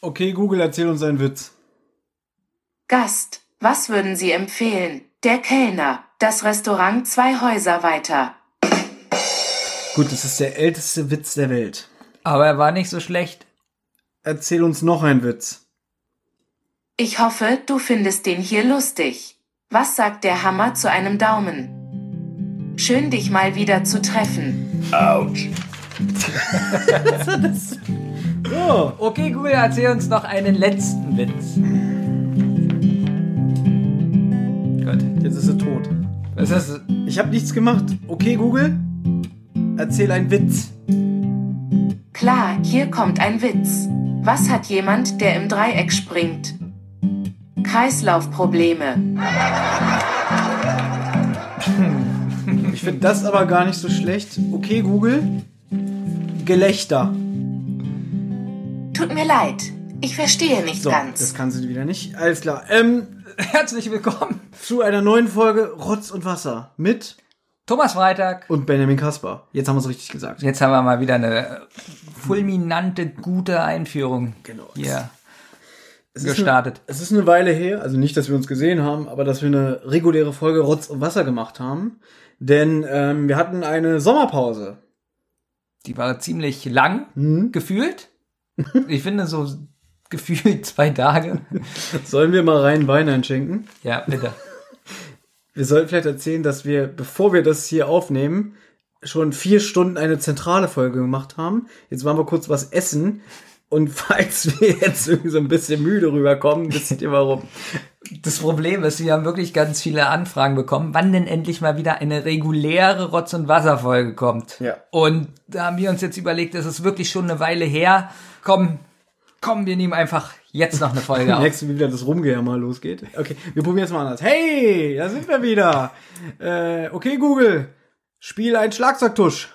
Okay, Google, erzähl uns einen Witz. Gast, was würden Sie empfehlen? Der Kellner, das Restaurant zwei Häuser weiter. Gut, das ist der älteste Witz der Welt. Aber er war nicht so schlecht. Erzähl uns noch einen Witz. Ich hoffe, du findest den hier lustig. Was sagt der Hammer zu einem Daumen? Schön dich mal wieder zu treffen. Autsch. So, Okay, Google, erzähl uns noch einen letzten Witz. Gut. jetzt ist er tot. Was ist das? Ich habe nichts gemacht. Okay, Google, erzähl einen Witz. Klar, hier kommt ein Witz. Was hat jemand, der im Dreieck springt? Kreislaufprobleme. Ich finde das aber gar nicht so schlecht. Okay, Google, Gelächter. Tut mir leid, ich verstehe nicht So, das ganz. kann sie wieder nicht. Alles klar. Ähm, Herzlich willkommen. zu einer neuen Folge Rotz und Wasser mit Thomas Freitag. und Benjamin Kasper. Jetzt haben wir es richtig gesagt. Jetzt haben wir mal wieder eine fulminante, gute Einführung Genau. hier Es ist gestartet. Eine, es ist eine Weile her, also nicht, dass wir uns gesehen haben, aber dass wir eine reguläre Folge Rotz und Wasser gemacht haben. Denn ähm, wir hatten eine Sommerpause. Die war ziemlich lang Hm? gefühlt. Ich finde so gefühlt zwei Tage. Sollen wir mal rein Wein einschenken? Ja, bitte. Wir sollten vielleicht erzählen, dass wir, bevor wir das hier aufnehmen, schon vier Stunden eine zentrale Folge gemacht haben. Jetzt waren wir kurz was essen. Und falls wir jetzt irgendwie so ein bisschen müde rüberkommen, wisst ihr warum. Das Problem ist, wir haben wirklich ganz viele Anfragen bekommen, wann denn endlich mal wieder eine reguläre Rotz- und Wasserfolge kommt. Ja. Und da haben wir uns jetzt überlegt, es ist wirklich schon eine Weile her. Komm, komm, wir nehmen einfach jetzt noch eine Folge auf. Nächste, wie wieder das Rumgejammer losgeht. Okay, wir probieren es mal anders. Hey, da sind wir wieder. Äh, okay, Google, spiel einen Schlagzeugtusch.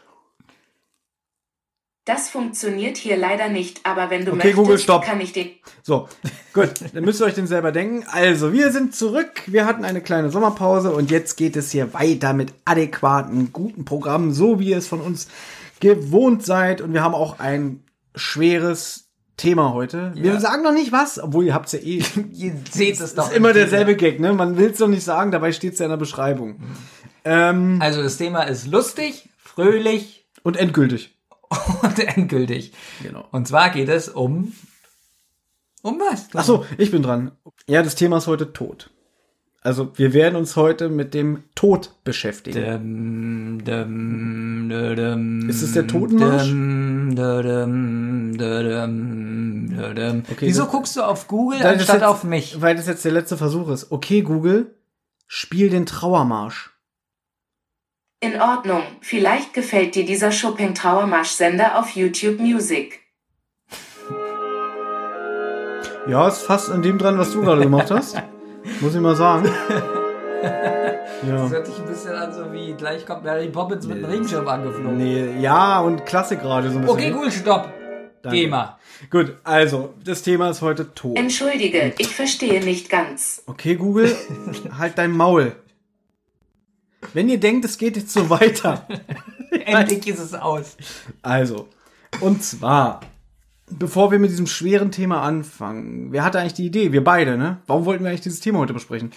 Das funktioniert hier leider nicht, aber wenn du Okay, möchtest, Google, stopp. kann ich dir... So, gut, dann müsst ihr euch den selber denken. Also, wir sind zurück. Wir hatten eine kleine Sommerpause und jetzt geht es hier weiter mit adäquaten, guten Programmen, so wie ihr es von uns gewohnt seid. Und wir haben auch ein schweres Thema heute. Wir Ja. sagen noch nicht was, obwohl ihr habt's ja eh. Ihr seht es doch. ist immer derselbe Gag, ne? Man will's doch nicht sagen, dabei steht's ja in der Beschreibung. Ähm, Also das Thema ist lustig, fröhlich und endgültig. und endgültig. Genau. Und zwar geht es um um was? Ach so, ich bin dran. Ja, das Thema ist heute Tod. Also, wir werden uns heute mit dem Tod beschäftigen. Dum, dum, dum, Ist es der Totenmarsch? dum, dum, dum, dum, dum. Okay, Wieso das- guckst du auf Google anstatt jetzt- auf mich? Weil das jetzt der letzte Versuch ist. Okay, Google, spiel den Trauermarsch. In Ordnung, vielleicht gefällt dir dieser Chopin-Trauermarsch-Sender auf YouTube Music. Ja, ist fast an dem dran, was du gerade gemacht hast. Muss ich mal sagen. Das Ja. hört sich ein bisschen an, so wie gleich kommt Mary Poppins mit einem Regenschirm angeflogen. Nee, ja, und Klassik gerade so ein bisschen. Okay, Google, stopp. Danke. Mal. Gut, also, das Thema ist heute Tod. Entschuldige, ich verstehe nicht ganz. Okay, Google, halt dein Maul. Wenn ihr denkt, es geht jetzt so weiter. Endlich ist es aus. Also, und zwar, bevor wir mit diesem schweren Thema anfangen, wer hatte eigentlich die Idee? Wir beide, ne? Warum wollten wir eigentlich dieses Thema heute besprechen?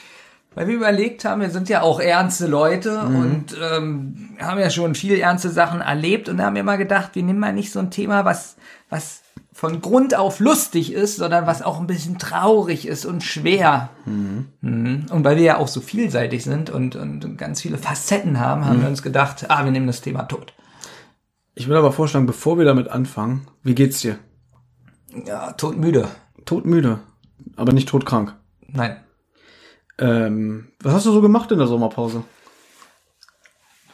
Weil wir überlegt haben, wir sind ja auch ernste Leute Mhm. und ähm, haben ja schon viel ernste Sachen erlebt und da haben wir mal gedacht, wir nehmen mal nicht so ein Thema, was, was von Grund auf lustig ist, sondern was auch ein bisschen traurig ist und schwer. Mhm. Und weil wir ja auch so vielseitig sind und, und ganz viele Facetten haben, haben Mhm. wir uns gedacht, ah, wir nehmen das Thema Tod. Ich würde aber vorschlagen, bevor wir damit anfangen, wie geht's dir? Ja, todmüde. Todmüde, aber nicht todkrank. Nein. Ähm, was hast du so gemacht in der Sommerpause?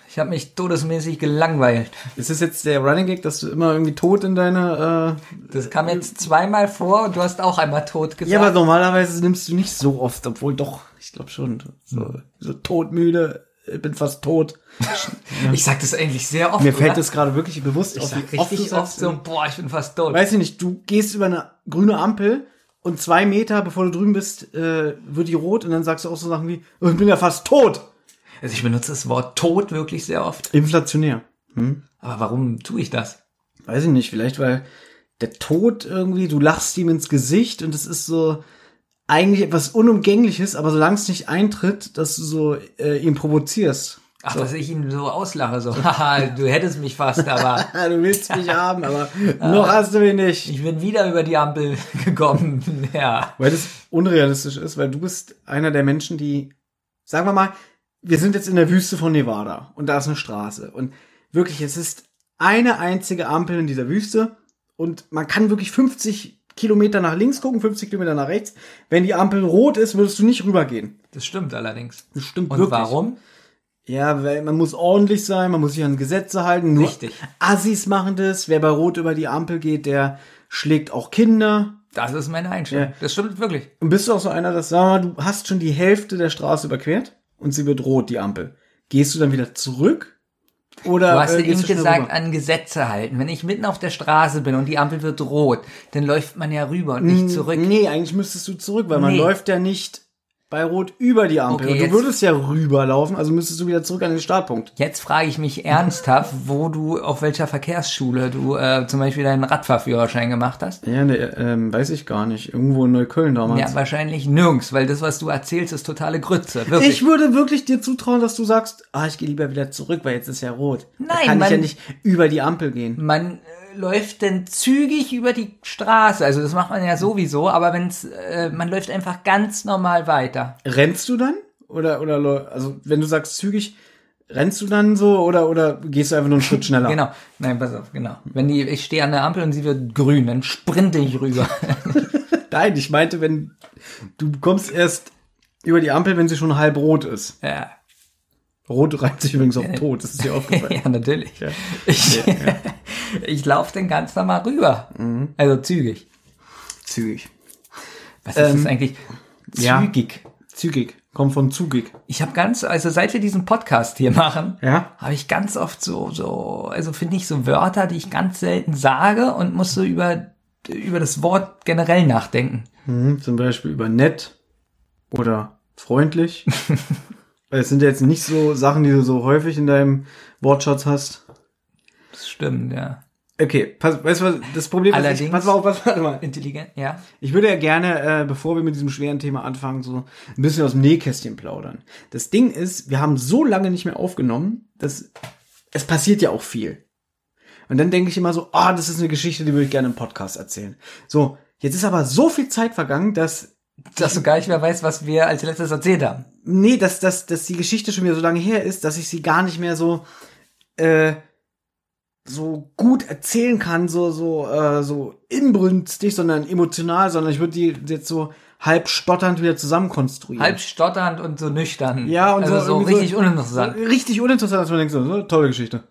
Ich habe mich todesmäßig gelangweilt. Ist es jetzt der Running Gag, dass du immer irgendwie tot in deine... Äh Das kam jetzt zweimal vor und du hast auch einmal tot gesagt. ja, aber normalerweise nimmst du nicht so oft, obwohl doch, ich glaube schon. So, so todmüde, bin fast tot. ich sag das eigentlich sehr oft. Mir fällt oder? das gerade wirklich bewusst Ich auf, sag oft richtig oft sagst, so, boah, ich bin fast tot. Weiß ich nicht, du gehst über eine grüne Ampel und zwei Meter, bevor du drüben bist, äh, wird die rot und dann sagst du auch so Sachen wie, oh, ich bin ja fast tot. Also ich benutze das Wort tot wirklich sehr oft. Inflationär. Aber warum tue ich das? Weiß ich nicht, vielleicht weil der Tod irgendwie, du lachst ihm ins Gesicht und es ist so eigentlich etwas Unumgängliches, aber solange es nicht eintritt, dass du so äh, ihn provozierst. Ach, dass ich ihn so auslache, so, haha, du hättest mich fast, aber du willst mich haben, aber noch hast du mich nicht. ich bin wieder über die Ampel gekommen. Ja. Weil das unrealistisch ist, weil du bist einer der Menschen, die, sagen wir mal, wir sind jetzt in der Wüste von Nevada und da ist eine Straße und wirklich, es ist eine einzige Ampel in dieser Wüste und man kann wirklich 50 Kilometer nach links gucken, 50 Kilometer nach rechts. Wenn die Ampel rot ist, würdest du nicht rübergehen. Das stimmt allerdings. Das stimmt Und wirklich. warum? Ja, weil man muss ordentlich sein, man muss sich an Gesetze halten. Nur Richtig. Assis machen das. Wer bei Rot über die Ampel geht, der schlägt auch Kinder. Das ist meine Einstellung. Ja. Das stimmt wirklich. Und bist du auch so einer, dass, sag mal, du hast schon die Hälfte der Straße überquert und sie wird rot, die Ampel. Gehst du dann wieder zurück? Oder Du hast äh, eben gesagt, rüber? an Gesetze halten. Wenn ich mitten auf der Straße bin und die Ampel wird rot, dann läuft man ja rüber und nicht zurück. Nee, eigentlich müsstest du zurück, weil man Nee. läuft ja nicht bei Rot über die Ampel. Okay, und du würdest ja rüberlaufen, also müsstest du wieder zurück an den Startpunkt. Jetzt frage ich mich ernsthaft, wo du, auf welcher Verkehrsschule du äh, zum Beispiel deinen Radfahrführerschein gemacht hast. Ja, ne, ähm, weiß ich gar nicht. Irgendwo in Neukölln damals. Ja, wahrscheinlich nirgends, weil das, was du erzählst, ist totale Grütze. Wirklich. Ich würde wirklich dir zutrauen, dass du sagst, ah, ich gehe lieber wieder zurück, weil jetzt ist ja rot. da Nein, kann ich ja man- nicht über die Ampel gehen. man läuft denn zügig über die Straße, also das macht man ja sowieso, aber wenn's, äh, man läuft einfach ganz normal weiter. Rennst du dann? Oder, oder, also, wenn du sagst zügig, rennst du dann so oder, oder gehst du einfach nur einen Schritt schneller? Genau. Nein, pass auf, genau. Wenn die, ich stehe an der Ampel und sie wird grün, dann sprinte ich rüber. Nein, ich meinte, wenn du kommst erst über die Ampel, wenn sie schon halb rot ist. ja. Rot reimt sich übrigens auf tot, das ist dir aufgefallen. ja, natürlich. Ich, ich laufe dann ganz normal rüber. Mhm. Also zügig. Zügig. Was ist Ähm, das eigentlich? ja. Zügig. Zügig. Kommt von zugig. Ich habe ganz, also seit wir diesen Podcast hier machen, Ja? habe ich ganz oft so, so, also finde ich so Wörter, die ich ganz selten sage und muss so über, über das Wort generell nachdenken. Mhm, zum Beispiel über nett oder freundlich. Weil es sind ja jetzt nicht so Sachen, die du so häufig in deinem Wortschatz hast. Das stimmt, ja. Okay, pass, weißt du was, das Problem ist, ich, Allerdings- pass mal auf, pass, warte mal. Intelligent, ja. Ich würde ja gerne, äh, bevor wir mit diesem schweren Thema anfangen, so ein bisschen aus dem Nähkästchen plaudern. Das Ding ist, wir haben so lange nicht mehr aufgenommen, dass es passiert ja auch viel. Und dann denke ich immer so, ah, das ist eine Geschichte, die würde ich gerne im Podcast erzählen. So, jetzt ist aber so viel Zeit vergangen, dass Dass du gar nicht mehr weißt, was wir als letztes erzählt haben. Nee, dass, dass, dass die Geschichte schon wieder so lange her ist, dass ich sie gar nicht mehr so, äh, so gut erzählen kann, so, so, äh, so inbrünstig, sondern emotional, sondern ich würde die jetzt so halb stotternd wieder zusammenkonstruieren. Halb stotternd und so nüchtern. ja, und also so, so, richtig uninteressant. So, richtig uninteressant, als man denkt, so, so tolle Geschichte.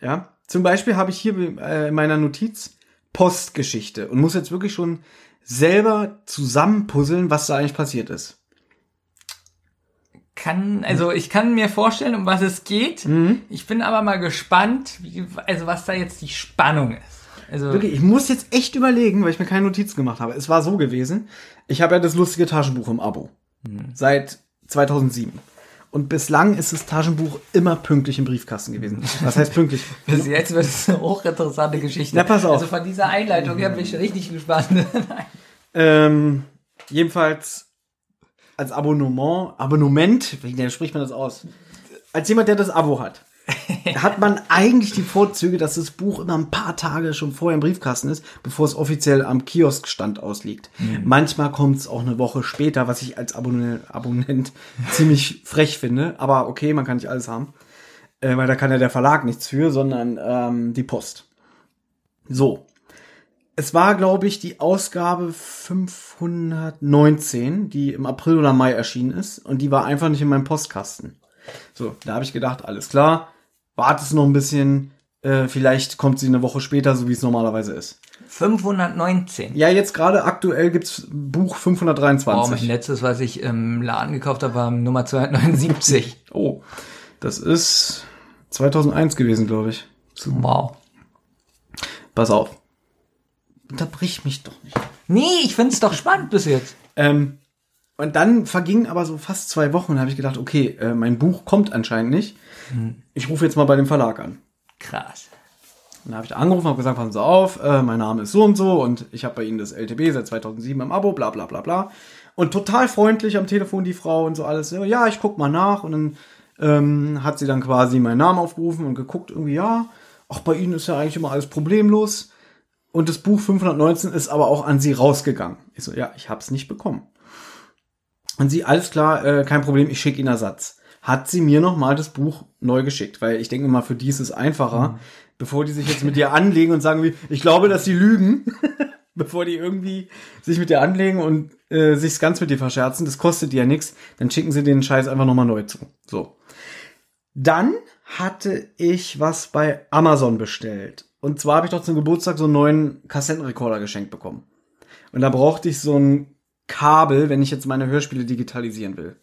Ja. Zum Beispiel habe ich hier äh, in meiner Notiz Postgeschichte und muss jetzt wirklich schon selber zusammenpuzzeln, was da eigentlich passiert ist. Kann, also ich kann mir vorstellen, um was es geht. Mhm. Ich bin aber mal gespannt, wie, also was da jetzt die Spannung ist. Also Wirklich, ich muss jetzt echt überlegen, weil ich mir keine Notizen gemacht habe. Es war so gewesen, ich habe ja das lustige Taschenbuch im Abo. Seit 2007. Und bislang ist das Taschenbuch immer pünktlich im Briefkasten gewesen. Was heißt pünktlich? bis jetzt wird es eine hochinteressante Geschichte. Na, pass auf. Also von dieser Einleitung her bin ich richtig gespannt. ähm, jedenfalls als Abonnement, Abonnement, wie spricht man das aus? Als jemand, der das Abo hat, hat man eigentlich die Vorzüge, dass das Buch immer ein paar Tage schon vorher im Briefkasten ist, bevor es offiziell am Kioskstand ausliegt. Manchmal kommt es auch eine Woche später, was ich als Abonnent, Abonnent ziemlich frech finde. Aber okay, man kann nicht alles haben. Äh, weil da kann ja der Verlag nichts für, sondern ähm, die Post. So. Es war, glaube ich, die Ausgabe 519, die im April oder Mai erschienen ist. Und die war einfach nicht in meinem Postkasten. So, da habe ich gedacht, alles klar, wartest noch ein bisschen, äh, vielleicht kommt sie eine Woche später, so wie es normalerweise ist. 519. Ja, jetzt gerade aktuell gibt's Buch Wow, 523. mein letztes, was ich im Laden gekauft habe, war Nummer 279. oh, das ist 2001 gewesen, glaube ich. wow. Pass auf. Unterbrich mich doch nicht. Nee, ich find's doch spannend bis jetzt. Ähm, und dann vergingen aber so fast zwei Wochen und habe ich gedacht, okay, äh, mein Buch kommt anscheinend nicht. Ich rufe jetzt mal bei dem Verlag an. Krass. Dann habe ich da angerufen, habe gesagt, passen Sie auf, äh, mein Name ist so und so und ich habe bei Ihnen das LTB seit 2007 im Abo, bla bla bla bla. Und total freundlich am Telefon die Frau und so alles. Ja, ich guck mal nach und dann ähm, hat sie dann quasi meinen Namen aufgerufen und geguckt, irgendwie, ja, ach, bei Ihnen ist ja eigentlich immer alles problemlos. Und das Buch 519 ist aber auch an Sie rausgegangen. Ich so, ja, ich hab's nicht bekommen. Und sie, alles klar, äh, kein Problem, ich schicke Ihnen Ersatz. Hat sie mir nochmal das Buch neu geschickt, weil ich denke mal, für die ist es einfacher, mhm. bevor die sich jetzt mit dir anlegen und sagen, wie, ich glaube, dass sie lügen, bevor die irgendwie sich mit dir anlegen und äh, sich's ganz mit dir verscherzen, das kostet dir ja nichts, dann schicken sie den Scheiß einfach nochmal neu zu. So. Dann hatte ich was bei Amazon bestellt. Und zwar habe ich doch zum Geburtstag so einen neuen Kassettenrekorder geschenkt bekommen. Und da brauchte ich so ein Kabel, wenn ich jetzt meine Hörspiele digitalisieren will.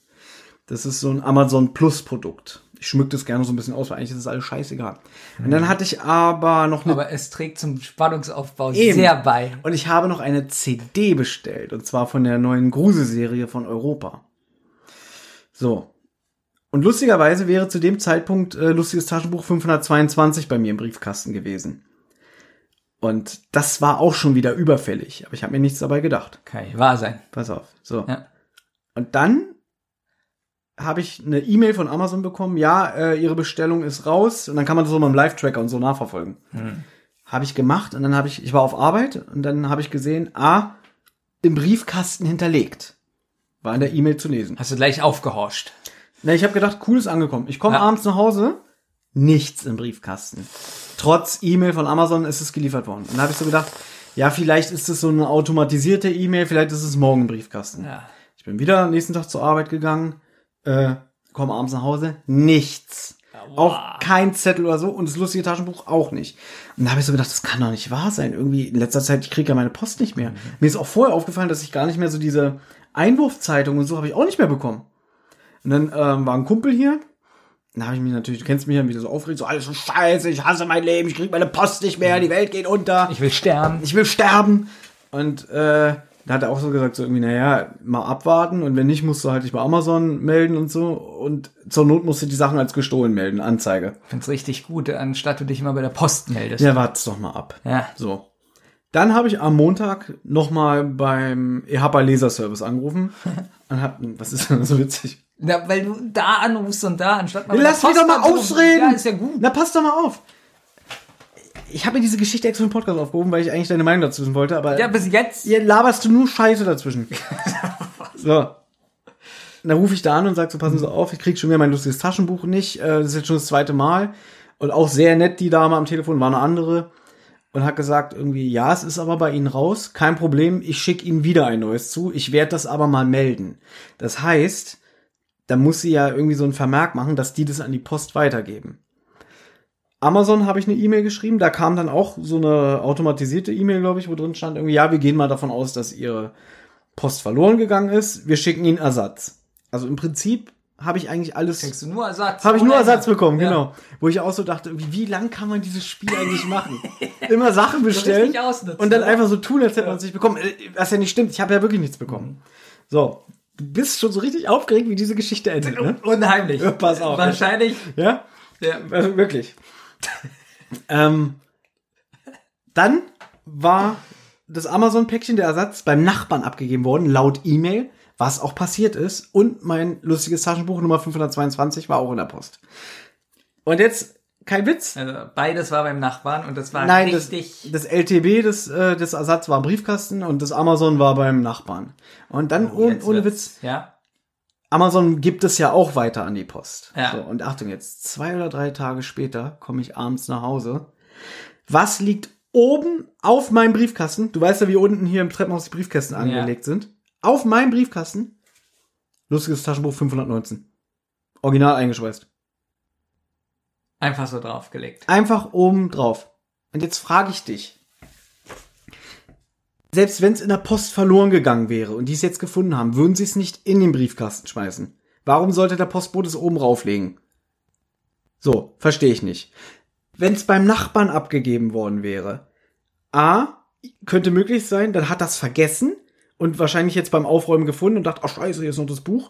Das ist so ein Amazon Plus Produkt. Ich schmück das gerne so ein bisschen aus, weil eigentlich ist das alles scheißegal. Mhm. Und dann hatte ich aber noch eine. Aber es trägt zum Spannungsaufbau Eben. sehr bei. Und ich habe noch eine CD bestellt. Und zwar von der neuen Gruselserie von Europa. So. Und lustigerweise wäre zu dem Zeitpunkt äh, lustiges Taschenbuch 522 bei mir im Briefkasten gewesen. Und das war auch schon wieder überfällig, aber ich habe mir nichts dabei gedacht. Kann okay, wahr sein. Pass auf. So. Ja. Und dann habe ich eine E-Mail von Amazon bekommen, ja, äh, ihre Bestellung ist raus und dann kann man das so mit dem Live-Tracker und so nachverfolgen. Hm. Habe ich gemacht und dann habe ich, ich war auf Arbeit und dann habe ich gesehen, ah, im Briefkasten hinterlegt. War in der E-Mail zu lesen. Hast du gleich aufgehorcht? Na, ich habe gedacht, cool ist angekommen. Ich komme ja. abends nach Hause, nichts im Briefkasten. Trotz E-Mail von Amazon ist es geliefert worden. Und da habe ich so gedacht, ja, vielleicht ist es so eine automatisierte E-Mail, vielleicht ist es morgen im Briefkasten. Ja. Ich bin wieder am nächsten Tag zur Arbeit gegangen, äh, komme abends nach Hause, nichts. Wow. Auch kein Zettel oder so und das lustige Taschenbuch auch nicht. Und da habe ich so gedacht, das kann doch nicht wahr sein. Irgendwie in letzter Zeit, ich kriege ja meine Post nicht mehr. Mhm. Mir ist auch vorher aufgefallen, dass ich gar nicht mehr so diese Einwurfzeitung und so habe ich auch nicht mehr bekommen. Und dann ähm, war ein Kumpel hier. Dann habe ich mich natürlich, du kennst mich ja wieder so aufgeregt, so alles so scheiße, ich hasse mein Leben, ich krieg meine Post nicht mehr, die Welt geht unter. Ich will sterben. Ich will sterben. Und äh, da hat er auch so gesagt, so irgendwie, naja, mal abwarten und wenn nicht, musst du halt dich bei Amazon melden und so. Und zur Not musst du die Sachen als gestohlen melden, Anzeige. Ich find's richtig gut, anstatt du dich immer bei der Post meldest. Ja, wart's doch mal ab. Ja. So. Dann habe ich am Montag nochmal beim EHPA Laserservice angerufen. und hab, was ist denn so witzig? Na, weil du da anrufst und da, anstatt mal. Lass mich doch mal ausreden! Ja, ist ja gut. Na, pass doch mal auf. Ich habe mir diese Geschichte extra im Podcast aufgehoben, weil ich eigentlich deine Meinung dazu wissen wollte, aber. Ja, bis jetzt. Hier laberst du nur Scheiße dazwischen. so. Dann rufe ich da an und sag so, passen Sie auf, ich krieg schon wieder mein lustiges Taschenbuch nicht. Äh, das ist jetzt schon das zweite Mal. Und auch sehr nett, die Dame am Telefon, war eine andere. Und hat gesagt, irgendwie, ja, es ist aber bei Ihnen raus, kein Problem, ich schicke Ihnen wieder ein neues zu, ich werde das aber mal melden. Das heißt, da muss sie ja irgendwie so ein Vermerk machen, dass die das an die Post weitergeben. Amazon habe ich eine E-Mail geschrieben, da kam dann auch so eine automatisierte E-Mail, glaube ich, wo drin stand irgendwie, ja, wir gehen mal davon aus, dass ihre Post verloren gegangen ist, wir schicken ihnen Ersatz. Also im Prinzip habe ich eigentlich alles. Kriegst du nur Ersatz? Habe ich nur Ersatz bekommen, ja. genau. Wo ich auch so dachte, wie, lang kann man dieses Spiel eigentlich machen? Immer Sachen bestellen und dann einfach so tun, als hätte man es nicht bekommen. Äh, was ja nicht stimmt, ich habe ja wirklich nichts bekommen. Mhm. So, du bist schon so richtig aufgeregt, wie diese Geschichte endet. Ne? Unheimlich. Pass auf. Wahrscheinlich. Ja? Ja. Also wirklich. ähm, dann war das Amazon-Päckchen der Ersatz beim Nachbarn abgegeben worden, laut E-Mail, was auch passiert ist. Und mein lustiges Taschenbuch Nummer 522 war auch in der Post. Und jetzt kein Witz. Also beides war beim Nachbarn und das war Nein, richtig. Das, das LTB des, äh, des Ersatz war im Briefkasten und das Amazon war beim Nachbarn. Und dann oh, ohne, ohne Witz. Ja. Amazon gibt es ja auch weiter an die Post. Ja. So, und Achtung jetzt, zwei oder drei Tage später komme ich abends nach Hause. Was liegt oben auf meinem Briefkasten? Du weißt ja, wie unten hier im Treppenhaus die Briefkästen angelegt ja. sind. Auf meinem Briefkasten. Lustiges Taschenbuch 519. Original eingeschweißt. Einfach so draufgelegt. Einfach oben drauf. Und jetzt frage ich dich. Selbst wenn es in der Post verloren gegangen wäre und die es jetzt gefunden haben, würden sie es nicht in den Briefkasten schmeißen. Warum sollte der Postbote es oben rauflegen? So, verstehe ich nicht. Wenn es beim Nachbarn abgegeben worden wäre, A, könnte möglich sein, dann hat das vergessen und wahrscheinlich jetzt beim Aufräumen gefunden und dachte, ach scheiße, hier ist noch das Buch.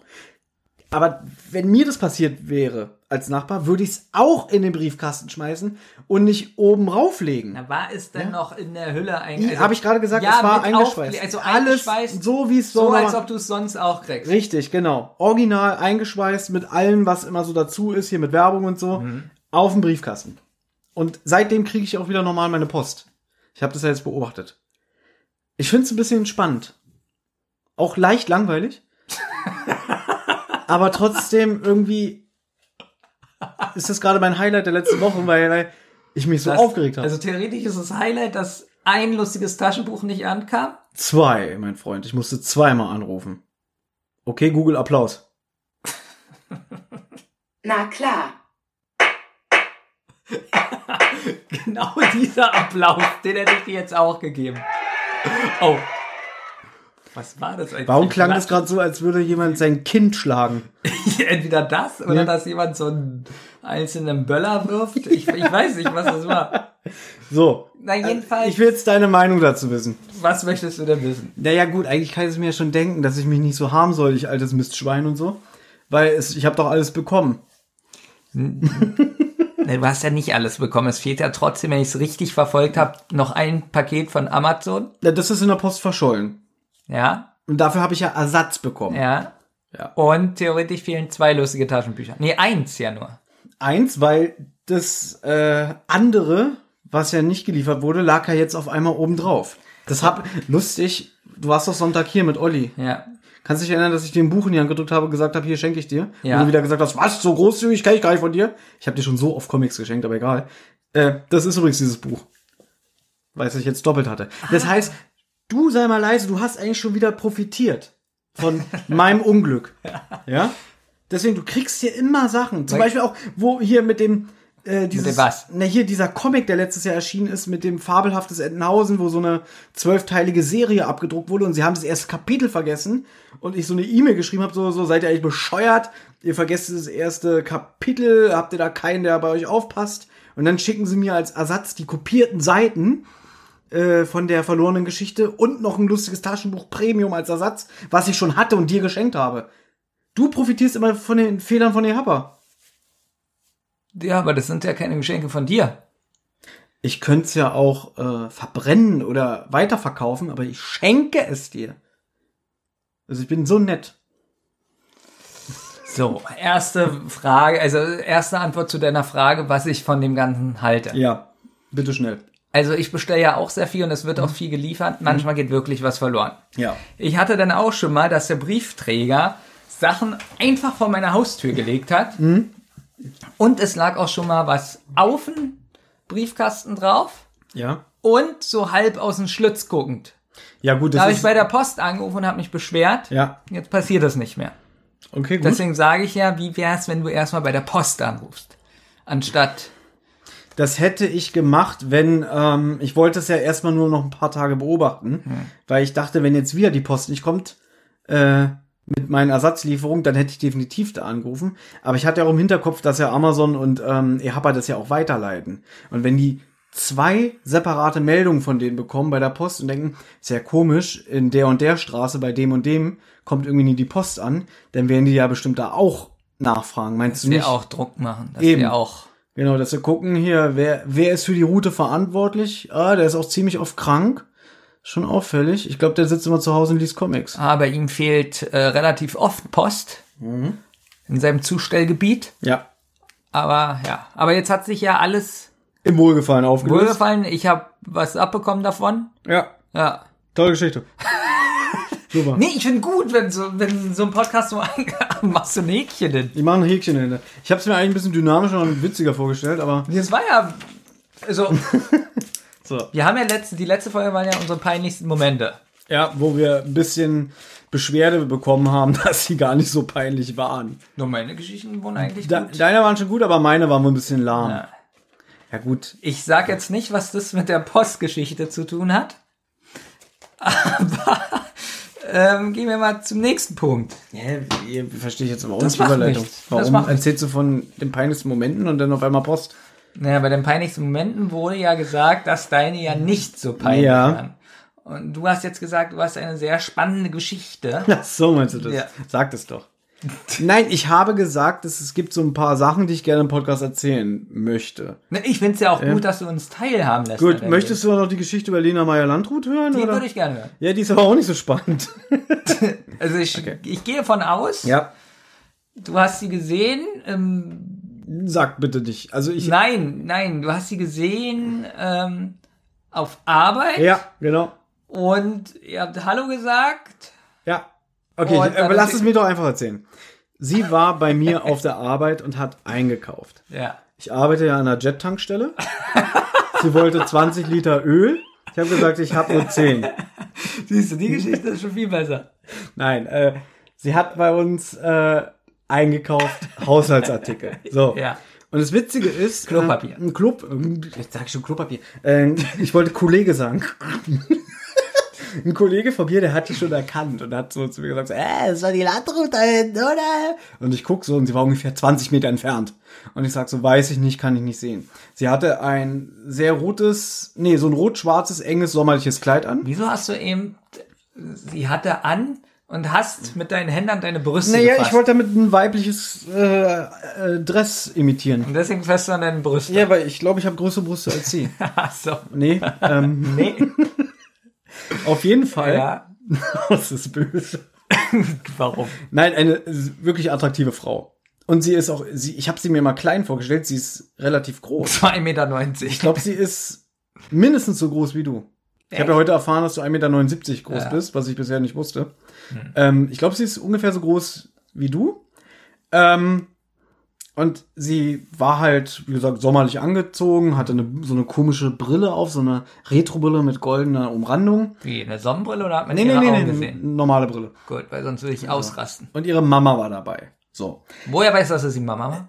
Aber wenn mir das passiert wäre, als Nachbar, würde ich es auch in den Briefkasten schmeißen und nicht oben rauflegen. Na, war es denn noch in der Hülle ein? Habe ich gerade gesagt, ja, es war eingeschweißt. Also Alles eingeschweißt, so, wie es so, so als ob du es sonst auch kriegst. Richtig, genau. Original eingeschweißt mit allem, was immer so dazu ist, hier mit Werbung und so, Mhm. auf den Briefkasten. Und seitdem kriege ich auch wieder normal meine Post. Ich habe das ja jetzt beobachtet. Ich finde es ein bisschen spannend. Auch leicht langweilig. aber trotzdem irgendwie ist das gerade mein Highlight der letzten Wochen, weil, weil ich mich so Das- aufgeregt habe. Also theoretisch ist das Highlight, dass ein lustiges Taschenbuch nicht ankam. Zwei, mein Freund. Ich musste zweimal anrufen. Okay, Google Applaus. Na klar. Genau dieser Applaus, den hätte ich dir jetzt auch gegeben. Oh. Was war das eigentlich? Warum klang das gerade so, als würde jemand sein Kind schlagen? Entweder das oder Ja. dass jemand so einen einzelnen Böller wirft. Ich, ich weiß nicht, was das war. So. Na, jedenfalls, Ich will jetzt deine Meinung dazu wissen. was möchtest du denn wissen? Naja, gut, eigentlich kann ich es mir ja schon denken, dass ich mich nicht so harm soll, ich altes Mistschwein und so. Weil es, ich habe doch alles bekommen. Ne, Du hast ja nicht alles bekommen. Es fehlt ja trotzdem, wenn ich es richtig verfolgt habe, noch ein Paket von Amazon. Ja, Das ist in der Post verschollen. Ja, Und dafür habe ich ja Ersatz bekommen. ja. Ja. Und theoretisch fehlen zwei lustige Taschenbücher. Nee, eins ja nur. Eins, weil das äh, andere, was ja nicht geliefert wurde, lag ja jetzt auf einmal oben drauf. Das hab lustig. Du warst doch Sonntag hier mit Olli. Ja. Kannst du dich erinnern, dass ich dir ein Buch in die Hand gedrückt habe und gesagt habe, hier schenke ich dir? Ja. Und du wieder gesagt hast, was, so großzügig kann ich gar nicht von dir? Ich habe dir schon so oft Comics geschenkt, aber egal. Äh, das ist übrigens dieses Buch. Weil ich jetzt doppelt hatte. Das heißt, du sei mal leise, du hast eigentlich schon wieder profitiert von meinem Unglück. Ja? Deswegen, du kriegst hier immer Sachen. Zum Beispiel auch, wo hier mit dem, äh, dieses, was? Na, hier dieser Comic, der letztes Jahr erschienen ist, mit dem fabelhaftes Entenhausen, wo so eine zwölfteilige Serie abgedruckt wurde und sie haben das erste Kapitel vergessen und ich so eine E-Mail geschrieben habe, so, so, seid ihr eigentlich bescheuert? Ihr vergesst das erste Kapitel, habt ihr da keinen, der bei euch aufpasst? Und dann schicken sie mir als Ersatz die kopierten Seiten äh, von der verlorenen Geschichte und noch ein lustiges Taschenbuch Premium als Ersatz, was ich schon hatte und dir geschenkt habe. Du profitierst immer von den Fehlern von Happer. Ja, aber das sind ja keine Geschenke von dir. Ich könnte es ja auch äh, verbrennen oder weiterverkaufen, aber ich schenke es dir. Also ich bin so nett. So, erste Frage, also erste Antwort zu deiner Frage, was ich von dem Ganzen halte. Ja, bitte schnell. Also ich bestelle ja auch sehr viel und es wird auch viel geliefert. Manchmal geht wirklich was verloren. Ja. Ich hatte dann auch schon mal, dass der Briefträger Sachen einfach vor meine Haustür gelegt hat. Und es lag auch schon mal was auf dem Briefkasten drauf Ja. und so halb aus dem Schlitz guckend. Ja, gut, Da habe ich bei der Post angerufen und habe mich beschwert. Ja. Jetzt passiert das nicht mehr. Okay, gut. Deswegen sage ich ja, wie wär's, wenn du erstmal bei der Post anrufst? Anstatt. Das hätte ich gemacht, wenn, ähm, ich wollte es ja erstmal nur noch ein paar Tage beobachten, weil ich dachte, wenn jetzt wieder die Post nicht kommt, äh, mit meinen Ersatzlieferungen, dann hätte ich definitiv da angerufen. Aber ich hatte auch im Hinterkopf, dass ja Amazon und ähm, EHPA das ja auch weiterleiten. Und wenn die zwei separate Meldungen von denen bekommen bei der Post und denken, ist ja komisch, in der und der Straße bei dem und dem kommt irgendwie nie die Post an, dann werden die ja bestimmt da auch nachfragen. Meinst Dass du wir nicht? auch Druck machen. Dass Eben. wir auch. Genau, dass wir gucken hier, wer, wer ist für die Route verantwortlich? Ah, der ist auch ziemlich oft krank. Schon auffällig. Ich glaube, der sitzt immer zu Hause und liest Comics. Ah, bei ihm fehlt äh, relativ oft Post. In seinem Zustellgebiet. Ja. Aber ja. Aber jetzt hat sich ja alles Im Wohlgefallen aufgelöst. wohlgefallen. Ich habe was abbekommen davon. Ja, Ja. tolle Geschichte. Super. Nee, ich finde gut, wenn so, wenn so ein Podcast so machst du ein Häkchen denn. Ich mache ein Häkchen hinter. Ich habe es mir eigentlich ein bisschen dynamischer und witziger vorgestellt, aber Das war ja. Also, so. wir haben ja letzte, die letzte Folge waren ja unsere peinlichsten Momente. Ja, wo wir ein bisschen Beschwerde bekommen haben, dass sie gar nicht so peinlich waren. Nur meine Geschichten wurden eigentlich Da, gut. deine waren schon gut, aber meine waren wohl ein bisschen lahm. Ja. ja gut. Ich sag jetzt nicht, was das mit der Postgeschichte zu tun hat. Aber ähm, gehen wir mal zum nächsten Punkt. Ja, ihr verstehe ich jetzt aber auch Das nicht macht Überleitung. nichts. Das Warum macht erzählst du von den peinlichsten Momenten und dann auf einmal Post? Naja, bei den peinlichsten Momenten wurde ja gesagt, dass deine ja nicht so peinlich Ja. waren. Und du hast jetzt gesagt, du hast eine sehr spannende Geschichte. Ach so meinst du das? Ja. Sag das doch. Nein, ich habe gesagt, dass es gibt so ein paar Sachen, die ich gerne im Podcast erzählen möchte. Ich finde es ja auch gut, dass du uns teilhaben lässt. Gut, möchtest du noch die Geschichte über Lena Meyer-Landrut hören? Die oder? würde ich gerne hören. ja, die ist aber auch nicht so spannend. Also ich, ich gehe von aus, ja. du hast sie gesehen. Ähm, Sag bitte nicht. Also ich. nein, nein, du hast sie gesehen ähm, auf Arbeit Ja, genau. und ihr habt Hallo gesagt. Okay, ich, dann aber lass es mir doch einfach erzählen. Sie war bei mir auf der Arbeit und hat eingekauft. Ja. Ich arbeite ja an einer Jet-Tankstelle. Sie wollte 20 Liter Öl. Ich habe gesagt, ich habe nur 10. Siehst du, die Geschichte ist schon viel besser. Nein, äh, sie hat bei uns äh, eingekauft Haushaltsartikel. So. Ja. Und das Witzige ist. Klopapier. Äh, ein Klop, jetzt sag ich schon Klopapier. Äh, ich wollte Kollege sagen. Ein Kollege von mir, der hat die schon erkannt und hat so zu mir gesagt, so, äh, das war die Landrut da hinten, oder? Und ich guck so und sie war ungefähr 20 Meter entfernt. Und ich sag so, weiß ich nicht, kann ich nicht sehen. Sie hatte ein sehr rotes, nee, so ein rot-schwarzes, enges, sommerliches Kleid an. Wieso hast du eben, sie hatte an und hast mit deinen Händen deine Brüste Naja, gefasst? ich wollte damit ein weibliches äh, äh, Dress imitieren. und deswegen fest du an deinen Brüsten. Ja, weil ich glaube, ich habe größere Brüste als sie. Ach so. Nee, ähm, Nee. auf jeden Fall. Ja. Das ist böse. Warum? Nein, eine wirklich attraktive Frau. Und sie ist auch, sie, ich habe sie mir mal klein vorgestellt, sie ist relativ groß. 2,90 Meter. Ich glaube, sie ist mindestens so groß wie du. Ich habe ja heute erfahren, dass du 1,79 Meter groß Ja. bist, was ich bisher nicht wusste. Ähm, ich glaube, sie ist ungefähr so groß wie du. Ähm, und sie war halt, wie gesagt, sommerlich angezogen, hatte eine, so eine komische Brille auf, so eine Retro-Brille mit goldener Umrandung. Wie, eine Sonnenbrille oder hat man Nee, nee, ihre nee, Augen nee, gesehen? normale Brille. Gut, weil sonst würde ich ausrasten. Und ihre Mama war dabei. So, Woher weißt du, dass es die Mama war?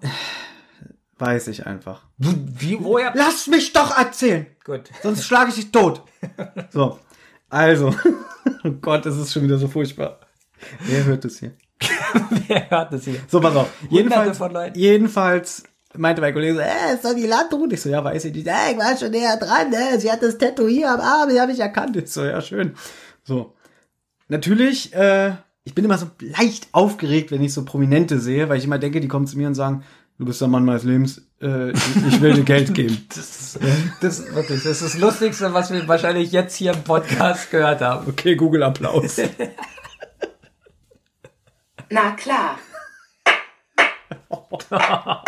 weiß ich einfach. Wie, woher? Lass mich doch erzählen! Gut. Sonst schlage ich dich tot. So, also. Oh Gott, das ist schon wieder so furchtbar. Wer hört das hier? Wer hört das hier? So, pass auf. Jedenfalls, jedenfalls meinte mein Kollege so, äh, ist doch die Landrut. Ich so, ja, weiß ich nicht. Äh, ich war schon näher dran, äh, sie hat das Tattoo hier am Arm, die habe ich erkannt. Ich so, ja, schön. So. Natürlich, äh, ich bin immer so leicht aufgeregt, wenn ich so Prominente sehe, weil ich immer denke, die kommen zu mir und sagen, du bist der Mann meines Lebens, äh, ich, will dir Geld geben. Das ist, das, wirklich, das ist das Lustigste, was wir wahrscheinlich jetzt hier im Podcast gehört haben. Okay, Google Applaus. Na klar.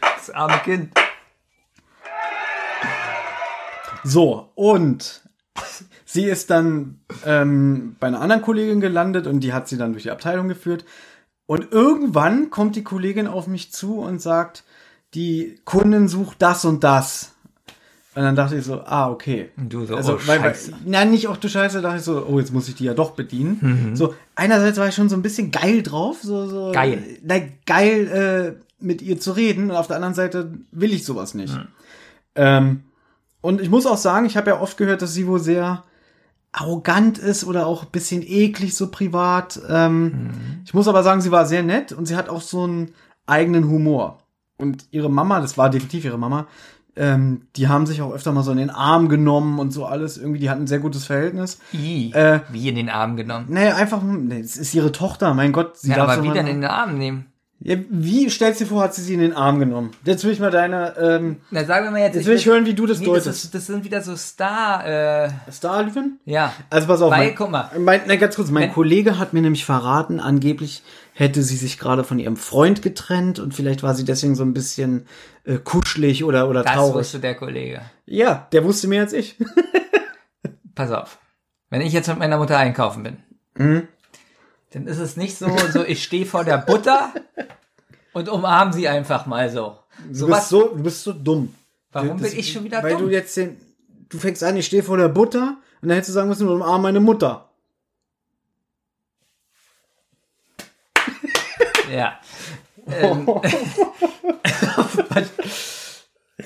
Das arme Kind. So, und sie ist dann ähm, bei einer anderen Kollegin gelandet und die hat sie dann durch die Abteilung geführt. Und irgendwann kommt die Kollegin auf mich zu und sagt, die Kundin sucht das und das. Und dann dachte ich so, ah, okay. Du so, also, oh, weil, weil, Scheiße. nein, nicht auch du Scheiße, dachte ich so, oh, jetzt muss ich die ja doch bedienen. So, einerseits war ich schon so ein bisschen geil drauf, so, so. Geil. Nein, geil, äh, mit ihr zu reden. Und auf der anderen Seite will ich sowas nicht. Ähm, und ich muss auch sagen, ich habe ja oft gehört, dass sie wohl sehr arrogant ist oder auch ein bisschen eklig so privat. Ähm, Ich muss aber sagen, sie war sehr nett und sie hat auch so einen eigenen Humor. Und ihre Mama, das war definitiv ihre Mama, ähm, die haben sich auch öfter mal so in den Arm genommen und so alles. Irgendwie, die hatten ein sehr gutes Verhältnis. I, Äh, wie in den Arm genommen. Nee, einfach, nee, es ist ihre Tochter, mein Gott. Sie Ja, darf aber wie denn in den Arm nehmen? ja, wie stellst du dir vor, hat sie sie in den Arm genommen? Jetzt will ich mal deine, ähm, Na, sagen wir mal jetzt. jetzt will ich hören, wie du das nee, das, deutest. ist, das sind wieder so Star, äh, Starlivin? ja. Also pass auf, Weil, mein, guck mal. Mein, na, ganz kurz, mein Kollege hat mir nämlich verraten, angeblich hätte sie sich gerade von ihrem Freund getrennt und vielleicht war sie deswegen so ein bisschen äh, kuschelig oder, oder Das traurig. wusste der Kollege. Ja, der wusste mehr als ich. Pass auf. Wenn ich jetzt mit meiner Mutter einkaufen bin, Mhm. dann ist es nicht so, so ich stehe vor der Butter und umarm sie einfach mal so. Du So bist was, so, du bist so dumm. warum Das- bin ich schon wieder Weil dumm? du jetzt den, du fängst an, ich stehe vor der Butter und dann hättest du sagen müssen, umarm meine Mutter. Ja. Ähm,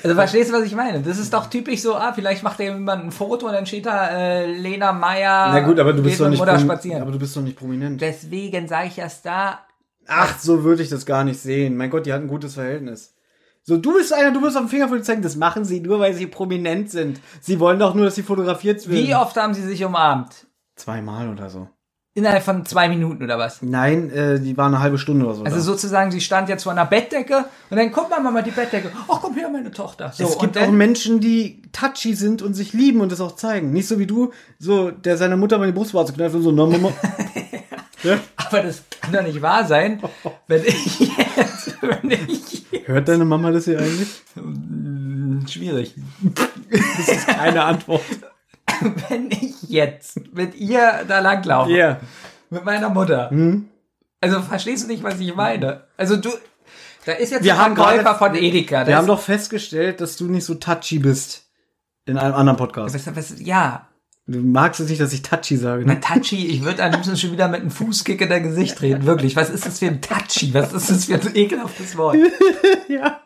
also verstehst du, was ich meine? Das ist doch typisch so, ah, vielleicht macht da jemand ein Foto und dann steht da äh, Lena Meyer. Na gut, aber du bist doch nicht, spazieren. aber du bist doch nicht prominent. Deswegen sage ich ja Star. Ach, so würde ich das gar nicht sehen. Mein Gott, die hatten ein gutes Verhältnis. So, du bist einer, du bist auf dem Finger von zeigen, das machen sie nur, weil sie prominent sind. Sie wollen doch nur, dass sie fotografiert werden. Wie oft haben sie sich umarmt? Zweimal oder so. Innerhalb von zwei Minuten oder was? Nein, äh, die war eine halbe Stunde oder so. Also da. sozusagen, sie stand jetzt vor einer Bettdecke und dann guck mal Mama die Bettdecke. Ach komm her, meine Tochter. So, es gibt auch Menschen, die touchy sind und sich lieben und das auch zeigen. Nicht so wie du, so der seiner Mutter mal die Brustwarze kneift und so, na Mama. ja? Aber das kann doch nicht wahr sein, wenn ich jetzt, wenn ich, Hört deine Mama das hier eigentlich? schwierig. Das ist keine Antwort. Wenn ich jetzt mit ihr da langlaufe, Ja. mit meiner Mutter, Hm? also verstehst du nicht, was ich meine? Also du, da ist jetzt Wir ein haben Verkäufer von Edeka. Wir haben doch festgestellt, dass du nicht so touchy bist. In einem anderen Podcast. was, was, ja, Du magst es nicht, dass ich touchy sage, Na, ne? Touchy, ich würde am liebsten schon wieder mit einem Fußkick in dein Gesicht treten. Wirklich, was ist das für ein Touchy? Was ist das für ein ekelhaftes Wort? ja.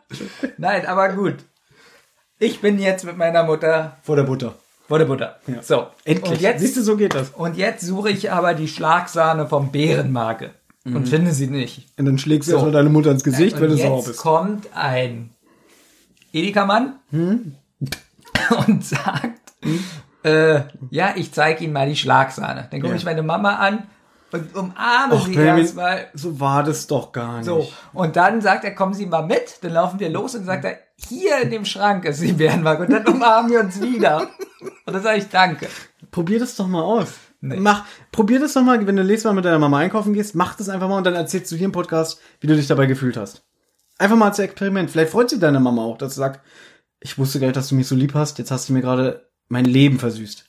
Nein, aber gut. Ich bin jetzt mit meiner Mutter Vor der Butter. Vor der Butter. So, Endlich. Und jetzt, Siehst du, so geht das. und jetzt suche ich aber die Schlagsahne vom Bärenmarke und finde sie nicht. Und dann schlägst du So. erstmal deine Mutter ins Gesicht, wenn und du sauer jetzt bist. kommt ein Edeka-Mann und sagt, äh, ja, ich zeige Ihnen mal die Schlagsahne. Dann gucke Ja. ich meine Mama an und umarme Och, sie Benjamin, erstmal. so war das doch gar nicht. So, und dann sagt er, kommen Sie mal mit. Dann laufen wir los und sagt er, hier in dem Schrank ist die Bärenmarke. Und dann umarmen wir uns wieder. Und dann sage ich Danke. Probier das doch mal aus. Nee. Mach, probier das doch mal, wenn du nächstes Mal mit deiner Mama einkaufen gehst, mach das einfach mal und dann erzählst du hier im Podcast, wie du dich dabei gefühlt hast. Einfach mal als Experiment. Vielleicht freut sich deine Mama auch, dass sie sagt, ich wusste gar nicht, dass du mich so lieb hast, jetzt hast du mir gerade mein Leben versüßt.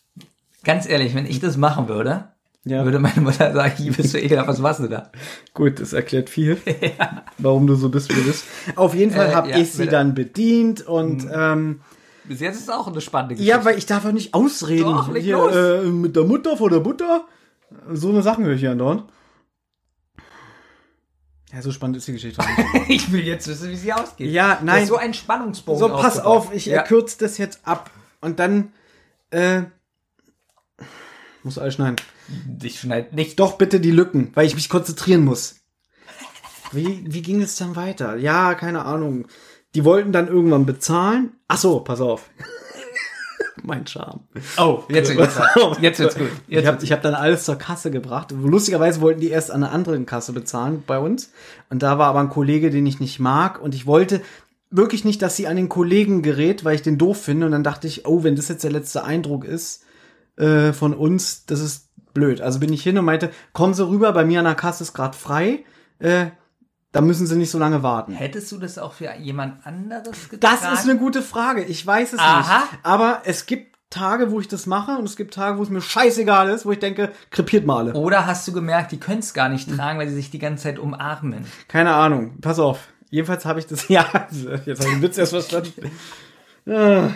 Ganz ehrlich, wenn ich das machen würde, Ja. würde meine Mutter sagen, hier bist du ekelhaft, was machst du da? Gut, das erklärt viel, warum du so bist, wie du bist. Auf jeden Fall Äh, habe ja, ich sie dann bedient und ähm, Bis jetzt ist es auch eine spannende Geschichte. ja, weil ich darf auch nicht ausreden. Doch, leg Hier, los. äh, mit der Mutter vor der Butter. So eine Sachen höre ich hier andauernd. Ja, so spannend ist die Geschichte. ich will jetzt wissen, wie sie ausgeht. Ja, nein. hast so ein Spannungsbogen So, pass aufgebaut. auf, ich ja. kürze das jetzt ab. Und dann, äh, muss alles schneiden. Ich schneid nicht. Doch bitte die Lücken, weil ich mich konzentrieren muss. Wie, wie ging es dann weiter? Ja, keine Ahnung. Die wollten dann irgendwann bezahlen. Ach so, pass auf. mein Charme. Oh, jetzt, jetzt, jetzt wird's gut. Jetzt ich habe wird's hab dann alles zur Kasse gebracht. Lustigerweise wollten die erst an einer anderen Kasse bezahlen bei uns. Und da war aber ein Kollege, den ich nicht mag. Und ich wollte wirklich nicht, dass sie an den Kollegen gerät, weil ich den doof finde. Und dann dachte ich, oh, wenn das jetzt der letzte Eindruck ist äh, von uns, das ist blöd. Also bin ich hin und meinte, kommen Sie rüber, bei mir an der Kasse ist gerade frei. Äh, da müssen Sie nicht so lange warten. Hättest du das auch für jemand anderes getan? Das ist eine gute Frage. Ich weiß es Aha. nicht. Aber es gibt Tage, wo ich das mache und es gibt Tage, wo es mir scheißegal ist, wo ich denke, krepiert mal alle. Oder hast du gemerkt, die können es gar nicht tragen, weil sie sich die ganze Zeit umarmen? Keine Ahnung. Pass auf. Jedenfalls habe ich das. Ja, jetzt habe ich den Witz erst verstanden. Äh,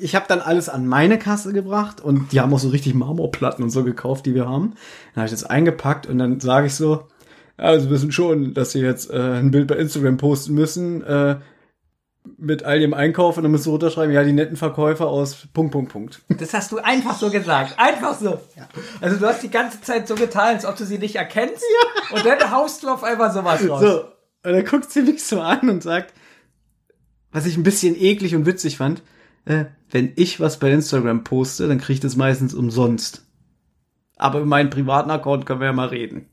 Ich habe dann alles an meine Kasse gebracht und die haben auch so richtig Marmorplatten und so gekauft, die wir haben. Dann habe ich das eingepackt und dann sage ich so, ja, Sie wissen schon, dass Sie jetzt äh, ein Bild bei Instagram posten müssen äh, mit all dem Einkauf und dann müssen Sie runterschreiben, ja, die netten Verkäufer aus Punkt, Punkt, Punkt. Das hast du einfach so gesagt. Einfach so. Also du hast die ganze Zeit so getan, als ob du sie nicht erkennst. Und dann haust du auf einmal sowas raus. So, und dann guckt sie mich so an und sagt, was ich ein bisschen eklig und witzig fand, äh, wenn ich was bei Instagram poste, dann kriege ich das meistens umsonst. Aber über meinen privaten Account können wir ja mal reden.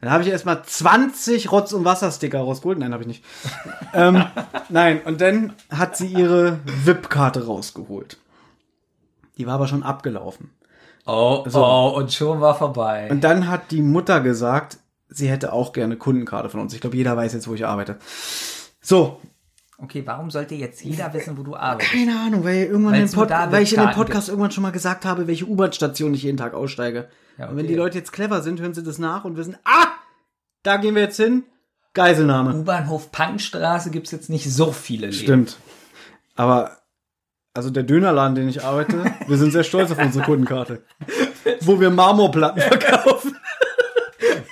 Dann habe ich erstmal 20 Rotz- und Wassersticker rausgeholt. Nein, habe ich nicht. ähm, nein, und dann hat sie ihre VIP-Karte rausgeholt. Die war aber schon abgelaufen. Oh, So. oh, und schon war vorbei. Und dann hat die Mutter gesagt, sie hätte auch gerne Kundenkarte von uns. Ich glaube, jeder weiß jetzt, wo ich arbeite. So, Okay, warum sollte jetzt jeder wissen, wo du arbeitest? keine Ahnung, weil, irgendwann in Pod weil ich in dem Podcast irgendwann schon mal gesagt habe, welche U-Bahn-Station ich jeden Tag aussteige. Ja, Und wenn okay. die Leute jetzt clever sind, hören sie das nach und wissen, ah, da gehen wir jetzt hin. Geiselnahme. U-Bahnhof Punkstraße gibt's jetzt nicht so viele Läden. Stimmt. Aber, also der Dönerladen, den ich arbeite, wir sind sehr stolz auf unsere Kundenkarte. wo wir Marmorplatten verkaufen.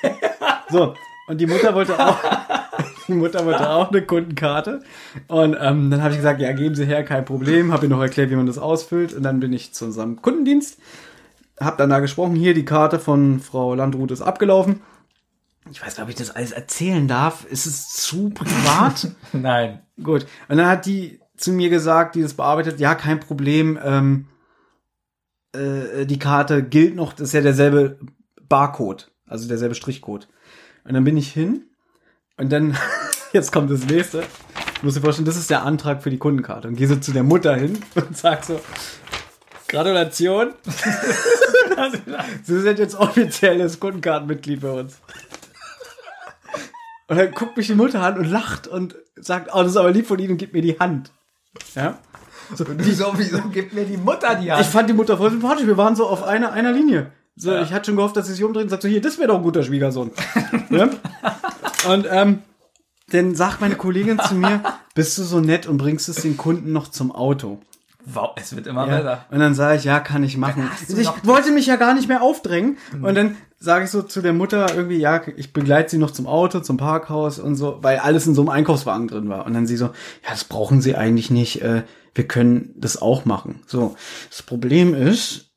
so, und die Mutter wollte auch, die Mutter wollte auch eine Kundenkarte. Und ähm, dann habe ich gesagt, ja, geben Sie her, kein Problem. Habe ihr noch erklärt, wie man das ausfüllt. Und dann bin ich zu unserem Kundendienst. Hab dann da gesprochen, hier, die Karte von Frau Landrut ist abgelaufen. Ich weiß nicht, ob ich das alles erzählen darf. Ist es zu privat? Nein. Gut. Und dann hat die zu mir gesagt, die das bearbeitet, ja, kein Problem, ähm, äh, die Karte gilt noch, das ist ja derselbe Barcode. Also derselbe Strichcode. Und dann bin ich hin und dann, jetzt kommt das nächste. Du musst dir vorstellen, das ist der Antrag für die Kundenkarte. Und gehe so zu der Mutter hin und sag so, Gratulation. Sie sind jetzt offizielles Kundenkartenmitglied bei uns. Und dann guckt mich die Mutter an und lacht und sagt, oh, das ist aber lieb von Ihnen und gibt mir die Hand. Ja? So, Wieso, wieso gibt mir die Mutter die Hand? ich fand die Mutter voll sympathisch. Wir waren so auf einer, einer Linie. So, Ich hatte schon gehofft, dass sie sich umdreht und sagt so, hier, das wäre doch ein guter Schwiegersohn. ja? Und ähm, dann sagt meine Kollegin zu mir, bist du so nett und bringst es den Kunden noch zum Auto. wow, es wird immer Ja. besser. Und dann sage ich, ja, kann ich machen. Ich wollte mich ja gar nicht mehr aufdrängen. Und dann sage ich so zu der Mutter irgendwie, ja, ich begleite sie noch zum Auto, zum Parkhaus und so, weil alles in so einem Einkaufswagen drin war. Und dann sie so, ja, das brauchen sie eigentlich nicht. Äh, wir können das auch machen. So, das Problem ist,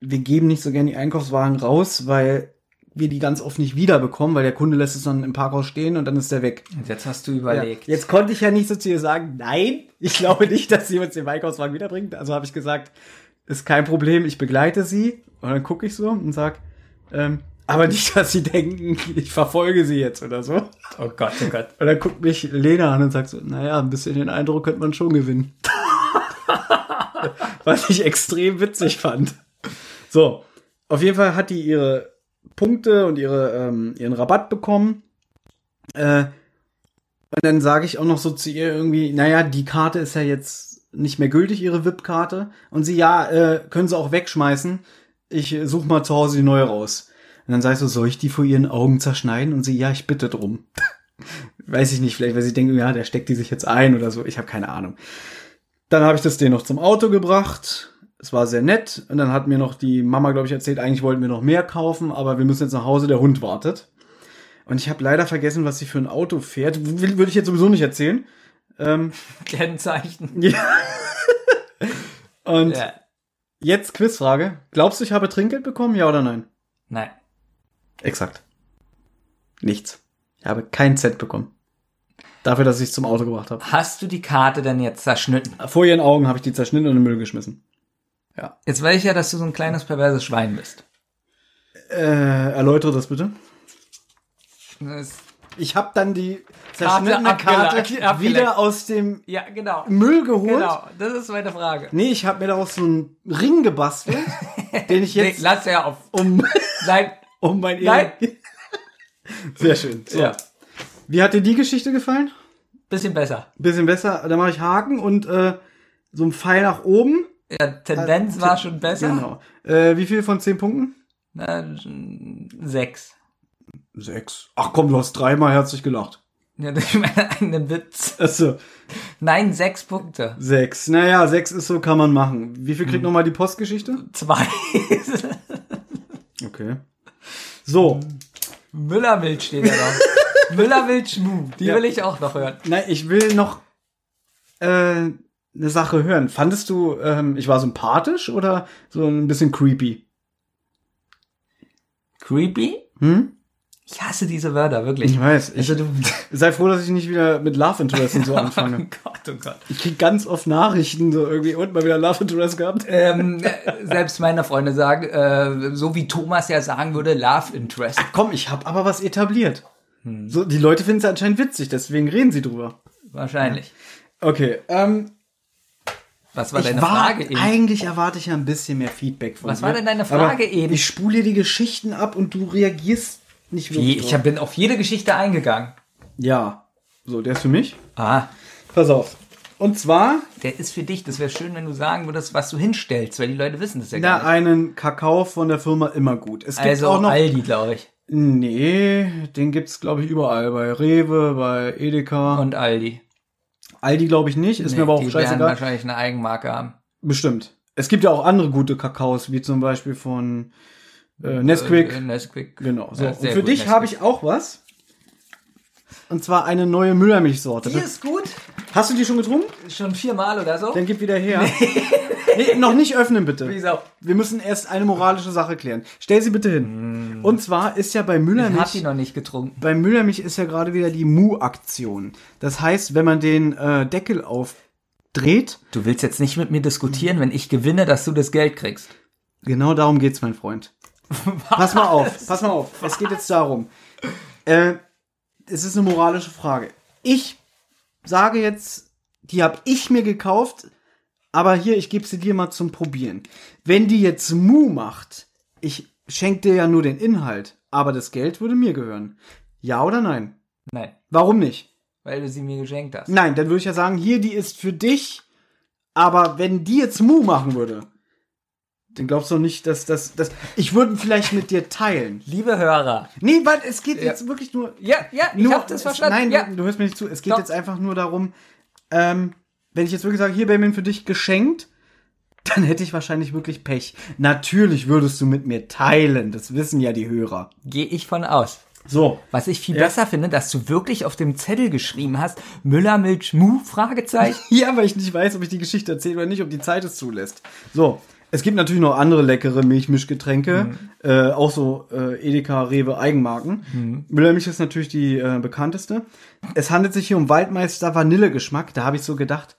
wir geben nicht so gerne die Einkaufswagen raus, weil wir die ganz oft nicht wiederbekommen, weil der Kunde lässt es dann im Parkhaus stehen und dann ist der weg. Und jetzt hast du Ja. überlegt. Jetzt konnte ich ja nicht so zu ihr sagen, nein, ich glaube nicht, dass sie uns den Einkaufswagen wiederbringt. Also habe ich gesagt, ist kein Problem, ich begleite sie. Und dann gucke ich so und sag, ähm, aber nicht, dass sie denken, ich verfolge sie jetzt oder so. Oh Gott, oh Gott. Und dann guckt mich Lena an und sagt so, naja, ein bisschen den Eindruck könnte man schon gewinnen. Was ich extrem witzig fand. So, auf jeden Fall hat die ihre Punkte und ihre, ähm, ihren Rabatt bekommen. Äh, und dann sage ich auch noch so zu ihr irgendwie, naja, die Karte ist ja jetzt nicht mehr gültig, ihre VIP-Karte. Und sie, ja, äh, können sie auch wegschmeißen. Ich äh, suche mal zu Hause die neue raus. Und dann sag ich so, soll ich die vor ihren Augen zerschneiden? Und sie, ja, ich bitte drum. Weiß ich nicht, vielleicht, weil sie denken, ja, der steckt die sich jetzt ein oder so. Ich habe keine Ahnung. Dann habe ich das denen noch zum Auto gebracht. Es war sehr nett. Und dann hat mir noch die Mama, glaube ich, erzählt, eigentlich wollten wir noch mehr kaufen, aber wir müssen jetzt nach Hause, der Hund wartet. Und ich habe leider vergessen, was sie für ein Auto fährt. Will, würde ich jetzt sowieso nicht erzählen. Ähm, Kennzeichen. ja. Und Ja. jetzt Quizfrage. Glaubst du, ich habe Trinkgeld bekommen, ja oder nein? Nein. Exakt. Nichts. Ich habe keinen Cent bekommen. Dafür, dass ich es zum Auto gebracht habe. Hast du die Karte denn jetzt zerschnitten? Vor ihren Augen habe ich die zerschnitten und in den Müll geschmissen. Jetzt weiß ich ja, dass du so ein kleines perverses Schwein bist. Äh, erläutere das bitte. Das- Ich habe dann die zerschnittene Karte abgeleckt. wieder aus dem Ja, genau. Müll geholt. Genau, das ist meine Frage. Nee, ich habe mir daraus so einen Ring gebastelt, den ich Nee, jetzt lass ja auf. um, Nein, um mein Nein. Sehr schön. So. Ja. Wie hat dir die Geschichte gefallen? bisschen besser. Bisschen besser. Da mache ich Haken und äh, so ein Pfeil nach oben. Ja, Tendenz war schon besser. Genau. Äh, wie viel von zehn Punkten? Na, sechs. Sechs. Ach komm, du hast dreimal herzlich gelacht. Ja, durch meinen eigenen Witz. Achso, Nein, sechs Punkte. sechs. Naja, sechs ist so, kann man machen. Wie viel Hm. kriegt nochmal die Postgeschichte? Zwei. Okay. So, Müllermilch steht da noch. Müllermilch Schmu. Die Ja. will ich auch noch hören. na, ich will noch äh, eine Sache hören. Fandest du, ähm, ich war sympathisch oder so ein bisschen creepy? Creepy? Hm? Ich hasse diese Wörter, wirklich. Ich weiß. Ich Also du. sei froh, dass ich nicht wieder mit Love Interest und so Oh anfange. Gott, oh Gott. Ich krieg ganz oft Nachrichten, so irgendwie, und mal wieder Love Interest gehabt. Ähm, äh, selbst meine Freunde sagen, äh, so wie Thomas ja sagen würde, Love Interest. Komm, ich hab aber was etabliert. Hm. So, die Leute finden es anscheinend witzig, deswegen reden sie drüber. Wahrscheinlich. Okay, ähm, Was war ich deine war, Frage eben? eigentlich erwarte ich ja ein bisschen mehr Feedback von Was dir. war denn deine Frage aber eben? Ich spule dir die Geschichten ab und du reagierst nicht Wie? wirklich. Ich drauf. bin auf jede Geschichte eingegangen. ja. So, der ist für mich. Ah, Pass auf. Und zwar, der ist für dich. Das wäre schön, wenn du sagen würdest, was du hinstellst, weil die Leute wissen das ja na, gar nicht. einen Kakao von der Firma immer gut. Es gibt Also auch noch. Aldi, glaube ich. Nee, den gibt's glaube ich überall. Bei Rewe, bei Edeka. Und Aldi. Aldi glaube ich nicht. Ist Nee, mir aber auch die werden scheißegal. wahrscheinlich eine Eigenmarke haben. Bestimmt. Es gibt ja auch andere gute Kakaos, wie zum Beispiel von äh, Nesquik. Äh, Nesquik. genau. So. Ja, Und für dich habe ich auch was. Und zwar eine neue Müllermilchsorte. Die ist gut. Hast du die schon getrunken? Schon viermal oder so. Dann gib wieder her. Nee, noch nicht öffnen, bitte. Wieso? Wir müssen erst eine moralische Sache klären. Stell sie bitte hin. Und zwar ist ja bei Ich hab die Müllermilch, noch nicht getrunken. bei Müllermilch ist ja gerade wieder die Mu-Aktion. Das heißt, wenn man den äh, Deckel aufdreht, Du willst jetzt nicht mit mir diskutieren, wenn ich gewinne, dass du das Geld kriegst. genau darum geht's, mein Freund. Pass mal auf, pass mal auf. Es geht jetzt darum. Äh, es ist eine moralische Frage. Ich sage jetzt, die habe ich mir gekauft, aber hier, ich gebe sie dir mal zum Probieren. Wenn die jetzt Mu macht, ich schenke dir ja nur den Inhalt, aber das Geld würde mir gehören. Ja oder nein? Nein, Warum nicht? weil du sie mir geschenkt hast. Nein, dann würde ich ja sagen, hier, die ist für dich, aber wenn die jetzt Mu machen würde, dann glaubst du nicht, dass das, das, ich würde vielleicht mit dir teilen. Liebe Hörer. Nee, weil es geht jetzt wirklich nur, Ja, ja, ich nur, hab das es- verstanden. Nein, ja. du, du hörst mir nicht zu. Es geht Doch. jetzt einfach nur darum, ähm, wenn ich jetzt wirklich sage, hier Benjamin für dich geschenkt, dann hätte ich wahrscheinlich wirklich Pech. Natürlich würdest du mit mir teilen, das wissen ja die Hörer. Gehe ich von aus. So. Was ich viel Ja. besser finde, dass du wirklich auf dem Zettel geschrieben hast, Müllermilch Mu, Fragezeichen. Ja, weil ich nicht weiß, ob ich die Geschichte erzähle oder nicht, ob die Zeit es zulässt. So. Es gibt natürlich noch andere leckere Milchmischgetränke, äh, auch so äh, Edeka, Rewe, Eigenmarken. Müllermilch ist natürlich die äh, bekannteste. Es handelt sich hier um Waldmeister Vanillegeschmack. Da habe ich so gedacht,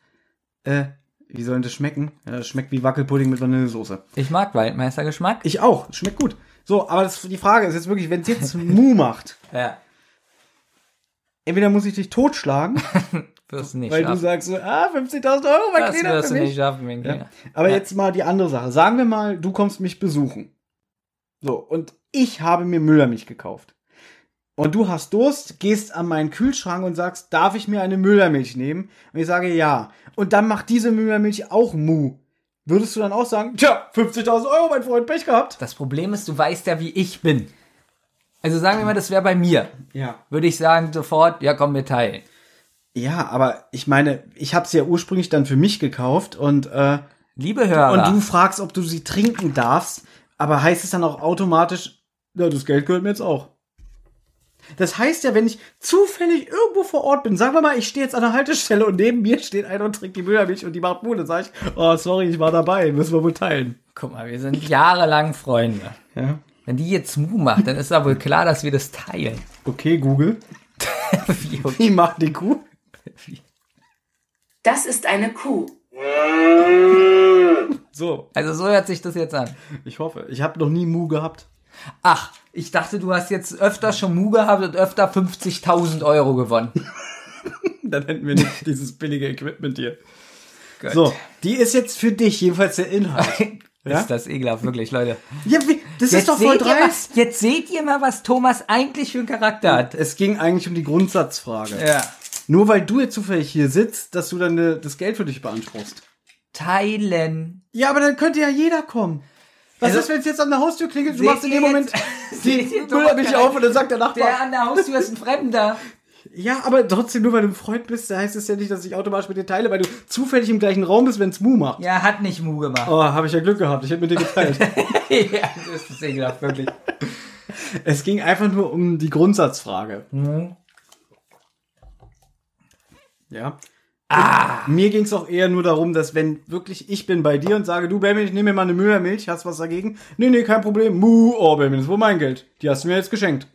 äh, wie soll denn das schmecken? Ja, das schmeckt wie Wackelpudding mit Vanillesoße. Ich mag Waldmeistergeschmack. Ich auch, schmeckt gut. So, aber das, die Frage ist jetzt wirklich, wenn es jetzt Mu macht, Ja. Entweder muss ich dich totschlagen, Wirst du nicht weil du schaffen. sagst so, ah, 50.000 Euro, mein das Kleiner, wirst für du nicht schaffen, mein Ja. Aber Ja. jetzt mal die andere Sache. Sagen wir mal, du kommst mich besuchen. So, und ich habe mir Müllermilch gekauft. Und du hast Durst, gehst an meinen Kühlschrank und sagst, darf ich mir eine Müllermilch nehmen? Und ich sage ja. Und dann macht diese Müllermilch auch Mu. Würdest du dann auch sagen, tja, 50.000 Euro, mein Freund, Pech gehabt? Das Problem ist, du weißt ja, wie ich bin. Also sagen wir mal, das wäre bei mir. Ja. Würde ich sagen sofort, ja komm, wir teilen. Ja, aber ich meine, ich habe sie ja ursprünglich dann für mich gekauft und, äh, Liebe Hörer, und du fragst, ob du sie trinken darfst, aber heißt es dann auch automatisch, ja, das Geld gehört mir jetzt auch. Das heißt ja, wenn ich zufällig irgendwo vor Ort bin, sagen wir mal, ich stehe jetzt an der Haltestelle und neben mir steht einer und trinkt die Müllermilch und die macht Mut, dann sage ich, oh, sorry, ich war dabei, müssen wir wohl teilen. guck mal, wir sind jahrelang Freunde. Ja. Wenn die jetzt Mu macht, dann ist da wohl klar, dass wir das teilen. Okay, Google. Wie, okay. Wie macht die Kuh? Das ist eine Kuh. So, Also so hört sich das jetzt an. ich hoffe. Ich habe noch nie Mu gehabt. Ach, ich dachte, du hast jetzt öfter schon Mu gehabt und öfter 50.000 Euro gewonnen. Dann hätten wir nicht dieses billige Equipment hier. Gut. So, die ist jetzt für dich, jedenfalls der Inhalt. Ja? Ist das ekelhaft, wirklich, Leute. Ja, wie, das ist doch voll dreist. jetzt seht ihr mal, was Thomas eigentlich für einen Charakter hat. Es ging eigentlich um die Grundsatzfrage. Ja. Nur weil du jetzt zufällig hier sitzt, dass du dann äh, das Geld für dich beanspruchst. Teilen. Ja, aber dann könnte ja jeder kommen. Was Also- ist, wenn es jetzt an der Haustür klingelt? Du machst in dem Moment jetzt- die Thomas auf und dann sagt der Nachbar. Der an der Haustür ist ein Fremder. Ja, aber trotzdem, nur weil du ein Freund bist, da heißt es ja nicht, dass ich automatisch mit dir teile, weil du zufällig im gleichen Raum bist, wenn es Mu macht. Ja, hat nicht Mu gemacht. Oh, habe ich ja Glück gehabt. Ich hätte mit dir geteilt. ja, das ist ekelhaft, wirklich. es ging einfach nur um die Grundsatzfrage. Mhm. Ja. Mir ging es auch eher nur darum, dass wenn wirklich ich bin bei dir und sage, du Baby, ich nehme mir mal eine Müllermilch, hast was dagegen? Nee, nee, kein Problem. Mu, oh Baby, das ist wohl mein Geld. Die hast du mir jetzt geschenkt.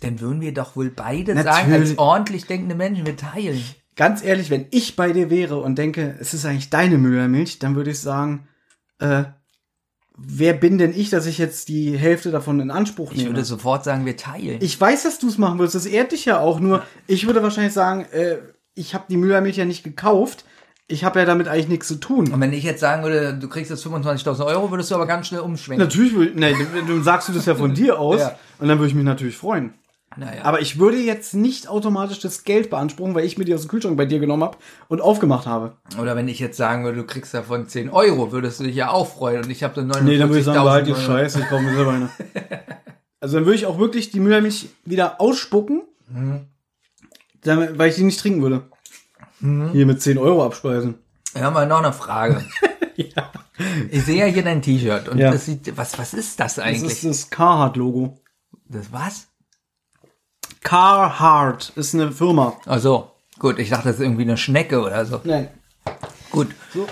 Dann würden wir doch wohl beide Natürlich. sagen, als ordentlich denkende Menschen, wir teilen. Ganz ehrlich, wenn ich bei dir wäre und denke, es ist eigentlich deine Müllermilch, dann würde ich sagen, äh, wer bin denn ich, dass ich jetzt die Hälfte davon in Anspruch Ich nehme? würde sofort sagen, wir teilen. Ich weiß, dass du es machen würdest, das ehrt dich ja auch, nur ich würde wahrscheinlich sagen, äh, ich habe die Müllermilch ja nicht gekauft, ich habe ja damit eigentlich nichts zu tun. Und wenn ich jetzt sagen würde, du kriegst jetzt 25.000 Euro, würdest du aber ganz schnell umschwenken. Natürlich, nee, du sagst du das ja von dir aus Ja. und dann würde ich mich natürlich freuen. Naja. Aber ich würde jetzt nicht automatisch das Geld beanspruchen, weil ich mir die aus dem Kühlschrank bei dir genommen habe und aufgemacht habe. Oder wenn ich jetzt sagen würde, du kriegst davon 10 Euro, würdest du dich ja auch freuen. Und ich habe dann 49.000 Nee, dann würde ich sagen, behalt die. Scheiße, ich mir selber eine. Also dann würde ich auch wirklich die Müllermilch wieder ausspucken, damit, weil ich die nicht trinken würde. Hier mit 10 Euro abspeisen. Wir haben mal noch eine Frage. Ich sehe ja hier dein T-Shirt und Ja. das sieht, was, was ist das Das eigentlich? ist das Carhartt-Logo. Das, was? Carhartt ist eine Firma. Ach so. Gut, ich dachte, das ist irgendwie eine Schnecke oder so. Nein. Gut. So.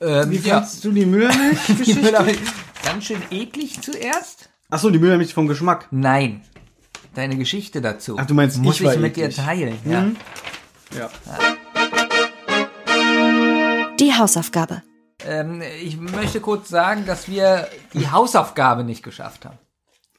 Ähm, Wie ja. fandst du die Die Müllermilch-Geschichte? Müllermilch. Ganz schön eklig zuerst? Achso, die Müllermilch vom Geschmack. Nein. Deine Geschichte dazu. Ach, du meinst, Muss ich war ich mit eklig. dir teilen. Ja. Mhm. Ja. Die Hausaufgabe. Ähm, ich möchte kurz sagen, dass wir die Hausaufgabe nicht geschafft haben.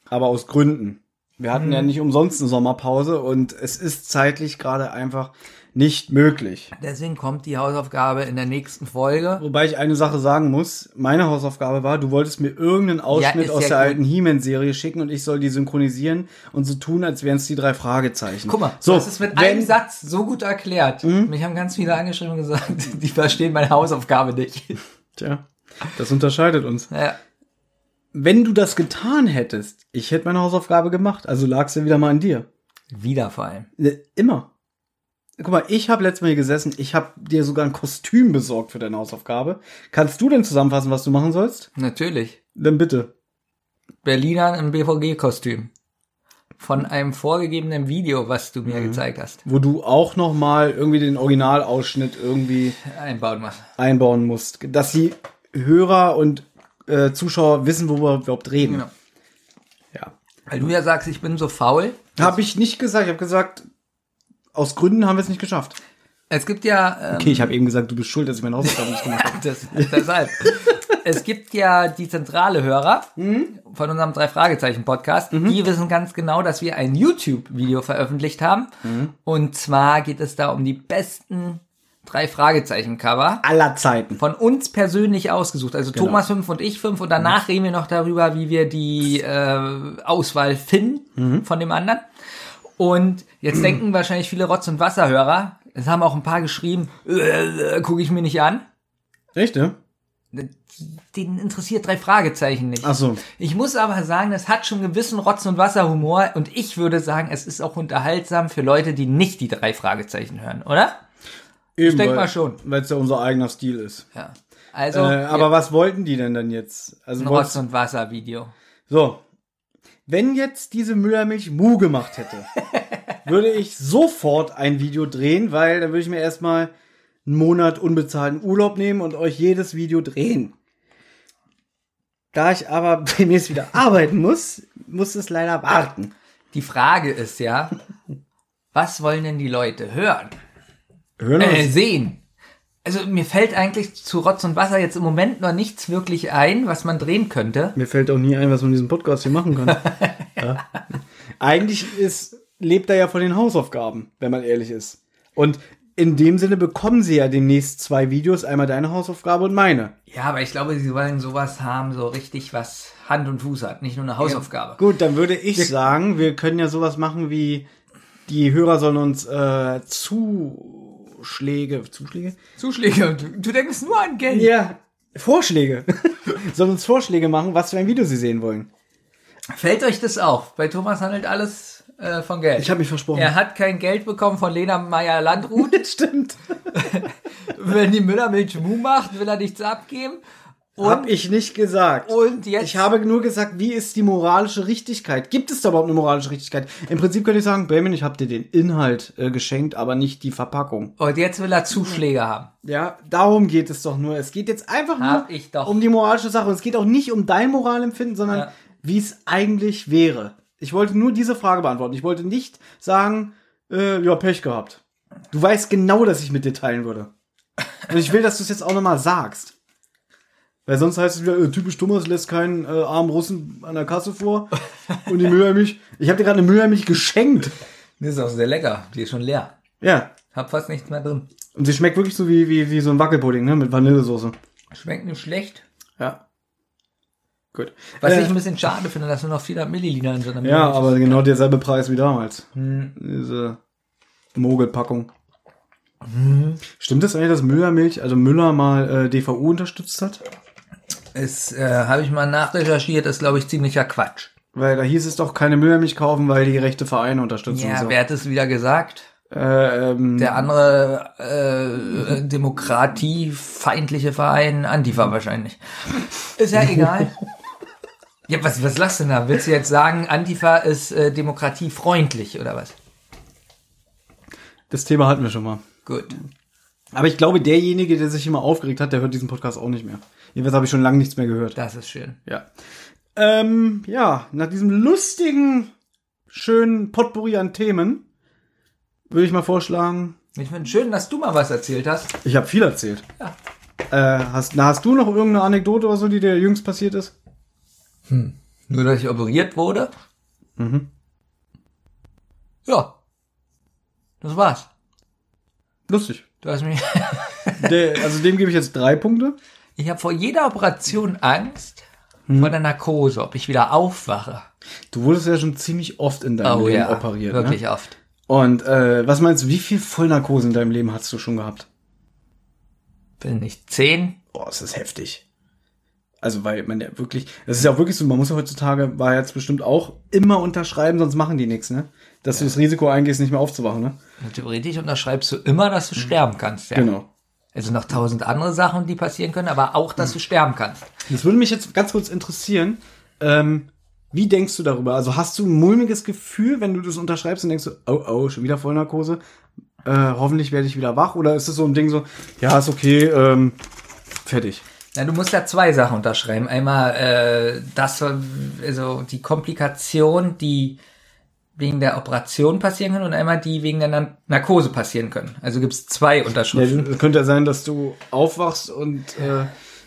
aber aus Gründen. Wir hatten ja nicht umsonst eine Sommerpause und es ist zeitlich gerade einfach nicht möglich. Deswegen kommt die Hausaufgabe in der nächsten Folge. Wobei ich eine Sache sagen muss. Meine Hausaufgabe war, du wolltest mir irgendeinen Ausschnitt ist aus ja der alten He-Man-Serie schicken und ich soll die synchronisieren und so tun, als wären es die drei Fragezeichen. Guck mal, so, hast es mit wenn- einem Satz so gut erklärt. Mich haben ganz viele angeschrieben und gesagt, die verstehen meine Hausaufgabe nicht. Tja, das unterscheidet uns. Ja. Wenn du das getan hättest, ich hätte meine Hausaufgabe gemacht. Also lag's ja wieder mal an dir. Wieder vor allem. Ne, Immer. Guck mal, ich habe letztes Mal hier gesessen, ich habe dir sogar ein Kostüm besorgt für deine Hausaufgabe. Kannst du denn zusammenfassen, was du machen sollst? Natürlich. Dann bitte. Berliner im BVG-Kostüm. Von einem vorgegebenen Video, was du mir gezeigt hast. Wo du auch noch mal irgendwie den Originalausschnitt irgendwie Einbauen was. einbauen musst, dass die Hörer und äh, Zuschauer wissen, wo wir überhaupt reden. Genau. Ja. Weil du ja sagst, ich bin so faul. Habe ich nicht gesagt. Ich habe gesagt, aus Gründen haben wir es nicht geschafft. Es gibt ja ähm, Okay, ich habe eben gesagt, du bist schuld, dass ich meine Hausaufgaben nicht gemacht habe. Das, deshalb. es gibt ja die zentrale Hörer von unserem drei Fragezeichen Podcast. Die wissen ganz genau, dass wir ein YouTube-Video veröffentlicht haben. Und zwar geht es da um die besten drei Fragezeichen Cover. Aller Zeiten. Von uns persönlich ausgesucht. Also Thomas 5 und ich 5. Und danach reden wir noch darüber, wie wir die äh, Auswahl finden von dem anderen. Und jetzt denken wahrscheinlich viele Rotz- und Wasserhörer, es haben auch ein paar geschrieben, äh, gucke ich mir nicht an. Echt, ne? Den interessiert drei Fragezeichen nicht. Ach so. Ich muss aber sagen, es hat schon gewissen Rotz- und Wasserhumor und ich würde sagen, es ist auch unterhaltsam für Leute, die nicht die drei Fragezeichen hören, oder? Eben, denk weil- mal schon. Weil es ja unser eigener Stil ist. Ja. Also, äh, aber was wollten die denn dann jetzt? Also ein Rotz- und Wasser-Video. So. Wenn jetzt diese Müllermilch Mu gemacht hätte, würde ich sofort ein Video drehen, weil dann würde ich mir erstmal einen Monat unbezahlten Urlaub nehmen und euch jedes Video drehen. Da ich aber demnächst wieder arbeiten muss, muss es leider warten. Die Frage ist ja, was wollen denn die Leute hören? Hören Äh, sehen. Also mir fällt eigentlich zu Rotz und Wasser jetzt im Moment noch nichts wirklich ein, was man drehen könnte. Mir fällt auch nie ein, was man in diesem Podcast hier machen kann. ja. Eigentlich ist, lebt er ja von den Hausaufgaben, wenn man ehrlich ist. Und in dem Sinne bekommen sie ja demnächst zwei Videos, einmal deine Hausaufgabe und meine. Ja, aber ich glaube, sie wollen sowas haben, so richtig was Hand und Fuß hat, nicht nur eine Hausaufgabe. Gut, dann würde ich sagen, wir können ja sowas machen wie, die Hörer sollen uns äh, Zuschläge, Zuschläge? Zuschläge, du, du denkst nur an Geld. Ja, Vorschläge. sollen uns Vorschläge machen, was für ein Video sie sehen wollen. Fällt euch das auf? Bei Thomas handelt alles äh, von Geld. Ich habe mich versprochen. er hat kein Geld bekommen von Lena Meyer-Landrut. Stimmt. Wenn die Müllermilch Mu macht, will er nichts abgeben. Hab ich nicht gesagt. Und jetzt Ich habe nur gesagt, wie ist die moralische Richtigkeit? Gibt es da überhaupt eine moralische Richtigkeit? Im Prinzip könnte ich sagen, Benjamin, ich habe dir den Inhalt äh, geschenkt, aber nicht die Verpackung. und jetzt will er Zuschläge haben. Ja, darum geht es doch nur. Es geht jetzt einfach nur um die moralische Sache. Und es geht auch nicht um dein Moralempfinden, sondern Ja. wie es eigentlich wäre. Ich wollte nur diese Frage beantworten. Ich wollte nicht sagen, äh, ja, Pech gehabt. Du weißt genau, dass ich mit dir teilen würde. Und ich will, dass du es jetzt auch nochmal sagst. Weil sonst heißt es wieder, äh, typisch Thomas lässt keinen äh, armen Russen an der Kasse vor. Und die Müllermilch, ich habe dir gerade eine Müllermilch geschenkt. Die ist auch sehr lecker. Die ist schon leer. Ja. Hab fast nichts mehr drin. Und sie schmeckt wirklich so wie, wie, wie so ein Wackelpudding, ne? Mit Vanillesoße. Schmeckt nicht schlecht. Ja. Gut. Was Äh, ich ein bisschen schade finde, dass nur noch 400 Milliliter in so einer Ja, aber genau derselbe Preis wie damals. Hm. Diese Mogelpackung. Stimmt das eigentlich, dass Müllermilch, also Müller mal äh, DVU unterstützt hat? Es äh, habe ich mal nachrecherchiert, ist glaube ich ziemlicher Quatsch. Weil da hieß es doch keine Müllermilch kaufen, weil die rechte Vereine unterstützen. Ja, so. wer hat es wieder gesagt? äh, ähm, Der andere äh, demokratiefeindliche Verein, Antifa wahrscheinlich. Ist ja egal. Ja, was, was lachst du denn da? Willst du jetzt sagen, Antifa ist äh, demokratiefreundlich oder was? das Thema hatten wir schon mal. Gut. Aber ich glaube, derjenige, der sich immer aufgeregt hat, der hört diesen Podcast auch nicht mehr. Jedenfalls habe ich schon lange nichts mehr gehört. Das ist schön. Ja. Ähm, ja, nach diesem lustigen, schönen Potpourri an Themen würde ich mal vorschlagen, Ich finde schön, dass du mal was erzählt hast. ich habe viel erzählt. Ja. Äh, hast, na, hast du noch irgendeine Anekdote oder so, die dir jüngst passiert ist? Nur, dass ich operiert wurde. Ja. Das war's. Lustig. Du hast mich. Der, also dem gebe ich jetzt drei Punkte. Ich habe vor jeder Operation Angst vor der Narkose, ob ich wieder aufwache. Du wurdest ja schon ziemlich oft in deinem Leben operiert. wirklich Ne? oft. Und äh, was meinst du, wie viel Vollnarkose in deinem Leben hast du schon gehabt? Bin ich zehn? Boah, ist das heftig. Also, weil man ja wirklich, das ist ja auch wirklich so, man muss ja heutzutage, war jetzt bestimmt auch immer unterschreiben, sonst machen die nichts, ne? Dass du das Risiko eingehst, nicht mehr aufzuwachen, ne? Theoretisch unterschreibst du immer, dass du sterben kannst. Ja. Genau. Also noch tausend andere Sachen, die passieren können, aber auch, dass du sterben kannst. Das würde mich jetzt ganz kurz interessieren. Ähm, wie denkst du darüber? Also hast du ein mulmiges Gefühl, wenn du das unterschreibst und denkst du, oh, oh, schon wieder Vollnarkose? Äh, hoffentlich werde ich wieder wach? Oder ist es so ein Ding so, ja, ist okay, ähm, fertig. Ja, du musst ja zwei Sachen unterschreiben. Einmal äh, das, also die Komplikation, die wegen der Operation passieren können und einmal die wegen der Nar- Narkose passieren können. Also gibt's zwei Ja, Unterschriften. es könnte ja sein, dass du aufwachst und äh,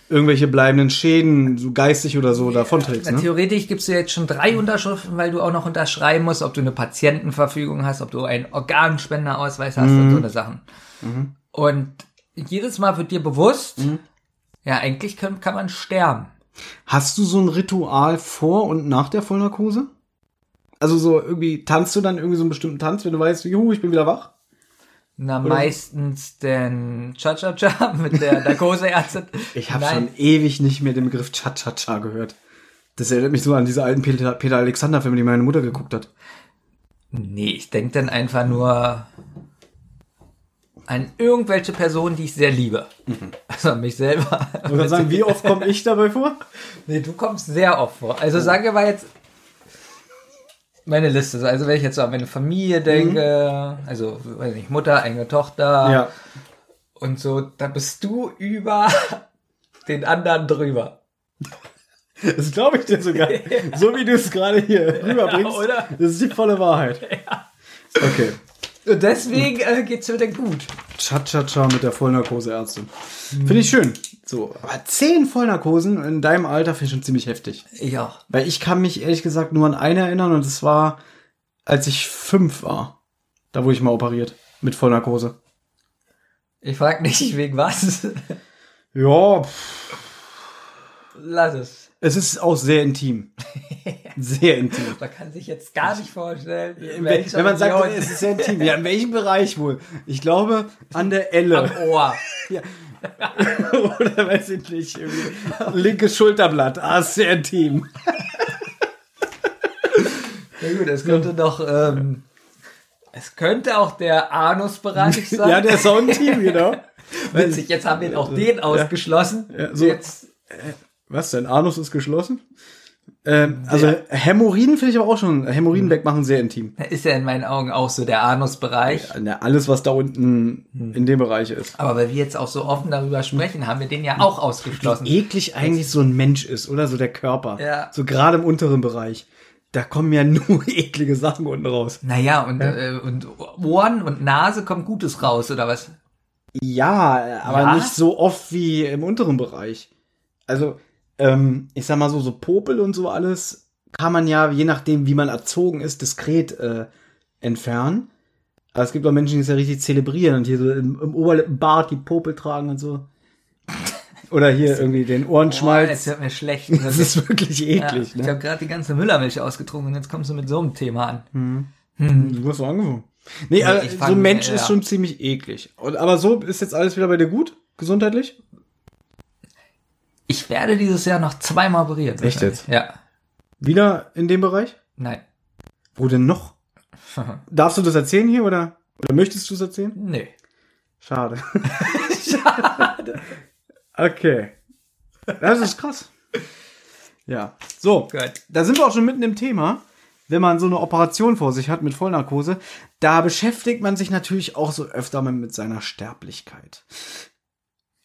irgendwelche bleibenden Schäden, so geistig oder so, davonträgst, ne? Theoretisch gibst du jetzt schon drei Unterschriften, weil du auch noch unterschreiben musst, ob du eine Patientenverfügung hast, ob du einen Organspenderausweis hast Mhm. und so eine Sachen. Und jedes Mal wird dir bewusst, Mhm. ja, eigentlich kann, kann man sterben. Hast du so ein Ritual vor und nach der Vollnarkose? Also so irgendwie, tanzt du dann irgendwie so einen bestimmten Tanz, wenn du weißt, juhu, ich bin wieder wach? Na, meistens den Cha-Cha-Cha mit der Narkoseärztin. Ich habe schon ewig nicht mehr den Begriff Cha-Cha-Cha gehört. Das erinnert mich so an diese alten Peter, Peter Alexander-Filme, die meine Mutter geguckt hat. Nee, ich denke dann einfach nur an irgendwelche Personen, die ich sehr liebe. Also an mich selber. Ich sagen, wie oft komme ich dabei vor? Nee, du kommst sehr oft vor. Also sagen wir mal jetzt meine Liste. so. Also wenn ich jetzt so an meine Familie denke, also weiß nicht, Mutter, eigene Tochter Ja. und so, da bist du über den anderen drüber. Das glaube ich dir sogar. So wie du es gerade hier rüberbringst. oder? Das ist die volle Wahrheit. Okay. Und deswegen äh, geht's mir denn gut. Cha-Cha-Cha mit der Vollnarkoseärztin. Finde ich schön. So, aber zehn Vollnarkosen in deinem Alter finde ich schon ziemlich heftig. Ich auch. Weil ich kann mich ehrlich gesagt nur an eine erinnern und das war, als ich fünf war. Da wurde ich mal operiert. Mit Vollnarkose. Ich frag nicht wegen was. Ja, pff, Lass es. Es ist auch sehr intim. Sehr intim. Man kann sich jetzt gar nicht vorstellen, in Wenn, wenn man sagt, es ist sehr intim. Ja, in welchem Bereich wohl? Ich glaube, an der Elle. am Ohr. Oder weiß ich nicht. Linkes Schulterblatt. Ah, ist sehr intim. Na gut, es könnte doch, ähm, es könnte auch der Anusbereich sein. Ja, der ist auch intim, genau. Witzig, jetzt haben wir auch den ausgeschlossen. Ja, so. Jetzt, Was denn? Anus ist geschlossen? Ähm, also Hämorrhoiden finde ich aber auch schon. Hämorrhoiden wegmachen sehr intim. ist ja in meinen Augen auch so der Anusbereich. Ja, alles, was da unten in dem Bereich ist. Aber weil wir jetzt auch so offen darüber sprechen, haben wir den ja auch ausgeschlossen. Eklig eigentlich so ein Mensch ist, oder? So der Körper. Ja. So gerade im unteren Bereich. Da kommen ja nur eklige Sachen unten raus. Naja, und, äh, und Ohren und Nase kommt Gutes raus, oder was? Ja, aber Ja? nicht so oft wie im unteren Bereich. Also, ähm, ich sag mal so, so Popel und so alles kann man ja, je nachdem, wie man erzogen ist, diskret äh, entfernen. Aber es gibt auch Menschen, die es ja richtig zelebrieren und hier so im, im Oberlippenbart die Popel tragen und so. Oder hier irgendwie den Boah, Ohrenschmalz. jetzt wird mir schlecht. das ist wirklich ja, eklig, Ich ne? habe gerade die ganze Müllermilch ausgetrunken und jetzt kommst du mit so einem Thema an. Du hast so angefangen. Nee, aber ich so ein Mensch ja. ist schon ziemlich eklig. Und, aber so ist jetzt alles wieder bei dir gut? Gesundheitlich? Ich werde dieses Jahr noch zweimal operiert. Echt jetzt? Ja. Wieder in dem Bereich? Nein. Wo denn noch? Darfst du das erzählen hier oder, oder möchtest du es erzählen? Nee. Schade. Schade. Okay. Das ist krass. Ja. So, Gut. da sind wir auch schon mitten im Thema. Wenn man so eine Operation vor sich hat mit Vollnarkose, da beschäftigt man sich natürlich auch so öfter mal mit seiner Sterblichkeit.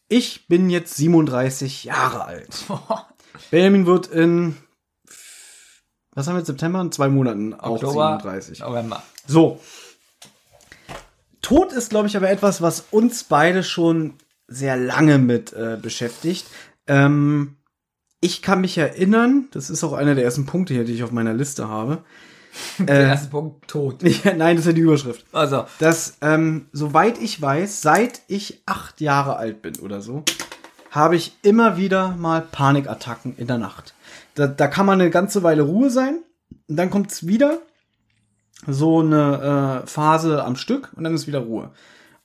Ich bin jetzt 37 Jahre alt. Benjamin wird in, was haben wir jetzt, September? In zwei Monaten auch Oktober, 37. November. So. Tod ist, glaube ich, aber etwas, was uns beide schon sehr lange mit äh, beschäftigt. Ähm, ich kann mich erinnern, das ist auch einer der ersten Punkte hier, die ich auf meiner Liste habe. Der erste Punkt, tot. Ja, nein, das ist ja die Überschrift. Also, Dass, ähm, soweit ich weiß, seit ich acht Jahre alt bin oder so, habe ich immer wieder mal Panikattacken in der Nacht. Da, da kann man eine ganze Weile Ruhe sein und dann kommt's wieder so eine äh, Phase am Stück und dann ist wieder Ruhe.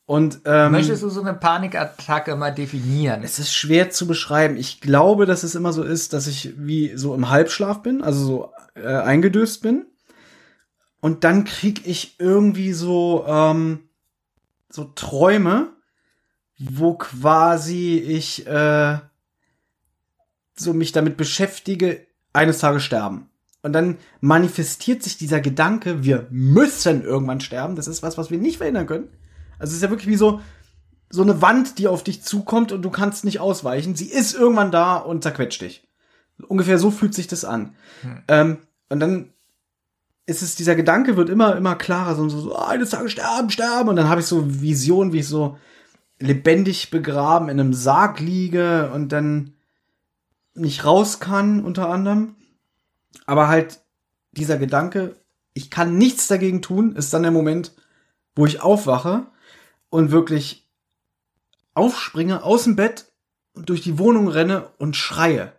Und ähm, möchtest du so eine Panikattacke mal definieren? es ist schwer zu beschreiben. Ich glaube, dass es immer so ist, dass ich wie so im Halbschlaf bin, also so äh, eingedöst bin. Und dann krieg ich irgendwie so ähm, so Träume, wo quasi ich äh, so mich damit beschäftige, eines Tages sterben. Und dann manifestiert sich dieser Gedanke, wir müssen irgendwann sterben. Das ist was, was wir nicht verhindern können. Also es ist ja wirklich wie so, so eine Wand, die auf dich zukommt und du kannst nicht ausweichen. Sie ist irgendwann da und zerquetscht dich. Ungefähr so fühlt sich das an. Ähm, und dann ist es, dieser Gedanke wird immer, immer klarer, so, so, so ah, eines Tages sterben, sterben. Und dann habe ich so Visionen, wie ich so lebendig begraben in einem Sarg liege und dann nicht raus kann, unter anderem. Aber halt dieser Gedanke, ich kann nichts dagegen tun, ist dann der Moment, wo ich aufwache und wirklich aufspringe aus dem Bett und durch die Wohnung renne und schreie.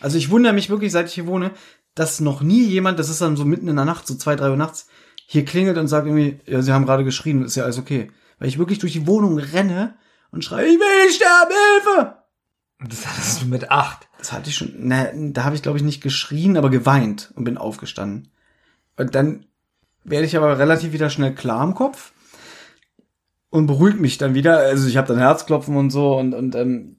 Also ich wundere mich wirklich, seit ich hier wohne, dass noch nie jemand, das ist dann so mitten in der Nacht, so zwei, drei Uhr nachts, hier klingelt und sagt irgendwie, ja, sie haben gerade geschrien, ist ja alles okay. Weil ich wirklich durch die Wohnung renne und schreie, ich will nicht sterben, Hilfe! Das hattest du mit acht. Das hatte ich schon, ne, da habe ich glaube ich nicht geschrien, aber geweint und bin aufgestanden. Und dann werde ich aber relativ wieder schnell klar im Kopf und beruhigt mich dann wieder. Also ich habe dann Herzklopfen und so und und ähm,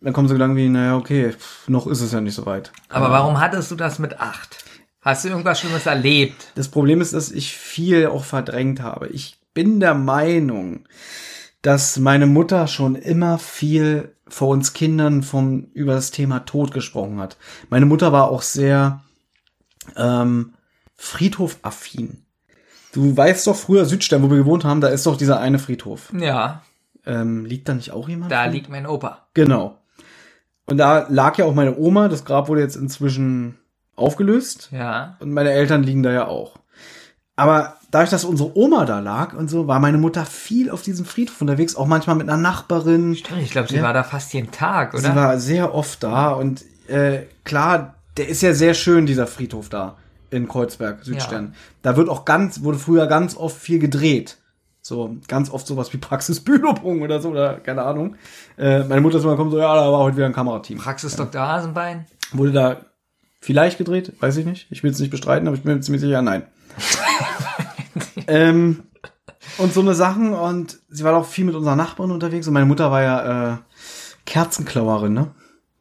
dann kommen so Gedanken wie, naja, okay, pff, noch ist es ja nicht so weit. Aber warum hattest du das mit acht? Hast du irgendwas Schlimmes erlebt? Das Problem ist, dass ich viel auch verdrängt habe. Ich bin der Meinung, dass meine Mutter schon immer viel vor uns Kindern vom über das Thema Tod gesprochen hat. Meine Mutter war auch sehr ähm, Friedhof-affin. Du weißt doch früher Südstern, wo wir gewohnt haben, da ist doch dieser eine Friedhof. Ja, Ähm, liegt da nicht auch jemand? da drin? liegt mein Opa. Genau. Und da lag ja auch meine Oma. Das Grab wurde jetzt inzwischen aufgelöst. Ja. Und meine Eltern liegen da ja auch. Aber dadurch, dass unsere Oma da lag und so, war meine Mutter viel auf diesem Friedhof unterwegs, auch manchmal mit einer Nachbarin. Ich glaube, sie Ja. war da fast jeden Tag, Sie oder? war sehr oft da und äh, klar, der ist ja sehr schön, dieser Friedhof da in Kreuzberg, Südstern. Da wird auch ganz, wurde früher ganz oft viel gedreht. So, ganz oft sowas wie Praxis oder so, oder keine Ahnung. Äh, meine Mutter ist mal gekommen, so, ja, da war heute wieder ein Kamerateam. Praxis Dr. Hasenbein. Wurde da vielleicht gedreht? Weiß ich nicht. Ich will es nicht bestreiten, aber ich bin mir ziemlich sicher, nein. ähm, und so eine Sachen und sie war auch viel mit unseren Nachbarn unterwegs und meine Mutter war ja äh, Kerzenklauerin, ne?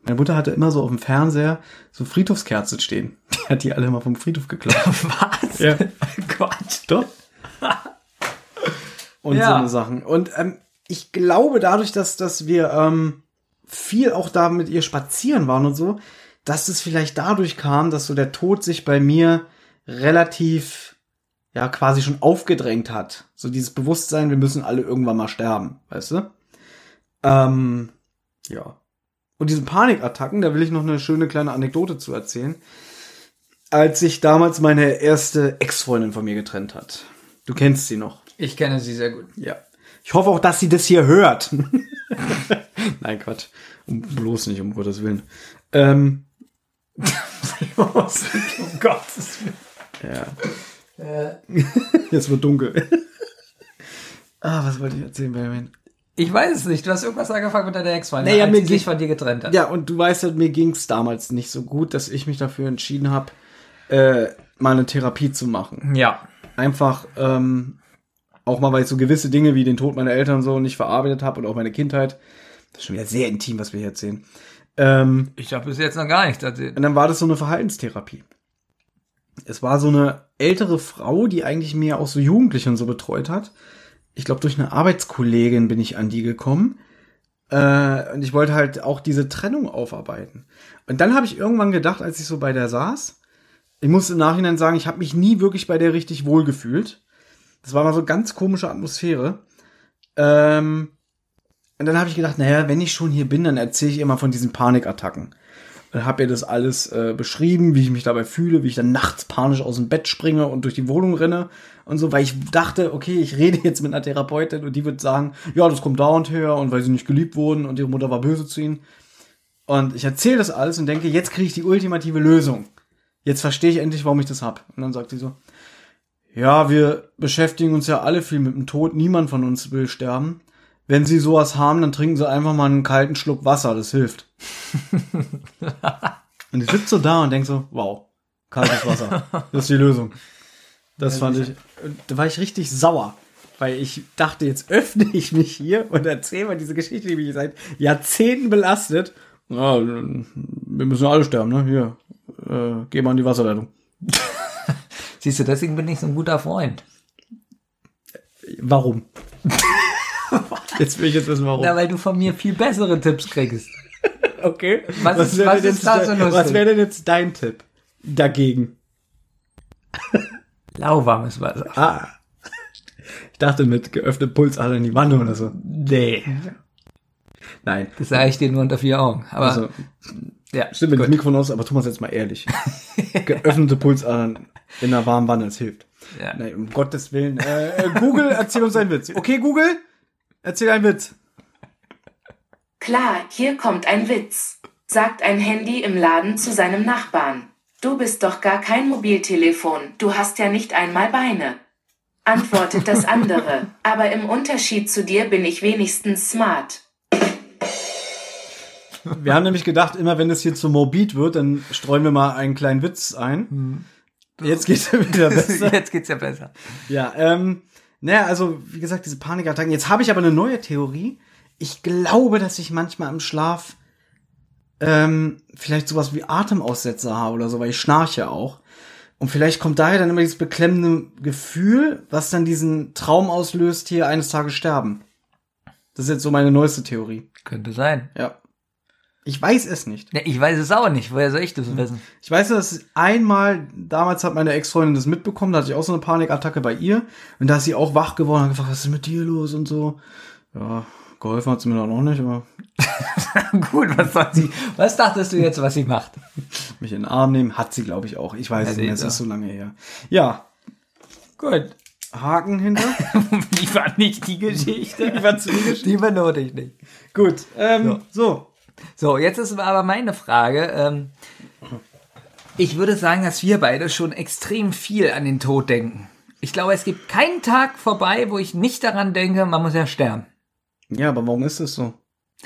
Meine Mutter hatte immer so auf dem Fernseher so Friedhofskerzen stehen. Die hat die alle immer vom Friedhof geklaut. Was? Ja. Gott. Doch. Und Ja. so eine Sachen. Und ähm, ich glaube, dadurch, dass, dass wir ähm, viel auch da mit ihr spazieren waren und so, dass es vielleicht dadurch kam, dass so der Tod sich bei mir relativ, ja, quasi schon aufgedrängt hat. So dieses Bewusstsein, wir müssen alle irgendwann mal sterben, weißt du? Ähm, ja. Und diese Panikattacken, da will ich noch eine schöne kleine Anekdote zu erzählen. Als sich damals meine erste Ex-Freundin von mir getrennt hat. Du kennst sie noch. Ich kenne sie sehr gut. Ja. Ich hoffe auch, dass sie das hier hört. Nein, Quatsch. Um, bloß nicht, um Gottes Willen. Ähm, um Gottes Willen. ja. Jetzt wird dunkel. ah, was wollte ich erzählen, Benjamin? Ich weiß es nicht. Du hast irgendwas angefangen mit deiner Ex-Freundin, Naja, als mir sie sich ging- von dir getrennt hat. Ja, und du weißt ja, mir ging's damals nicht so gut, dass ich mich dafür entschieden habe, äh, mal eine Therapie zu machen. Ja. Einfach, ähm, auch mal, weil ich so gewisse Dinge wie den Tod meiner Eltern so nicht verarbeitet habe und auch meine Kindheit. Das ist schon wieder sehr intim, was wir hier erzählen. Ähm, Ich habe bis jetzt noch gar nichts erzählt. Und dann war das so eine Verhaltenstherapie. Es war so eine ältere Frau, die eigentlich mir auch so Jugendliche und so betreut hat. Ich glaube, durch eine Arbeitskollegin bin ich an die gekommen. Äh, und ich wollte halt auch diese Trennung aufarbeiten. Und dann habe ich irgendwann gedacht, als ich so bei der saß, ich muss im Nachhinein sagen, ich habe mich nie wirklich bei der richtig wohl gefühlt. Das war mal so ganz komische Atmosphäre. Ähm, und dann habe ich gedacht, naja, wenn ich schon hier bin, dann erzähle ich immer von diesen Panikattacken. Und habe ihr das alles äh, beschrieben, wie ich mich dabei fühle, wie ich dann nachts panisch aus dem Bett springe und durch die Wohnung renne und so, weil ich dachte, okay, ich rede jetzt mit einer Therapeutin und die wird sagen, ja, das kommt da und her und weil sie nicht geliebt wurden und ihre Mutter war böse zu ihnen. Und ich erzähle das alles und denke, jetzt kriege ich die ultimative Lösung. Jetzt verstehe ich endlich, warum ich das hab. Und dann sagt sie so, ja, wir beschäftigen uns ja alle viel mit dem Tod, niemand von uns will sterben. Wenn sie sowas haben, dann trinken sie einfach mal einen kalten Schluck Wasser, das hilft. und ich sitze so da und denk so, wow, kaltes Wasser, das ist die Lösung. Das fand ich, da war ich richtig sauer, weil ich dachte, jetzt öffne ich mich hier und erzähle mal diese Geschichte, die mich seit Jahrzehnten belastet. Ja, wir müssen ja alle sterben, ne? Hier, äh, geh mal an die Wasserleitung. Siehst du, deswegen bin ich so ein guter Freund. Warum? jetzt will ich jetzt wissen, warum. Na, weil du von mir viel bessere Tipps kriegst. Okay. Was ist- was denn ist jetzt da so lustig? Was wäre denn jetzt dein Tipp dagegen? Lauwarmes Wasser. Ah. Ich dachte mit geöffnetem Pulsader in die Wanne oder so. Nee. Nein. Das sage ich dir nur unter vier Augen. Aber Also, ja, stimmt mit dem gut. Mikrofon aus, aber Thomas jetzt mal ehrlich. Geöffnete Pulsadern in einer warmen Wanne, das hilft. Ja. Nein, um Gottes Willen. Äh, Google, erzähl uns einen Witz. Okay, Google, erzähl einen Witz. Klar, hier kommt ein Witz, sagt ein Handy im Laden zu seinem Nachbarn. Du bist doch gar kein Mobiltelefon, du hast ja nicht einmal Beine. Antwortet das andere, aber im Unterschied zu dir bin ich wenigstens smart. Wir haben nämlich gedacht, immer wenn es hier zu morbid wird, dann streuen wir mal einen kleinen Witz ein. Jetzt geht's wieder besser. Jetzt geht's ja besser. Ja, ähm, naja, also wie gesagt, diese Panikattacken. Jetzt habe ich aber eine neue Theorie. Ich glaube, dass ich manchmal im Schlaf ähm, vielleicht sowas wie Atemaussetzer habe oder so, weil ich schnarche auch. Und vielleicht kommt daher dann immer dieses beklemmende Gefühl, was dann diesen Traum auslöst, hier eines Tages sterben. Das ist jetzt so meine neueste Theorie. Könnte sein. Ja. Ich weiß es nicht. Ja, ich weiß es auch nicht. Woher soll ich das wissen? Ich weiß, dass einmal, damals hat meine Ex-Freundin das mitbekommen, da hatte ich auch so eine Panikattacke bei ihr. Und da ist sie auch wach geworden und hat gefragt, was ist mit dir los und so. Ja, geholfen hat sie mir dann auch nicht, aber Gut, was soll sie? Was dachtest du jetzt, was sie macht? mich in den Arm nehmen hat sie, glaube ich, auch. Ich weiß es nicht, es ist so lange her. Ja, Gut. Haken hinter. Die war nicht die Geschichte. Die war zu die Geschichte. Die benote ich nicht. Gut, ähm, so. So, jetzt ist aber meine Frage. Ähm, ich würde sagen, dass wir beide schon extrem viel an den Tod denken. Ich glaube, es gibt keinen Tag vorbei, wo ich nicht daran denke, man muss ja sterben. Ja, aber warum ist es so?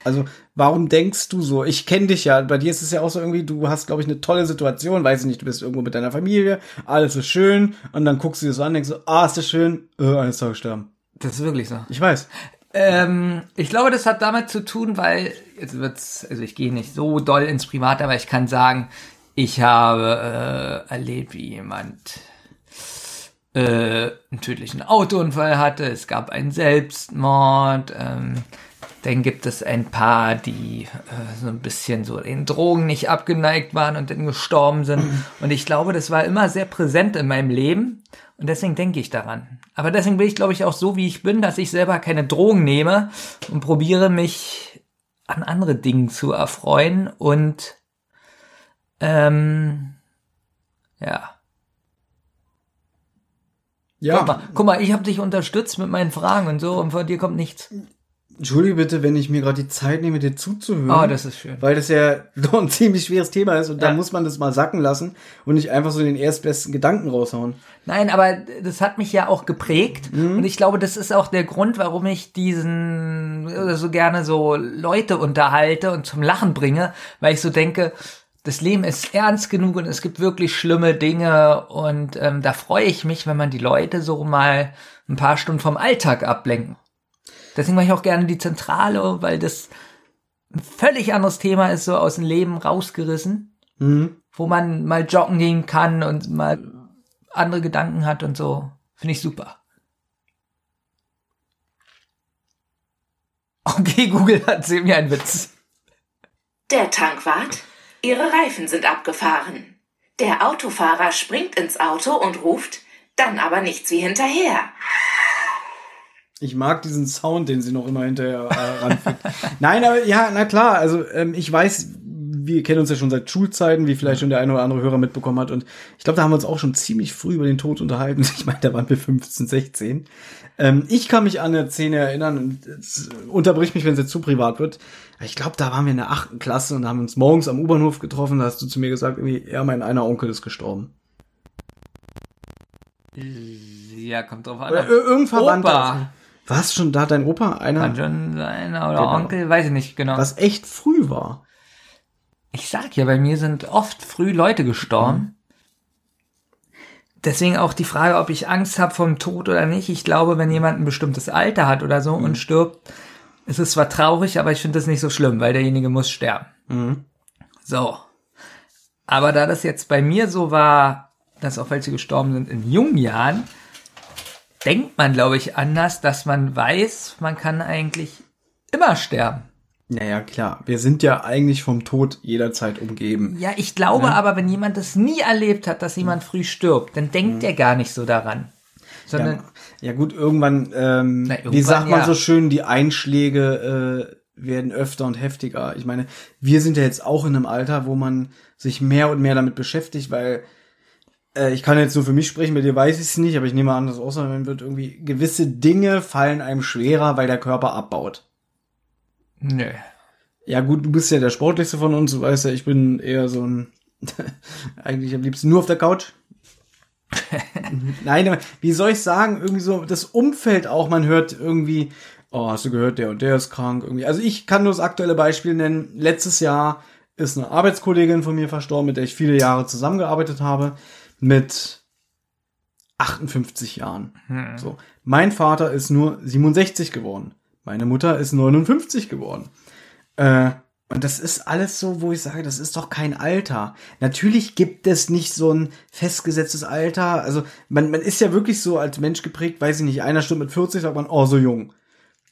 Also, warum denkst du so? Ich kenne dich ja, bei dir ist es ja auch so irgendwie, du hast, glaube ich, eine tolle Situation, weiß ich nicht, du bist irgendwo mit deiner Familie, alles ist schön, und dann guckst du dir so an, denkst so, ah, ist das schön, äh, eines Tages sterben. Das ist wirklich so. Ich weiß. Ähm, ich glaube, das hat damit zu tun, weil jetzt wird's, also ich gehe nicht so doll ins Private, aber ich kann sagen, ich habe äh, erlebt, wie jemand äh, einen tödlichen Autounfall hatte. Es gab einen Selbstmord. Ähm, dann gibt es ein paar, die äh, so ein bisschen so den Drogen nicht abgeneigt waren und dann gestorben sind. Und ich glaube, das war immer sehr präsent in meinem Leben. Und deswegen denke ich daran. Aber deswegen bin ich, glaube ich, auch so, wie ich bin, dass ich selber keine Drogen nehme und probiere mich an andere Dinge zu erfreuen und ähm, ja. Ja, Guck mal, guck mal, ich habe dich unterstützt mit meinen Fragen und so und von dir kommt nichts. Entschuldige bitte, wenn ich mir gerade die Zeit nehme, dir zuzuhören. Oh, das ist schön. Weil das ja doch ein ziemlich schweres Thema ist und da Ja. muss man das mal sacken lassen und nicht einfach so den erstbesten Gedanken raushauen. Nein, aber das hat mich ja auch geprägt und ich glaube, das ist auch der Grund, warum ich diesen äh, so gerne so Leute unterhalte und zum Lachen bringe, weil ich so denke, das Leben ist ernst genug und es gibt wirklich schlimme Dinge und ähm, da freue ich mich, wenn man die Leute so mal ein paar Stunden vom Alltag ablenken. Deswegen mache ich auch gerne die Zentrale, weil das ein völlig anderes Thema ist, so aus dem Leben rausgerissen Mhm. wo man mal joggen gehen kann und mal andere Gedanken hat und so. Finde ich super. Okay, Google erzähl mir einen Witz. Der Tankwart? Ihre Reifen sind abgefahren. Der Autofahrer springt ins Auto und ruft, dann aber nichts wie hinterher. Ich mag diesen Sound, den sie noch immer hinterher äh, ranfügt. Nein, aber ja, na klar, also ähm, ich weiß, wir kennen uns ja schon seit Schulzeiten, wie vielleicht schon der eine oder andere Hörer mitbekommen hat. Und ich glaube, da haben wir uns auch schon ziemlich früh über den Tod unterhalten. Ich meine, da waren wir 15, 16. Ähm, ich kann mich an eine Szene erinnern und es unterbricht mich, wenn es jetzt zu privat wird. Ich glaube, da waren wir in der achten Klasse und haben uns morgens am U-Bahnhof getroffen. Da hast du zu mir gesagt, irgendwie, ja, mein einer Onkel ist gestorben. Ja, kommt drauf an. Ir- irgendwann Opa. Was schon da dein Opa einer, Kann schon sein, oder Genau. Onkel, weiß ich nicht genau. was echt früh war. Ich sag ja, bei mir sind oft früh Leute gestorben. Deswegen auch die Frage, ob ich Angst habe vom Tod oder nicht. Ich glaube, wenn jemand ein bestimmtes Alter hat oder so und stirbt, ist es zwar traurig, aber ich finde es nicht so schlimm, weil derjenige muss sterben. So. Aber da das jetzt bei mir so war, dass auch welche gestorben sind in jungen Jahren, denkt man, glaube ich, anders, dass man weiß, man kann eigentlich immer sterben. Naja, klar. Wir sind ja eigentlich vom Tod jederzeit umgeben. Ja, ich glaube aber, wenn jemand das nie erlebt hat, dass jemand früh stirbt, dann denkt er gar nicht so daran. Sondern, Ja, ja gut, irgendwann, ähm, Na, wie irgendwann sagt man ja. so schön, die Einschläge äh, werden öfter und heftiger. Ich meine, wir sind ja jetzt auch in einem Alter, wo man sich mehr und mehr damit beschäftigt, weil äh, ich kann jetzt nur für mich sprechen, bei dir weiß ich es nicht, aber ich nehme an, dass außer man wird irgendwie gewisse Dinge fallen einem schwerer, weil der Körper abbaut. nö. Ja gut, du bist ja der sportlichste von uns, du weißt ja, ich bin eher so ein eigentlich am liebsten nur auf der Couch. Nein, wie soll ich sagen, irgendwie so das Umfeld auch, man hört irgendwie, oh, hast du gehört, der und der ist krank irgendwie. Also ich kann nur das aktuelle Beispiel nennen. Letztes Jahr ist eine Arbeitskollegin von mir verstorben, mit der ich viele Jahre zusammengearbeitet habe, mit 58 Jahren. So. Mein Vater ist nur 67 geworden. Meine Mutter ist 59 geworden. Äh, und das ist alles so, wo ich sage, das ist doch kein Alter. Natürlich gibt es nicht so ein festgesetztes Alter. Also man, man ist ja wirklich so als Mensch geprägt, weiß ich nicht, einer stimmt mit 40, sagt man, oh, so jung.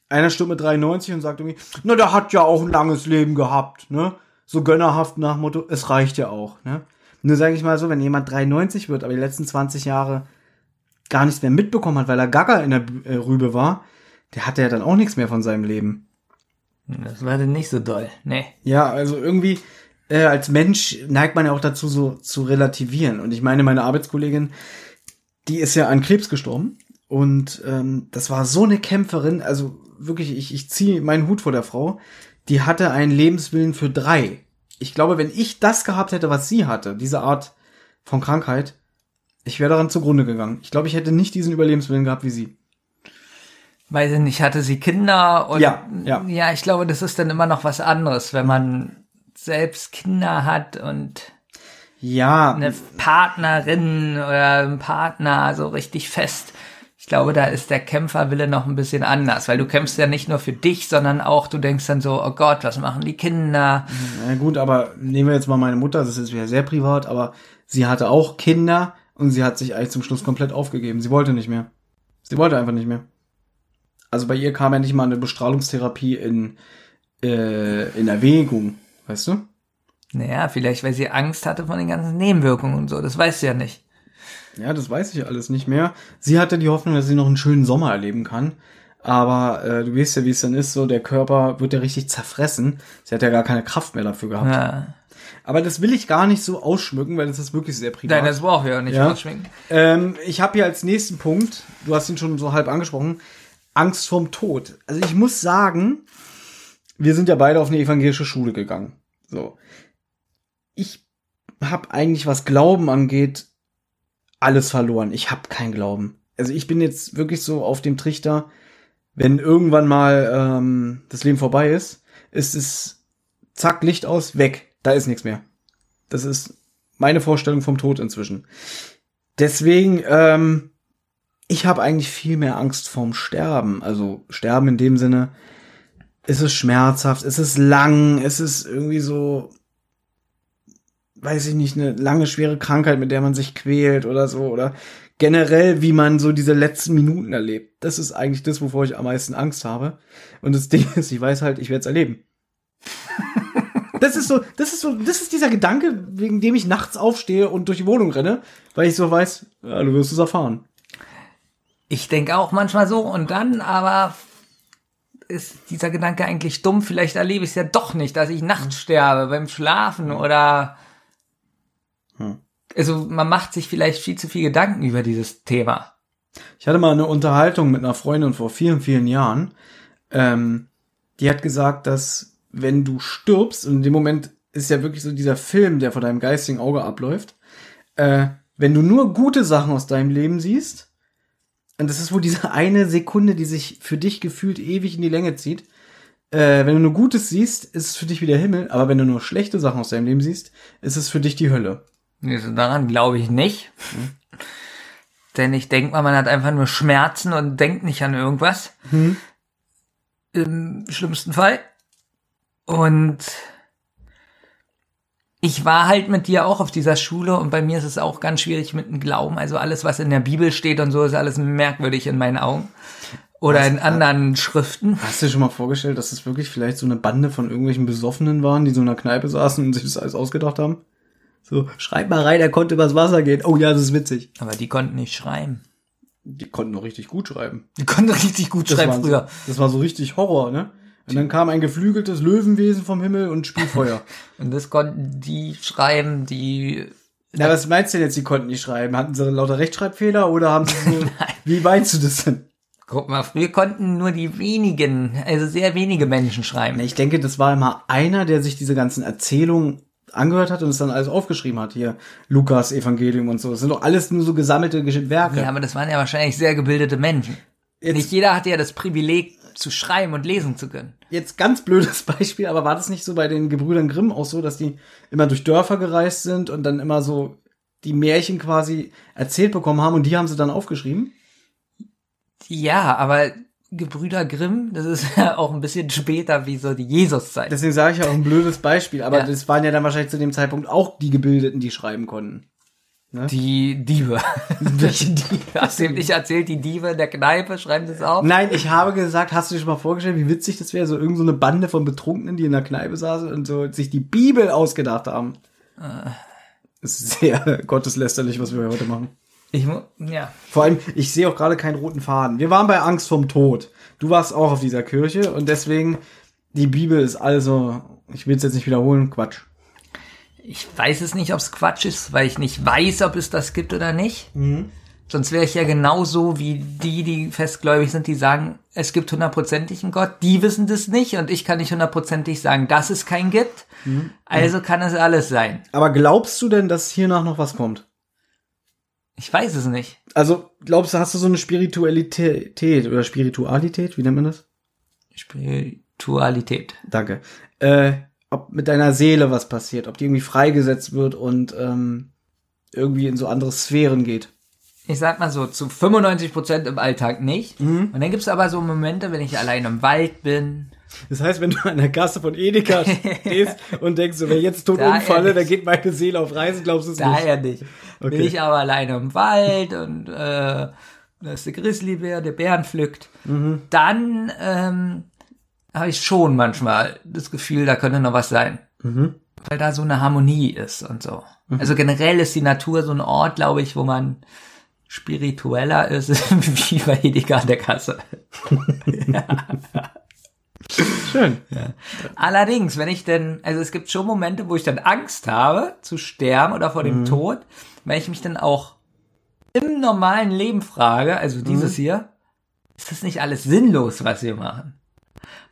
Einer stimmt mit 93 und sagt irgendwie, na, der hat ja auch ein langes Leben gehabt, ne? So gönnerhaft nach Motto, es reicht ja auch, ne? Nur sage ich mal so, wenn jemand 93 wird, aber die letzten 20 Jahre gar nichts mehr mitbekommen hat, weil er Gaga in der äh, Rübe war, der hatte ja dann auch nichts mehr von seinem Leben. Das war dann nicht so doll. Nee. Ja, also irgendwie äh, als Mensch neigt man ja auch dazu, so zu relativieren. Und ich meine, meine Arbeitskollegin, die ist ja an Krebs gestorben. Und ähm, das war so eine Kämpferin, also wirklich, ich, ich ziehe meinen Hut vor der Frau. Die hatte einen Lebenswillen für drei. Ich glaube, wenn ich das gehabt hätte, was sie hatte, diese Art von Krankheit, ich wäre daran zugrunde gegangen. Ich glaube, ich hätte nicht diesen Überlebenswillen gehabt wie sie. Weiß ich nicht, hatte sie Kinder und Ja, ja. ja, ich glaube, das ist dann immer noch was anderes, wenn man selbst Kinder hat und Ja, eine Partnerin oder ein Partner so richtig fest. Ich glaube, da ist der Kämpferwille noch ein bisschen anders, weil du kämpfst ja nicht nur für dich, sondern auch, du denkst dann so, oh Gott, was machen die Kinder? Na gut, aber nehmen wir jetzt mal meine Mutter, das ist wieder sehr privat, aber sie hatte auch Kinder und sie hat sich eigentlich zum Schluss komplett aufgegeben. Sie wollte nicht mehr. Sie wollte einfach nicht mehr. Also bei ihr kam ja nicht mal eine Bestrahlungstherapie in, äh, in Erwägung, weißt du? Naja, vielleicht, weil sie Angst hatte von den ganzen Nebenwirkungen und so, das weißt du ja nicht. Ja, das weiß ich alles nicht mehr. Sie hatte die Hoffnung, dass sie noch einen schönen Sommer erleben kann. Aber äh, du weißt ja, wie es dann ist, so der Körper wird ja richtig zerfressen. Sie hat ja gar keine Kraft mehr dafür gehabt. Ja. Aber das will ich gar nicht so ausschmücken, weil das ist wirklich sehr privat. Nein, das brauchen wir auch nicht Ja. ausschminken. Ähm, ich habe hier als nächsten Punkt, du hast ihn schon so halb angesprochen, Angst vorm Tod. Also ich muss sagen, wir sind ja beide auf eine evangelische Schule gegangen. So. Ich habe eigentlich, was Glauben angeht, alles verloren. Ich habe keinen Glauben. Also ich bin jetzt wirklich so auf dem Trichter, wenn irgendwann mal ähm, das Leben vorbei ist, ist es zack, Licht aus, weg. Da ist nichts mehr. Das ist meine Vorstellung vom Tod inzwischen. Deswegen, ähm, ich habe eigentlich viel mehr Angst vorm Sterben. Also Sterben in dem Sinne, es ist schmerzhaft, es ist lang, es ist irgendwie so, weiß ich nicht, eine lange, schwere Krankheit, mit der man sich quält oder so. Oder generell, wie man so diese letzten Minuten erlebt. Das ist eigentlich das, wovor ich am meisten Angst habe. Und das Ding ist, ich weiß halt, ich werde es erleben. Das ist so, das ist so, das ist dieser Gedanke, wegen dem ich nachts aufstehe und durch die Wohnung renne, weil ich so weiß, ja, du wirst es erfahren. Ich denke auch manchmal so und dann aber ist dieser Gedanke eigentlich dumm. Vielleicht erlebe ich es ja doch nicht, dass ich nachts sterbe beim Schlafen oder. Also man macht sich vielleicht viel zu viel Gedanken über dieses Thema. Ich hatte mal eine Unterhaltung mit einer Freundin vor vielen, vielen Jahren. Ähm, die hat gesagt, dass wenn du stirbst, und in dem Moment ist ja wirklich so dieser Film, der vor deinem geistigen Auge abläuft, äh, wenn du nur gute Sachen aus deinem Leben siehst, und das ist wohl diese eine Sekunde, die sich für dich gefühlt ewig in die Länge zieht, äh, wenn du nur Gutes siehst, ist es für dich wie der Himmel, aber wenn du nur schlechte Sachen aus deinem Leben siehst, ist es für dich die Hölle. Also daran glaube ich nicht. Denn ich denke mal, man hat einfach nur Schmerzen und denkt nicht an irgendwas. Hm. Im schlimmsten Fall. Und ich war halt mit dir auch auf dieser Schule und bei mir ist es auch ganz schwierig mit dem Glauben. Also alles, was in der Bibel steht und so, ist alles merkwürdig in meinen Augen. Oder Was? in anderen Schriften. Hast du dir schon mal vorgestellt, dass es wirklich vielleicht so eine Bande von irgendwelchen Besoffenen waren, die so in einer Kneipe saßen und sich das alles ausgedacht haben? So, schreib mal rein, er konnte übers Wasser gehen. Oh ja, das ist witzig. Aber die konnten nicht schreiben. Die konnten noch richtig gut schreiben. Die konnten richtig gut schreiben war früher. So, das war so richtig Horror, ne? Und dann kam ein geflügeltes Löwenwesen vom Himmel und spielt Feuer. Und das konnten die schreiben, die Na, was meinst du denn jetzt, die konnten nicht schreiben? Hatten sie lauter Rechtschreibfehler oder haben sie so, wie meinst du das denn? Guck mal, früher konnten nur die wenigen, also sehr wenige Menschen schreiben. Ich denke, das war immer einer, der sich diese ganzen Erzählungen angehört hat und es dann alles aufgeschrieben hat. Hier, Lukas, Evangelium und so. Das sind doch alles nur so gesammelte Werke. Ja, aber das waren ja wahrscheinlich sehr gebildete Menschen. Jetzt- Nicht jeder hatte ja das Privileg zu schreiben und lesen zu können. Jetzt ganz blödes Beispiel, aber war das nicht so bei den Gebrüdern Grimm auch so, dass die immer durch Dörfer gereist sind und dann immer so die Märchen quasi erzählt bekommen haben und die haben sie dann aufgeschrieben? Ja, aber Gebrüder Grimm, das ist ja auch ein bisschen später wie so die Jesuszeit. Deswegen sage ich ja auch ein blödes Beispiel, aber Ja. das waren ja dann wahrscheinlich zu dem Zeitpunkt auch die Gebildeten, die schreiben konnten. Die Diebe. Welche Diebe? Hast du ihm nicht erzählt, die Diebe in der Kneipe schreiben das auf? Nein, ich habe gesagt, hast du dir schon mal vorgestellt, wie witzig das wäre, so irgendeine so eine Bande von Betrunkenen, die in der Kneipe saßen und so sich die Bibel ausgedacht haben. Das ist sehr gotteslästerlich, was wir heute machen. Ich ja. Vor allem, ich sehe auch gerade keinen roten Faden. Wir waren bei Angst vom Tod. Du warst auch auf dieser Kirche und deswegen, die Bibel ist also, ich will es jetzt nicht wiederholen, Quatsch. Ich weiß es nicht, ob es Quatsch ist, weil ich nicht weiß, ob es das gibt oder nicht. Sonst wäre ich ja genauso wie die, die festgläubig sind, die sagen, es gibt hundertprozentig einen Gott. Die wissen das nicht und ich kann nicht hundertprozentig sagen, dass es keinen gibt. Also kann es alles sein. Aber glaubst du denn, dass hiernach noch was kommt? Ich weiß es nicht. Also, glaubst du, hast du so eine Spiritualität oder Spiritualität, wie nennt man das? Spiritualität. Danke. Äh, ob mit deiner Seele was passiert, ob die irgendwie freigesetzt wird und ähm, irgendwie in so andere Sphären geht. Ich sag mal so, zu 95 Prozent im Alltag nicht. Und dann gibt's aber so Momente, wenn ich allein im Wald bin. Das heißt, wenn du an der Kasse von Edeka stehst und denkst, so, wenn ich jetzt tot Da umfalle, dann geht meine Seele auf Reisen, glaubst du es nicht? Daher nicht. Bin Okay. ich aber alleine im Wald und äh, da ist der Grizzlybär, der Bären pflückt. Dann ähm, habe ich schon manchmal das Gefühl, da könnte noch was sein. Weil da so eine Harmonie ist und so. Also generell ist die Natur so ein Ort, glaube ich, wo man spiritueller ist, wie bei Edeka an der Kasse. Schön. Allerdings, wenn ich denn, also es gibt schon Momente, wo ich dann Angst habe zu sterben oder vor dem Tod, weil ich mich dann auch im normalen Leben frage, also dieses hier, ist das nicht alles sinnlos, was wir machen?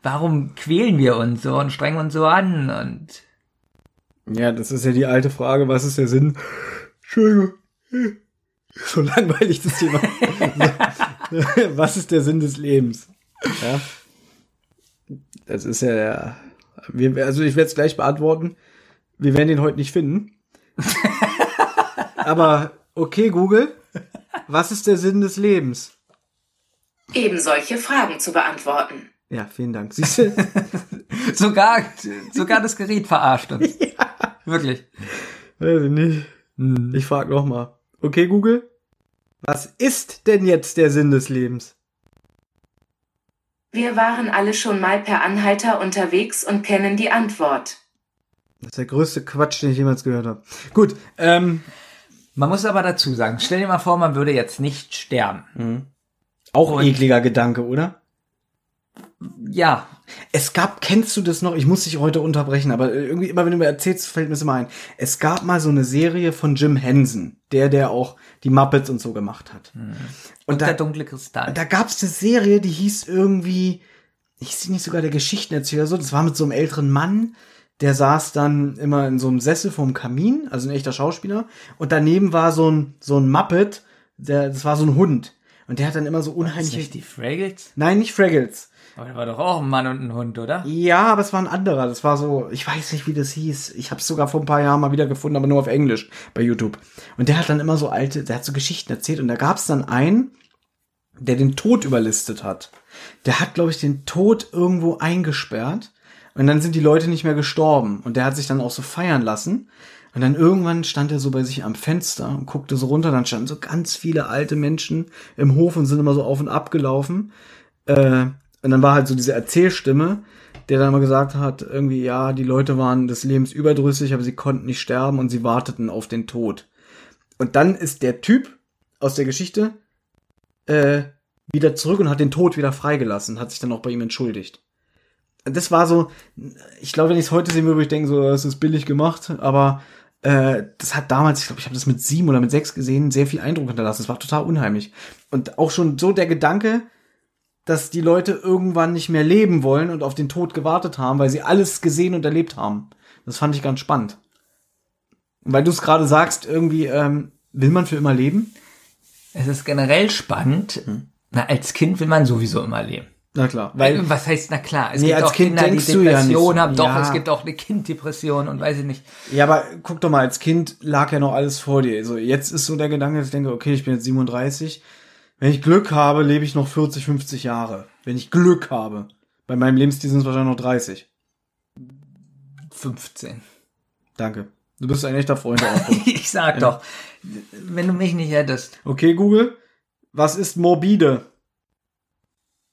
Warum quälen wir uns so und strengen uns so an und Ja, das ist ja die alte Frage, was ist der Sinn? Entschuldigung. So langweilig das Thema. was ist der Sinn des Lebens? Ja. Das ist ja. Wir, also ich werde es gleich beantworten. Wir werden den heute nicht finden. Aber okay, Google. Was ist der Sinn des Lebens? Eben solche Fragen zu beantworten. Ja, vielen Dank. Siehst du? sogar, sogar das Gerät verarscht uns. Wirklich. Weiß ich nicht. Ich frage noch mal. Okay, Google. Was ist denn jetzt der Sinn des Lebens? Wir waren alle schon mal per Anhalter unterwegs und kennen die Antwort. Das ist der größte Quatsch, den ich jemals gehört habe. Gut, ähm, Man muss aber dazu sagen, stell dir mal vor, man würde jetzt nicht sterben. auch Und- ekliger Gedanke, oder? ja, Es gab, kennst du das noch? Ich muss dich heute unterbrechen, aber irgendwie immer, wenn du mir erzählst, fällt mir das immer ein. Es gab mal so eine Serie von Jim Henson, der, der auch die Muppets und so gemacht hat. Und der da, dunkle Kristall. da gab's eine Serie, die hieß irgendwie, ich sehe nicht sogar der Geschichtenerzähler so, das war mit so einem älteren Mann, der saß dann immer in so einem Sessel vorm Kamin, also ein echter Schauspieler, und daneben war so ein, so ein Muppet, der, das war so ein Hund. Und der hat dann immer so ist unheimliche, nicht die Fraggles? nein, nicht Fraggles. Aber da war doch auch ein Mann und ein Hund, oder? Ja, aber es war ein anderer. Das war so, ich weiß nicht, wie das hieß. Ich habe es sogar vor ein paar Jahren mal wieder gefunden, aber nur auf Englisch bei YouTube. Und der hat dann immer so alte, der hat so Geschichten erzählt. Und da gab es dann einen, der den Tod überlistet hat. Der hat, glaube ich, den Tod irgendwo eingesperrt. Und dann sind die Leute nicht mehr gestorben. Und der hat sich dann auch so feiern lassen. Und dann irgendwann stand er so bei sich am Fenster und guckte so runter. Dann standen so ganz viele alte Menschen im Hof und sind immer so auf und ab gelaufen. Äh, und dann war halt so diese Erzählstimme, der dann mal gesagt hat, irgendwie, ja, die Leute waren des Lebens überdrüssig, aber sie konnten nicht sterben und sie warteten auf den Tod. Und dann ist der Typ aus der Geschichte äh, wieder zurück und hat den Tod wieder freigelassen, hat sich dann auch bei ihm entschuldigt. Das war so, ich glaube, wenn ich es heute sehen würde, würde ich denken, so, das ist billig gemacht, aber äh, das hat damals, ich glaube, ich habe das mit sieben oder mit sechs gesehen, sehr viel Eindruck hinterlassen. Das war total unheimlich. Und auch schon so der Gedanke, dass die Leute irgendwann nicht mehr leben wollen und auf den Tod gewartet haben, weil sie alles gesehen und erlebt haben. Das fand ich ganz spannend. Und weil du es gerade sagst, irgendwie, ähm, will man für immer leben? Es ist generell spannend. Hm. Na, als Kind will man sowieso immer leben. Na klar. Weil, Was heißt, na klar, es Nee, gibt als auch Kind Kinder, die denkst du ja haben. Doch, Ja. es gibt auch eine Kinddepression und weiß ich nicht. ja, aber guck doch mal, als Kind lag ja noch alles vor dir. Also jetzt ist so der Gedanke, dass ich denke, okay, ich bin jetzt 37. Wenn ich Glück habe, lebe ich noch 40, 50 Jahre. Wenn ich Glück habe. Bei meinem Lebensstil sind es wahrscheinlich noch 30. 15. Danke. Du bist ein echter Freund. Ich sag doch, wenn du mich nicht hättest. Okay, Google. Was ist morbide?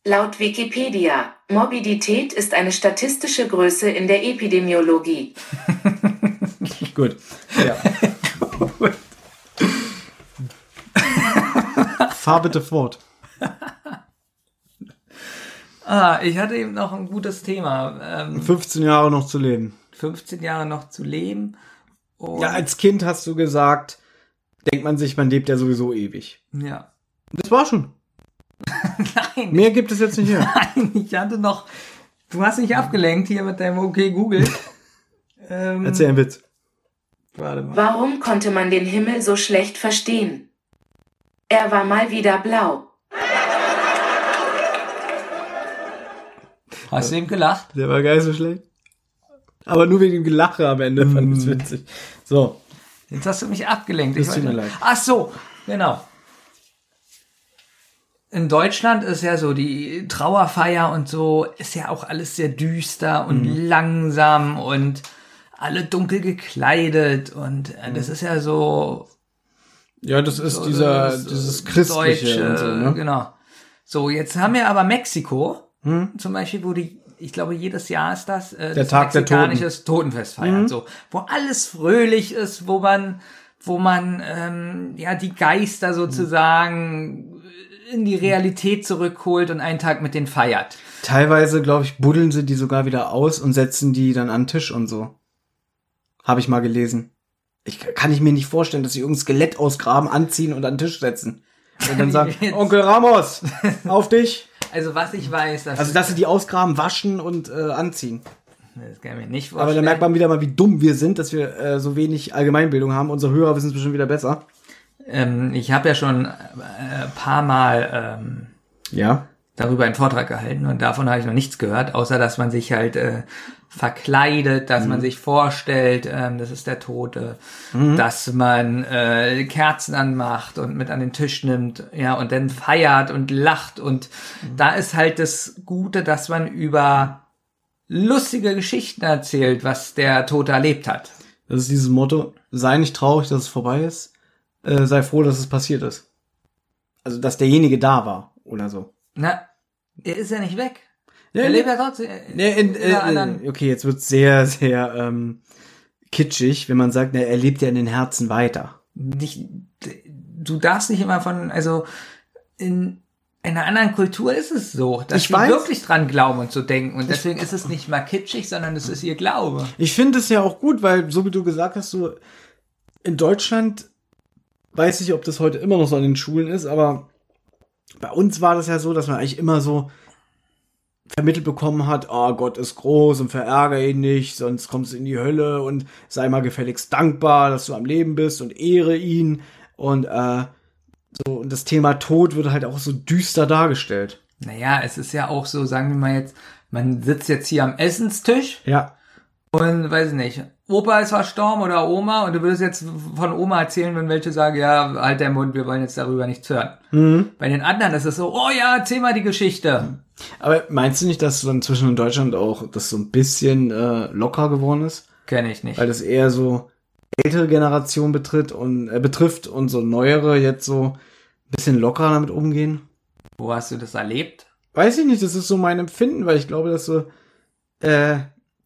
Laut Wikipedia, Morbidität ist eine statistische Größe in der Epidemiologie. Gut. Ja. Fahr bitte fort. Ah, ich hatte eben noch ein gutes Thema. Ähm, 15 Jahre noch zu leben. 15 Jahre noch zu leben. Und, Ja, als Kind hast du gesagt, denkt man sich, man lebt ja sowieso ewig. ja. Das war schon. Nein, Mehr gibt es jetzt nicht mehr. Nein, ich hatte noch. Du hast mich abgelenkt hier mit deinem Okay Google. ähm, Erzähl einen Witz. Warte mal. Warum konnte man den Himmel so schlecht verstehen? Er war mal wieder blau. Hast du ihm gelacht? Der war geil so schlecht. Aber nur wegen dem Gelache am Ende fand ich es witzig. So. Jetzt hast du mich abgelenkt. Das Ich tut mir leid. Ach so, genau. In Deutschland ist ja so die Trauerfeier und so, ist ja auch alles sehr düster und Mhm. langsam und alle dunkel gekleidet und äh, Mhm. das ist ja so Ja, das ist so dieser, das, dieses Christliche Deutsche, und so, ne? Genau. So, jetzt haben wir aber Mexiko, Hm? zum Beispiel, wo die, ich glaube, jedes Jahr ist das, äh, Der das Tag der Toten. Mhm. mexikanisches Totenfest feiern, so, wo alles fröhlich ist, wo man, wo man, ähm, ja, die Geister sozusagen in die Realität zurückholt und einen Tag mit denen feiert. Teilweise, glaube ich, buddeln sie die sogar wieder aus und setzen die dann an den Tisch und so. Habe ich mal gelesen. Ich kann ich mir nicht vorstellen, dass sie irgendein Skelett ausgraben, anziehen und an den Tisch setzen. Und dann sagen, Onkel Ramos, auf dich. Also, was ich weiß, das, Also, dass sie die ausgraben, waschen und äh, anziehen. das kann ich mir nicht Aber vorstellen. da merkt man wieder mal, wie dumm wir sind, dass wir äh, so wenig Allgemeinbildung haben. Unsere Hörer wissen es bestimmt wieder besser. Ähm, ich habe ja schon äh, ein paar Mal, ähm, Ja. darüber einen Vortrag gehalten und davon habe ich noch nichts gehört, außer dass man sich halt äh, verkleidet, dass man sich vorstellt, ähm, das ist der Tote, dass man äh, Kerzen anmacht und mit an den Tisch nimmt, ja, und dann feiert und lacht und da ist halt das Gute, dass man über lustige Geschichten erzählt, was der Tote erlebt hat. Das ist dieses Motto, sei nicht traurig, dass es vorbei ist, äh, sei froh, dass es passiert ist. Also, dass derjenige da war oder so. Na, er ist ja nicht weg. Ja, er lebt ja trotzdem. Nee, in, in äh, anderen- äh, okay, jetzt wird's sehr, sehr ähm, kitschig, wenn man sagt, na, er lebt ja in den Herzen weiter. nicht, du darfst nicht immer von, also in, in einer anderen Kultur ist es so, dass sie wirklich dran glauben und so denken. Und deswegen ist es nicht mal kitschig, sondern es ist ihr Glaube. Ich finde es ja auch gut, weil, so wie du gesagt hast, so in Deutschland weiß ich, ob das heute immer noch so an den Schulen ist, aber bei uns war das ja so, dass man eigentlich immer so vermittelt bekommen hat, oh Gott ist groß und verärger ihn nicht, sonst kommst du in die Hölle und sei mal gefälligst dankbar, dass du am Leben bist und ehre ihn und äh, so und das Thema Tod wird halt auch so düster dargestellt. Naja, es ist ja auch so, sagen wir mal jetzt, man sitzt jetzt hier am Essenstisch Ja, und weiß ich nicht, Opa ist verstorben oder Oma und du würdest jetzt von Oma erzählen, wenn welche sagen, ja, halt der Mund, wir wollen jetzt darüber nichts hören. Mhm. Bei den anderen ist es so, oh ja, erzähl mal die Geschichte. aber meinst du nicht, dass so inzwischen in Deutschland auch das so ein bisschen äh, locker geworden ist? Kenne ich nicht. weil das eher so ältere Generation betritt und äh, betrifft und so neuere jetzt so ein bisschen lockerer damit umgehen. Wo hast du das erlebt? Weiß ich nicht, das ist so mein Empfinden, weil ich glaube, dass so äh,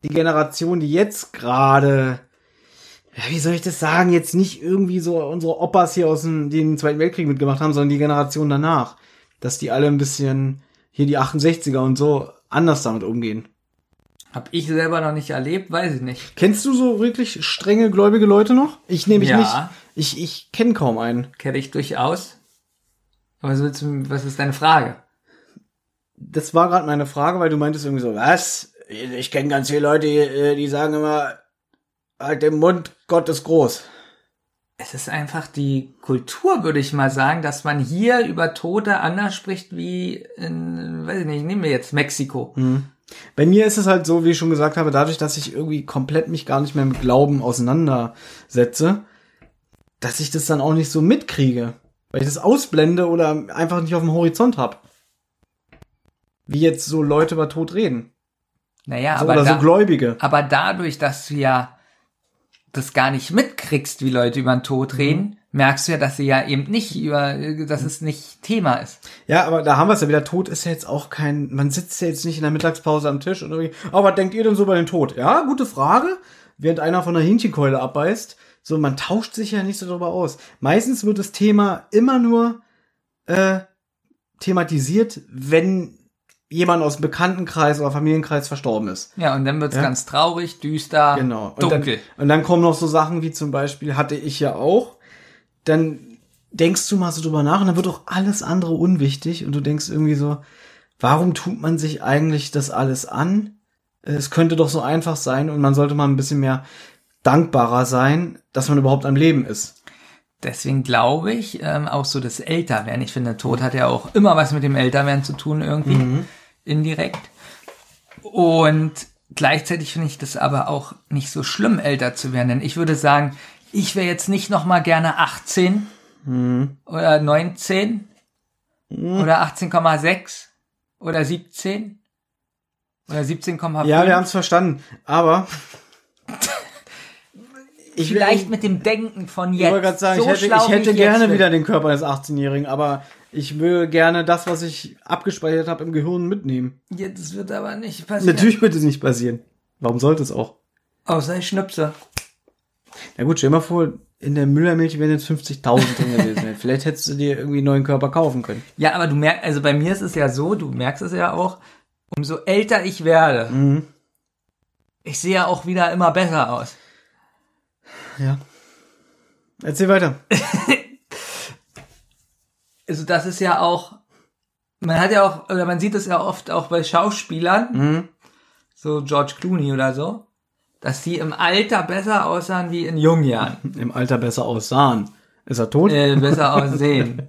die Generation, die jetzt gerade, ja, wie soll ich das sagen, jetzt nicht irgendwie so unsere Opas hier aus dem den Zweiten Weltkrieg mitgemacht haben, sondern die Generation danach, dass die alle ein bisschen hier die 68er und so anders damit umgehen. Hab ich selber noch nicht erlebt, weiß ich nicht. Kennst du so wirklich strenge gläubige Leute noch? Ich nehme ich Ja. nicht. Ich, ich kenne kaum einen. Kenne ich durchaus. Aber was, willst du, was ist deine Frage? Das war gerade meine Frage, weil du meintest irgendwie so, was? Ich kenne ganz viele Leute, die, äh, die sagen immer, halt den Mund, Gott ist groß. Es ist einfach die Kultur, würde ich mal sagen, dass man hier über Tote anders spricht wie in, weiß ich nicht, nehmen wir jetzt Mexiko. Bei mir ist es halt so, wie ich schon gesagt habe, dadurch, dass ich irgendwie komplett mich gar nicht mehr mit Glauben auseinandersetze, dass ich das dann auch nicht so mitkriege. Weil ich das ausblende oder einfach nicht auf dem Horizont hab. Wie jetzt so Leute über Tod reden. Naja, So, aber, oder da, so Gläubige. aber dadurch, dass du ja das gar nicht mitkriegst, wie Leute über den Tod reden, merkst du ja, dass sie ja eben nicht über, dass es nicht Thema ist. Ja, aber da haben wir es ja wieder. Tod ist ja jetzt auch kein, man sitzt ja jetzt nicht in der Mittagspause am Tisch und irgendwie, oh, was denkt ihr denn so über den Tod? Ja, gute Frage. Während einer von der Hähnchenkeule abbeißt. So, man tauscht sich ja nicht so darüber aus. Meistens wird das Thema immer nur äh, thematisiert, wenn jemand aus dem Bekanntenkreis oder Familienkreis verstorben ist. Ja, und dann wird's Ja. ganz traurig, düster, Genau. Und dunkel. Dann, und dann kommen noch so Sachen wie zum Beispiel, hatte ich ja auch, dann denkst du mal so drüber nach und dann wird auch alles andere unwichtig und du denkst irgendwie so, warum tut man sich eigentlich das alles an? Es könnte doch so einfach sein und man sollte mal ein bisschen mehr dankbarer sein, dass man überhaupt am Leben ist. Deswegen glaube ich, ähm, auch so das Älterwerden. Ich finde, Tod hat ja auch immer was mit dem Älterwerden zu tun, irgendwie. Indirekt. Und gleichzeitig finde ich das aber auch nicht so schlimm, älter zu werden. Denn ich würde sagen, ich wäre jetzt nicht noch mal gerne 18 oder 19 oder 18,6 oder 17 oder 17,5. Ja, wir haben es verstanden, aber ich will- Vielleicht mit dem Denken von Ich jetzt. wollte gerade sagen, So ich hätte, ich hätte jetzt gerne bin. wieder den Körper eines 18-Jährigen, aber ich will gerne das, was ich abgespeichert habe, im Gehirn mitnehmen. Ja, das wird aber nicht passieren. Natürlich wird es nicht passieren. Warum sollte es auch? Außer ich schnipse. Na gut, stell dir mal vor, in der Müllermilch wären jetzt 50.000 drin gewesen. Vielleicht hättest du dir irgendwie einen neuen Körper kaufen können. Ja, aber du merkst, also bei mir ist es ja so, du merkst es ja auch, umso älter ich werde, Mhm. ich sehe ja auch wieder immer besser aus. Ja. Erzähl weiter. Also das ist ja auch, man hat ja auch, oder man sieht es ja oft auch bei Schauspielern, Mhm. so George Clooney oder so, dass die im Alter besser aussahen wie in jungen Jahren. Im Alter besser aussahen. Ist er tot? Äh, besser aussehen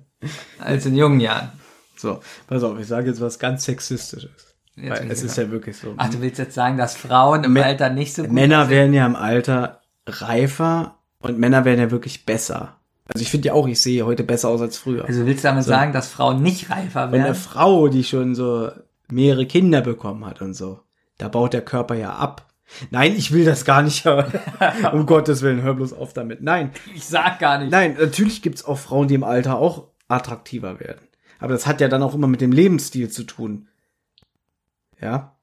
als in jungen Jahren. So, pass auf, ich sage jetzt was ganz Sexistisches. Weil es ist ja wirklich so. Ach, du willst jetzt sagen, dass Frauen im Mä- Alter nicht so gut Männer aussehen? werden ja im Alter reifer und Männer werden ja wirklich besser. Also ich finde ja auch, ich sehe heute besser aus als früher. Also willst du damit sagen, dass Frauen nicht reifer Und eine werden? Frau, die schon so mehrere Kinder bekommen hat und so, da baut der Körper ja ab. Nein, ich will das gar nicht. um Gottes Willen, hör bloß auf damit. Nein, Ich sag gar nicht. nein, natürlich gibt's auch Frauen, die im Alter auch attraktiver werden. Aber das hat ja dann auch immer mit dem Lebensstil zu tun. Ja.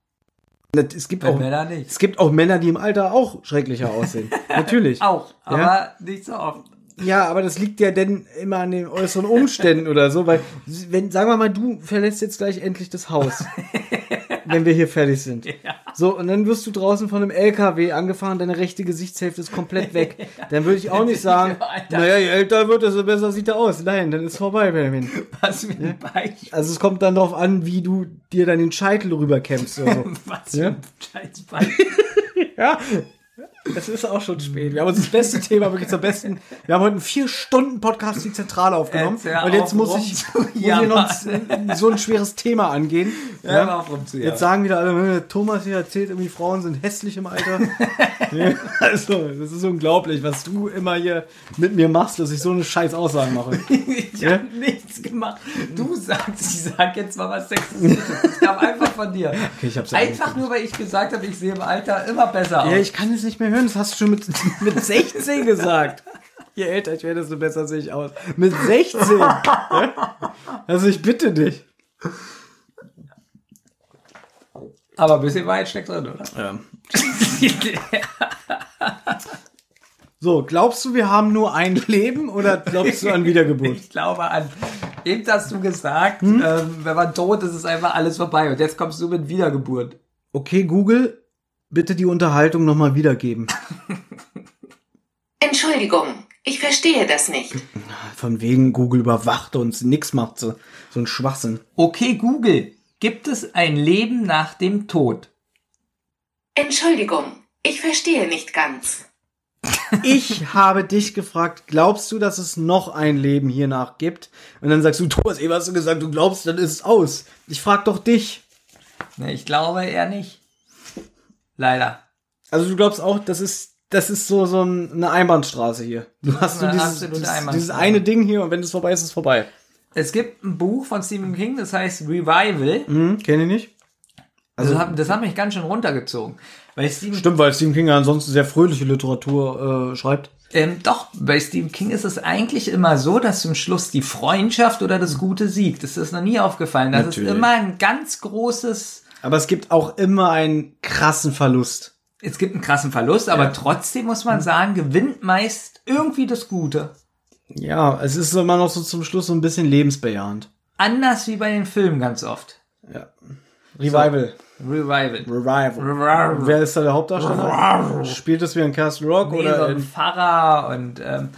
Es gibt Bei auch, Männern nicht. es gibt auch Männer, die im Alter auch schrecklicher aussehen. Natürlich. Auch, aber Ja? nicht so oft. Ja, aber das liegt ja denn immer an den äußeren Umständen oder so, weil, wenn, sagen wir mal, du verlässt jetzt gleich endlich das Haus. wenn wir hier fertig sind. So, und dann wirst du draußen von einem LKW angefahren, deine rechte Gesichtshälfte ist komplett weg. Dann würde ich auch nicht sagen, naja, je älter wird, desto besser sieht er aus. Nein, dann ist vorbei, Benjamin. Was für ein Beispiel. Also es kommt dann darauf an, wie du dir dann den Scheitel rüberkämpfst oder so. Was für Ja? ein scheiß Beispiel. Ja, es ist auch schon spät. Wir haben uns das beste Thema wirklich zur besten. Wir haben heute einen vier Stunden Podcast die Zentrale aufgenommen. Hör und jetzt auf, muss ich muss hier noch so ein schweres Thema angehen. Auf rumzujammern. Jetzt sagen wieder alle, äh, Thomas hier erzählt, irgendwie Frauen sind hässlich im Alter. Ja, also, das ist unglaublich, was du immer hier mit mir machst, dass ich so eine scheiß Aussagen mache. Ich Ja? habe nichts gemacht. Du sagst, ich sag jetzt mal was Sexistisches. Das kam einfach von dir. Okay, ja einfach nur, weil ich gesagt habe, ich sehe im Alter immer besser aus. Ja, ich kann es nicht mehr hören, das hast du schon mit, mit 16 gesagt. Je älter ich werde, desto besser sehe ich aus. Mit 16. Ja? Also ich bitte dich. Aber ein bisschen Wahrheit steckt drin, oder? Ja. So, glaubst du, wir haben nur ein Leben oder glaubst du an Wiedergeburt? ich glaube an. Eben hast du gesagt, Hm? ähm, wenn man tot ist, ist einfach alles vorbei. Und jetzt kommst du mit Wiedergeburt. Okay, Google, bitte die Unterhaltung nochmal wiedergeben. Entschuldigung, ich verstehe das nicht. Von wegen Google überwacht uns, nix macht so, so ein Schwachsinn. Okay, Google. Gibt es ein Leben nach dem Tod? Entschuldigung, ich verstehe nicht ganz. Ich habe dich gefragt, glaubst du, dass es noch ein Leben hiernach gibt? Und dann sagst du, Thomas, eben hast du gesagt, du glaubst, dann ist es aus. Ich frag doch dich. Ne, ich glaube eher nicht. Leider. Also du glaubst auch, das ist, das ist so, so ein- eine Einbahnstraße hier. Du hast so dieses, dieses, eine Ding hier und wenn es vorbei ist, ist es vorbei. Es gibt ein Buch von Stephen King, das heißt Revival. Hm, kenne ich nicht. Also das hat, das hat mich ganz schön runtergezogen. Weil Stephen Stimmt, weil Stephen King ja ansonsten sehr fröhliche Literatur äh, schreibt. Ähm, doch, bei Stephen King ist es eigentlich immer so, dass zum Schluss die Freundschaft oder das Gute siegt. Das ist noch nie aufgefallen. Das Natürlich. ist immer ein ganz großes. Aber es gibt auch immer einen krassen Verlust. Es gibt einen krassen Verlust, aber trotzdem muss man sagen, gewinnt meist irgendwie das Gute. Ja, es ist immer noch so zum Schluss so ein bisschen lebensbejahend. Anders wie bei den Filmen ganz oft. Revival. Revival. Revival. Revival. Wer ist da der Hauptdarsteller? Spielt das wie ein Castle Rock Nee, so oder ein in, Pfarrer und ähm,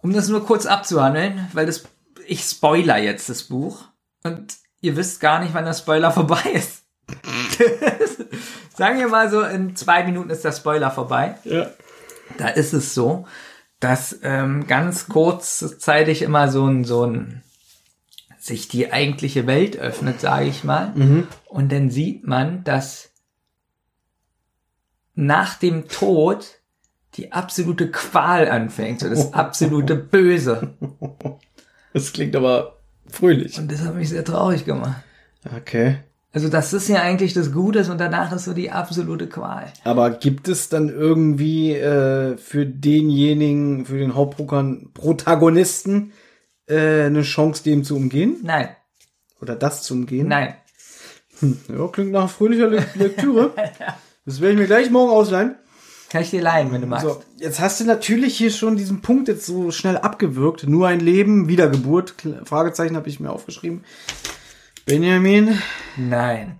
um das nur kurz abzuhandeln, weil das ich spoiler jetzt das Buch und ihr wisst gar nicht, wann der Spoiler vorbei ist. Sagen wir mal so, in zwei Minuten ist der Spoiler vorbei. ja. Da ist es so, dass ähm, ganz kurzzeitig immer so ein so ein sich die eigentliche Welt öffnet, sage ich mal, und dann sieht man, dass nach dem Tod die absolute Qual anfängt, so das absolute Böse. Das klingt aber fröhlich. Und das hat mich sehr traurig gemacht. Okay. Also das ist ja eigentlich das Gute und danach ist so die absolute Qual. Aber gibt es dann irgendwie äh, für denjenigen, für den Hauptprotagonisten äh, eine Chance, dem zu umgehen? Nein, Oder das zu umgehen? nein. Ja, klingt nach fröhlicher Le Lektüre. Das werde ich mir gleich morgen ausleihen. Kann ich dir leihen, wenn du magst. So, jetzt hast du natürlich hier schon diesen Punkt jetzt so schnell abgewürgt. Nur ein Leben, Wiedergeburt. Fragezeichen habe ich mir aufgeschrieben. Benjamin, Nein.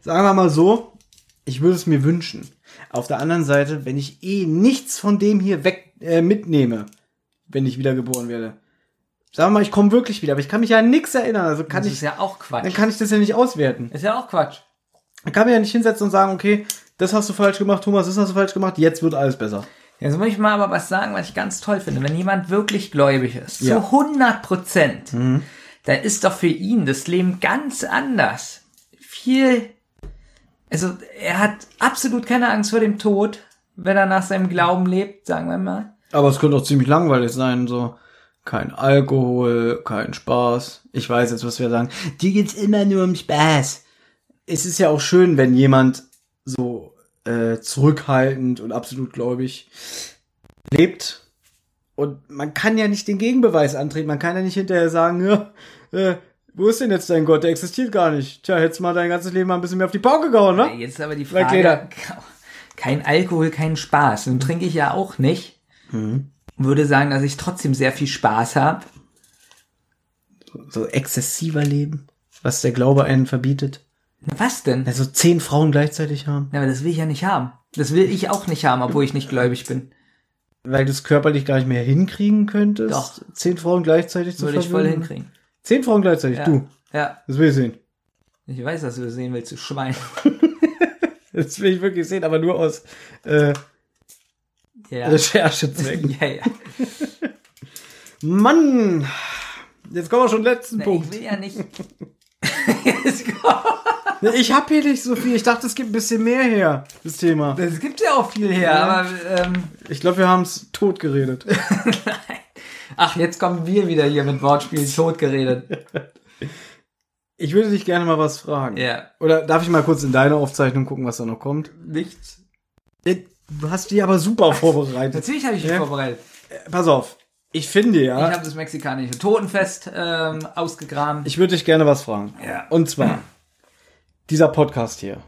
sagen wir mal so, ich würde es mir wünschen. Auf der anderen Seite, wenn ich eh nichts von dem hier weg äh, mitnehme, wenn ich wiedergeboren werde. Sagen wir mal, ich komme wirklich wieder, aber ich kann mich ja an nichts erinnern. Also kann Das ich, ist ja auch Quatsch. dann kann ich das ja nicht auswerten. ist ja auch Quatsch. Dann kann mir ja nicht hinsetzen und sagen, okay, das hast du falsch gemacht, Thomas, das hast du falsch gemacht, jetzt wird alles besser. Jetzt muss ich mal aber was sagen, was ich ganz toll finde. Wenn jemand wirklich gläubig ist, Ja. Mhm. zu 100 Prozent, dann ist doch für ihn das Leben ganz anders. Viel, also er hat absolut keine Angst vor dem Tod, wenn er nach seinem Glauben lebt, sagen wir mal. Aber es könnte auch ziemlich langweilig sein, so kein Alkohol, kein Spaß. Ich weiß jetzt, was wir sagen. Die geht's immer nur um Spaß. Es ist ja auch schön, wenn jemand so äh, zurückhaltend und absolut gläubig lebt. Und man kann ja nicht den Gegenbeweis antreten. Man kann ja nicht hinterher sagen, ja, äh, wo ist denn jetzt dein Gott? Der existiert gar nicht. Tja, hättest mal dein ganzes Leben mal ein bisschen mehr auf die Pauke gehauen, ne? Jetzt ist aber die. Frage, kein Alkohol, kein Spaß. Nun trinke ich ja auch nicht. Würde sagen, dass ich trotzdem sehr viel Spaß habe. So exzessiver Leben, was der Glaube einen verbietet. Was denn? Also zehn Frauen gleichzeitig haben. Ja, aber das will ich ja nicht haben. Das will ich auch nicht haben, obwohl ich nicht gläubig bin. Weil du es körperlich gar nicht mehr hinkriegen könntest. Doch. Zehn Frauen gleichzeitig zu Würde ich voll hinkriegen. Zehn Frauen gleichzeitig, Ja. du. Ja. Das will ich sehen. Ich weiß, dass du das sehen willst, du Schwein. Das will ich wirklich sehen, aber nur aus äh, Ja. Recherchezwecken. ja, ja. Mann! Jetzt kommen wir schon zum letzten Nee, Punkt. ich will ja nicht. Jetzt komm. Ich hab hier nicht so viel. Ich dachte, es gibt ein bisschen mehr her, das Thema. Das gibt ja auch viel her, aber ähm, Ich glaube, wir haben es tot geredet. ach, jetzt kommen wir wieder hier mit Wortspielen tot geredet. Ich würde dich gerne mal was fragen. Ja, Oder darf ich mal kurz in deine Aufzeichnung gucken, was da noch kommt? nichts. Du hast die aber super vorbereitet. Natürlich habe ich mich Ja. vorbereitet. Pass auf. Ich finde Ich ja, habe das mexikanische Totenfest ähm, ausgegraben. ich würde dich gerne was fragen. Ja. Und zwar, dieser Podcast hier,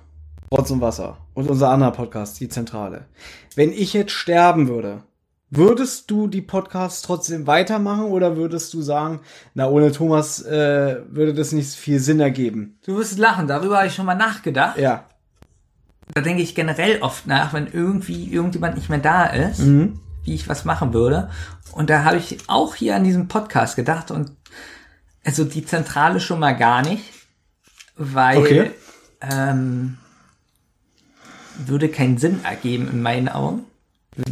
Rotz und Wasser, und unser anderer Podcast, die Zentrale. Wenn ich jetzt sterben würde, würdest du die Podcasts trotzdem weitermachen oder würdest du sagen, na, ohne Thomas äh, würde das nicht viel Sinn ergeben? Du wirst lachen, darüber habe ich schon mal nachgedacht. Ja. Da denke ich generell oft nach, wenn irgendwie irgendjemand nicht mehr da ist, Mhm. wie ich was machen würde. Und da habe ich auch hier an diesem Podcast gedacht und also die Zentrale schon mal gar nicht, weil Okay. Ähm, würde keinen Sinn ergeben in meinen Augen.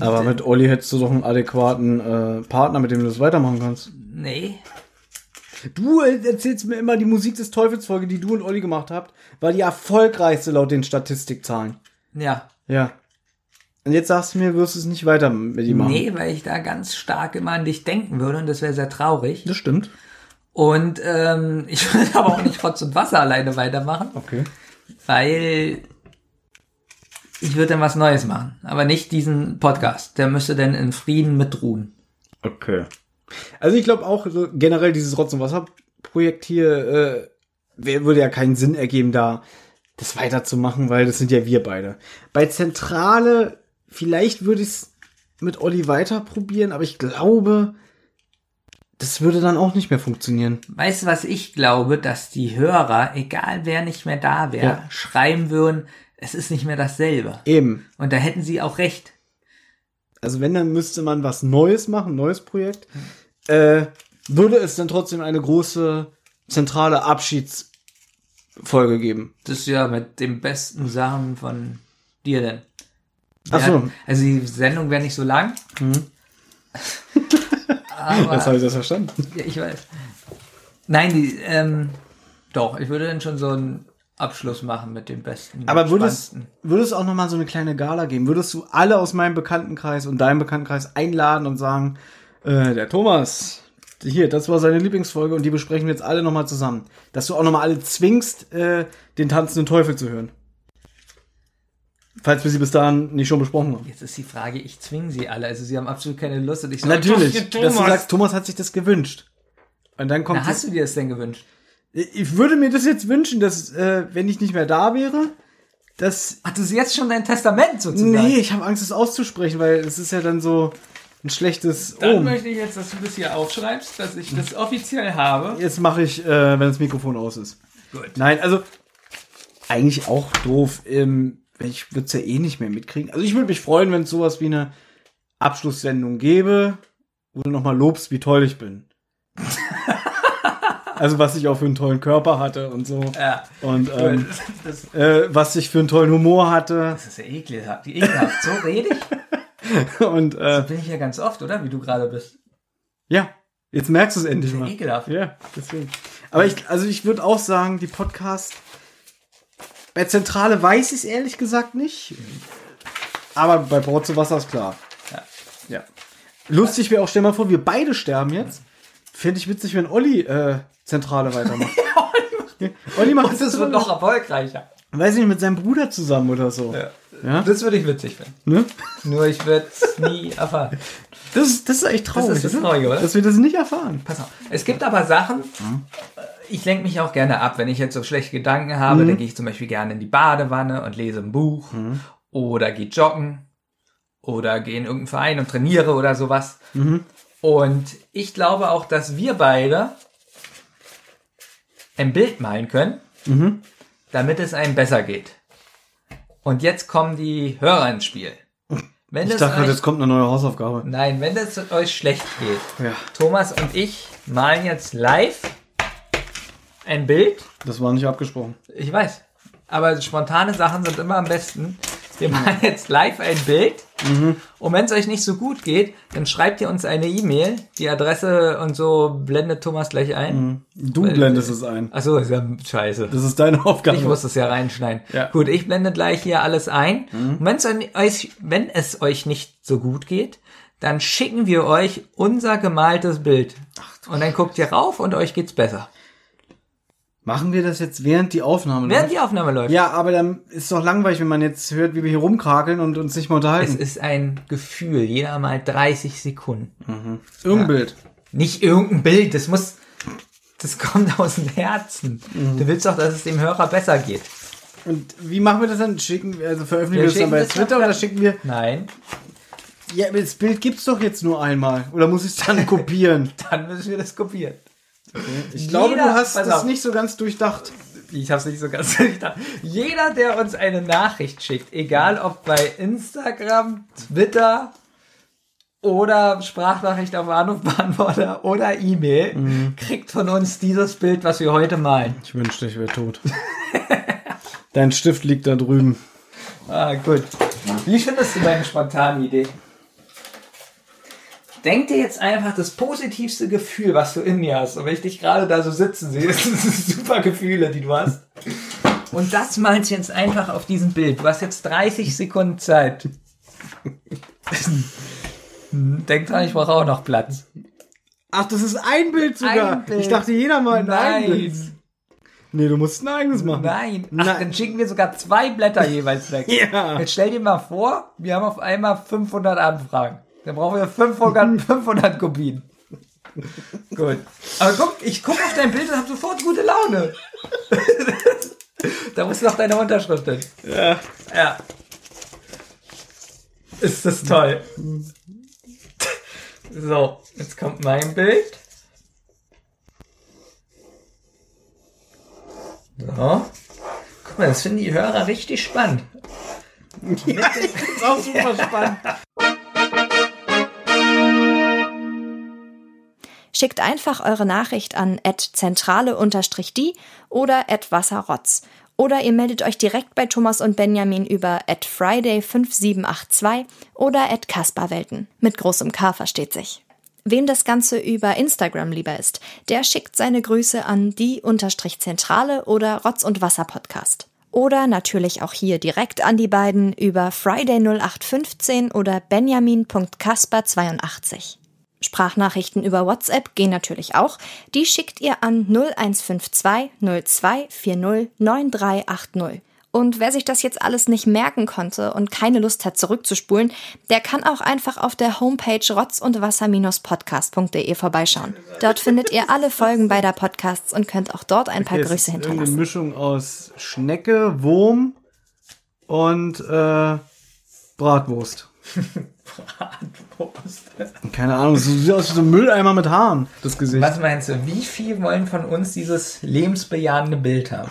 Aber mit Olli hättest du doch einen adäquaten äh, Partner, mit dem du das weitermachen kannst. Nee. Du äh, erzählst mir immer, die Musik des Teufels Folge, die du und Olli gemacht habt, war die erfolgreichste laut den Statistikzahlen. Ja. Ja. Und jetzt sagst du mir, wirst du es nicht weiter mit ihm machen. Nee, weil ich da ganz stark immer an dich denken würde und das wäre sehr traurig. Das stimmt. Und ähm, ich würde aber auch nicht Rotz und Wasser alleine weitermachen, Okay. Weil ich würde dann was Neues machen. Aber nicht diesen Podcast. Der müsste dann in Frieden mitruhen. Okay. Also ich glaube auch so generell dieses Rotz und Wasser Projekt hier äh, würde ja keinen Sinn ergeben, da das weiterzumachen, weil das sind ja wir beide. Bei Zentrale vielleicht würde ich es mit Olli weiter probieren, aber ich glaube, das würde dann auch nicht mehr funktionieren. Weißt du, was ich glaube, dass die Hörer, egal wer nicht mehr da wäre, Ja. schreiben würden, es ist nicht mehr dasselbe. Eben. Und da hätten sie auch recht. Also wenn, dann müsste man was Neues machen, neues Projekt. Äh, würde es dann trotzdem eine große zentrale Abschiedsfolge geben? Das ist ja mit den besten Sachen von dir denn. Ach so. Ja, also die Sendung wäre nicht so lang. Aber Jetzt habe ich das verstanden. Ja, ich weiß. Nein, die, ähm, doch, ich würde dann schon so einen Abschluss machen mit dem besten. Aber würdest, würdest du auch noch mal so eine kleine Gala geben? Würdest du alle aus meinem Bekanntenkreis und deinem Bekanntenkreis einladen und sagen, äh, der Thomas, hier, das war seine Lieblingsfolge und die besprechen wir jetzt alle noch mal zusammen. Dass du auch noch mal alle zwingst, äh, den tanzenden Teufel zu hören. Falls wir sie bis dahin nicht schon besprochen haben. Jetzt ist die Frage, ich zwinge sie alle. Also sie haben absolut keine Lust und ich sage, Natürlich, "Doch, dass du Thomas." sagst, Thomas hat sich das gewünscht. Und dann kommt Na, hast du dir das denn gewünscht? ich würde mir das jetzt wünschen, dass äh, wenn ich nicht mehr da wäre, dass das ist jetzt schon dein Testament sozusagen. nee, ich habe Angst, es auszusprechen, weil es ist ja dann so ein schlechtes Dann Ohm. möchte ich jetzt, dass du das hier aufschreibst, dass ich das offiziell habe. Jetzt mache ich, äh, wenn das Mikrofon aus ist. Gut. Nein, also eigentlich auch doof. Ähm, ich würde es ja eh nicht mehr mitkriegen. Also ich würde mich freuen, wenn es sowas wie eine Abschlusssendung gäbe, wo du nochmal lobst, wie toll ich bin. also was ich auch für einen tollen Körper hatte und so. Ja. Und ähm, Das, äh, was ich für einen tollen Humor hatte. das ist ja ekelhaft. ekelhaft. So rede ich? Und äh, Bin ich ja ganz oft, oder? Wie du gerade bist. ja, jetzt merkst du es endlich mal. Ekelhaft. Ja, deswegen. Aber ich, also ich würde auch sagen, die Podcast bei Zentrale weiß ich es ehrlich gesagt nicht. Aber bei Brot zu Wasser ist klar. Ja. Ja. Lustig wäre auch, stell mal vor, wir beide sterben jetzt. Fände ich witzig, wenn Olli äh, Zentrale weitermacht. Olli macht Und das wird noch erfolgreicher. weiß ich nicht, mit seinem Bruder zusammen oder so. Ja. Ja? Das würde ich witzig finden. Ne? Nur ich würde es nie erfahren. Das, ist- das ist echt traurig. Das ist das Neue, oder? Dass wir das nicht erfahren. Pass auf. Es gibt aber Sachen, äh, ich lenke mich auch gerne ab. Wenn ich jetzt so schlechte Gedanken habe, dann gehe ich zum Beispiel gerne in die Badewanne und lese ein Buch oder gehe joggen oder gehe in irgendeinen Verein und trainiere oder sowas. Und ich glaube auch, dass wir beide ein Bild malen können, damit es einem besser geht. Und jetzt kommen die Hörer ins Spiel. Wenn Ich dachte, euch, jetzt kommt eine neue Hausaufgabe. nein, wenn es euch schlecht geht, Ja, Thomas und ich malen jetzt live ein Bild. das war nicht abgesprochen. Ich weiß. Aber spontane Sachen sind immer am besten. Wir malen jetzt live ein Bild. Und wenn es euch nicht so gut geht, dann schreibt ihr uns eine E-Mail. Die Adresse und so blendet Thomas gleich ein. Du Weil- blendest es ein. Achso, ist ja scheiße. Das ist deine Aufgabe. Ich muss das ja reinschneiden. Ja. Gut, ich blende gleich hier alles ein. Und wenn's euch, wenn es euch nicht so gut geht, dann schicken wir euch unser gemaltes Bild. Und dann guckt ihr rauf und euch geht's besser. Machen wir das jetzt während die Aufnahme Während läuft? die Aufnahme läuft. Ja, aber dann ist doch langweilig, wenn man jetzt hört, wie wir hier rumkrakeln und uns nicht mehr Es unterhalten. ist ein Gefühl. Jeder mal 30 Sekunden. Irgendein Bild. Nicht irgendein Bild. Das muss, das kommt aus dem Herzen. Du willst doch, dass es dem Hörer besser geht. Und wie machen wir das dann? Schicken, wir- also veröffentlichen Wir wir das dann bei das Twitter oder schicken wir? Nein. Ja, das Bild gibt's doch jetzt nur einmal. Oder muss ich es dann kopieren? Dann müssen wir das kopieren. Ich glaube, Jeder- du hast das auf. nicht so ganz durchdacht. Ich hab's nicht so ganz durchdacht. Jeder, der uns eine Nachricht schickt, egal ob bei Instagram, Twitter oder Sprachnachricht auf Anrufbeantworter oder E-Mail, kriegt von uns dieses Bild, was wir heute malen. Ich wünschte, ich wäre tot. Dein Stift liegt da drüben. Ah, gut. Wie findest du deine spontane Idee? Denk dir jetzt einfach das positivste Gefühl, was du in mir hast. Und wenn ich dich gerade da so sitzen sehe, das sind super Gefühle, die du hast. Und das malst du jetzt einfach auf diesem Bild. Du hast jetzt 30 Sekunden Zeit. Denk dran, ich brauche auch noch Platz. Ach, das ist ein Bild sogar. Ein Bild. Ich dachte, jeder mal ein Nein. Bild. Nee, du musst ein eigenes machen. Nein. Ach, Nein. dann schicken wir sogar zwei Blätter jeweils weg. Ja. Jetzt stell dir mal vor, wir haben auf einmal 500 Anfragen. Dann brauchen wir 500, 500 Kopien. Gut. Aber guck, ich gucke auf dein Bild und habe sofort gute Laune. da muss noch deine Unterschrift hin. Ja. Ja. Ist das toll. So, jetzt kommt mein Bild. So. Guck mal, das finden die Hörer richtig spannend. Das ist auch super spannend. Schickt einfach eure Nachricht an zentrale-die oder wasserrotz. Oder ihr meldet euch direkt bei Thomas und Benjamin über friday5782 oder kasperwelten. Mit großem K versteht sich. Wem das Ganze über Instagram lieber ist, der schickt seine Grüße an die-zentrale oder Rotz und Wasser Podcast. Oder natürlich auch hier direkt an die beiden über Friday0815 oder benjamin.kasper82. Sprachnachrichten über WhatsApp gehen natürlich auch. Die schickt ihr an 0152 0240 9380. Und wer sich das jetzt alles nicht merken konnte und keine Lust hat zurückzuspulen, der kann auch einfach auf der Homepage rotz und wasser-podcast.de vorbeischauen. Dort findet ihr alle Folgen beider Podcasts und könnt auch dort ein paar Okay, Grüße ist Eine hinterlassen. Mischung aus Schnecke, Wurm und äh, Bratwurst. Keine Ahnung, es sieht aus wie so ein Mülleimer mit Haaren, das Gesicht. Was meinst du, wie viel wollen von uns dieses lebensbejahende Bild haben?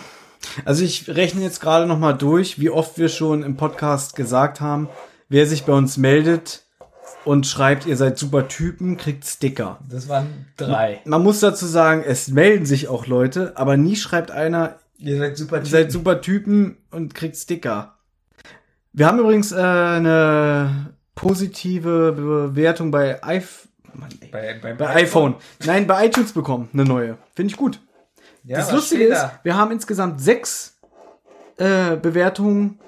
Also ich rechne jetzt gerade noch mal durch, wie oft wir schon im Podcast gesagt haben, wer sich bei uns meldet und schreibt, ihr seid super Typen, kriegt Sticker. Das waren drei. Man muss dazu sagen, es melden sich auch Leute, aber nie schreibt einer, Ihr seid super ihr seid super Typen und kriegt Sticker. Wir haben übrigens äh, eine positive Bewertung bei, iPh Mann, ey. bei, bei, bei iPhone. Nein, bei iTunes bekommen, eine neue. Finde ich gut. Ja, das Lustige ist, da? wir haben insgesamt sechs äh, Bewertungen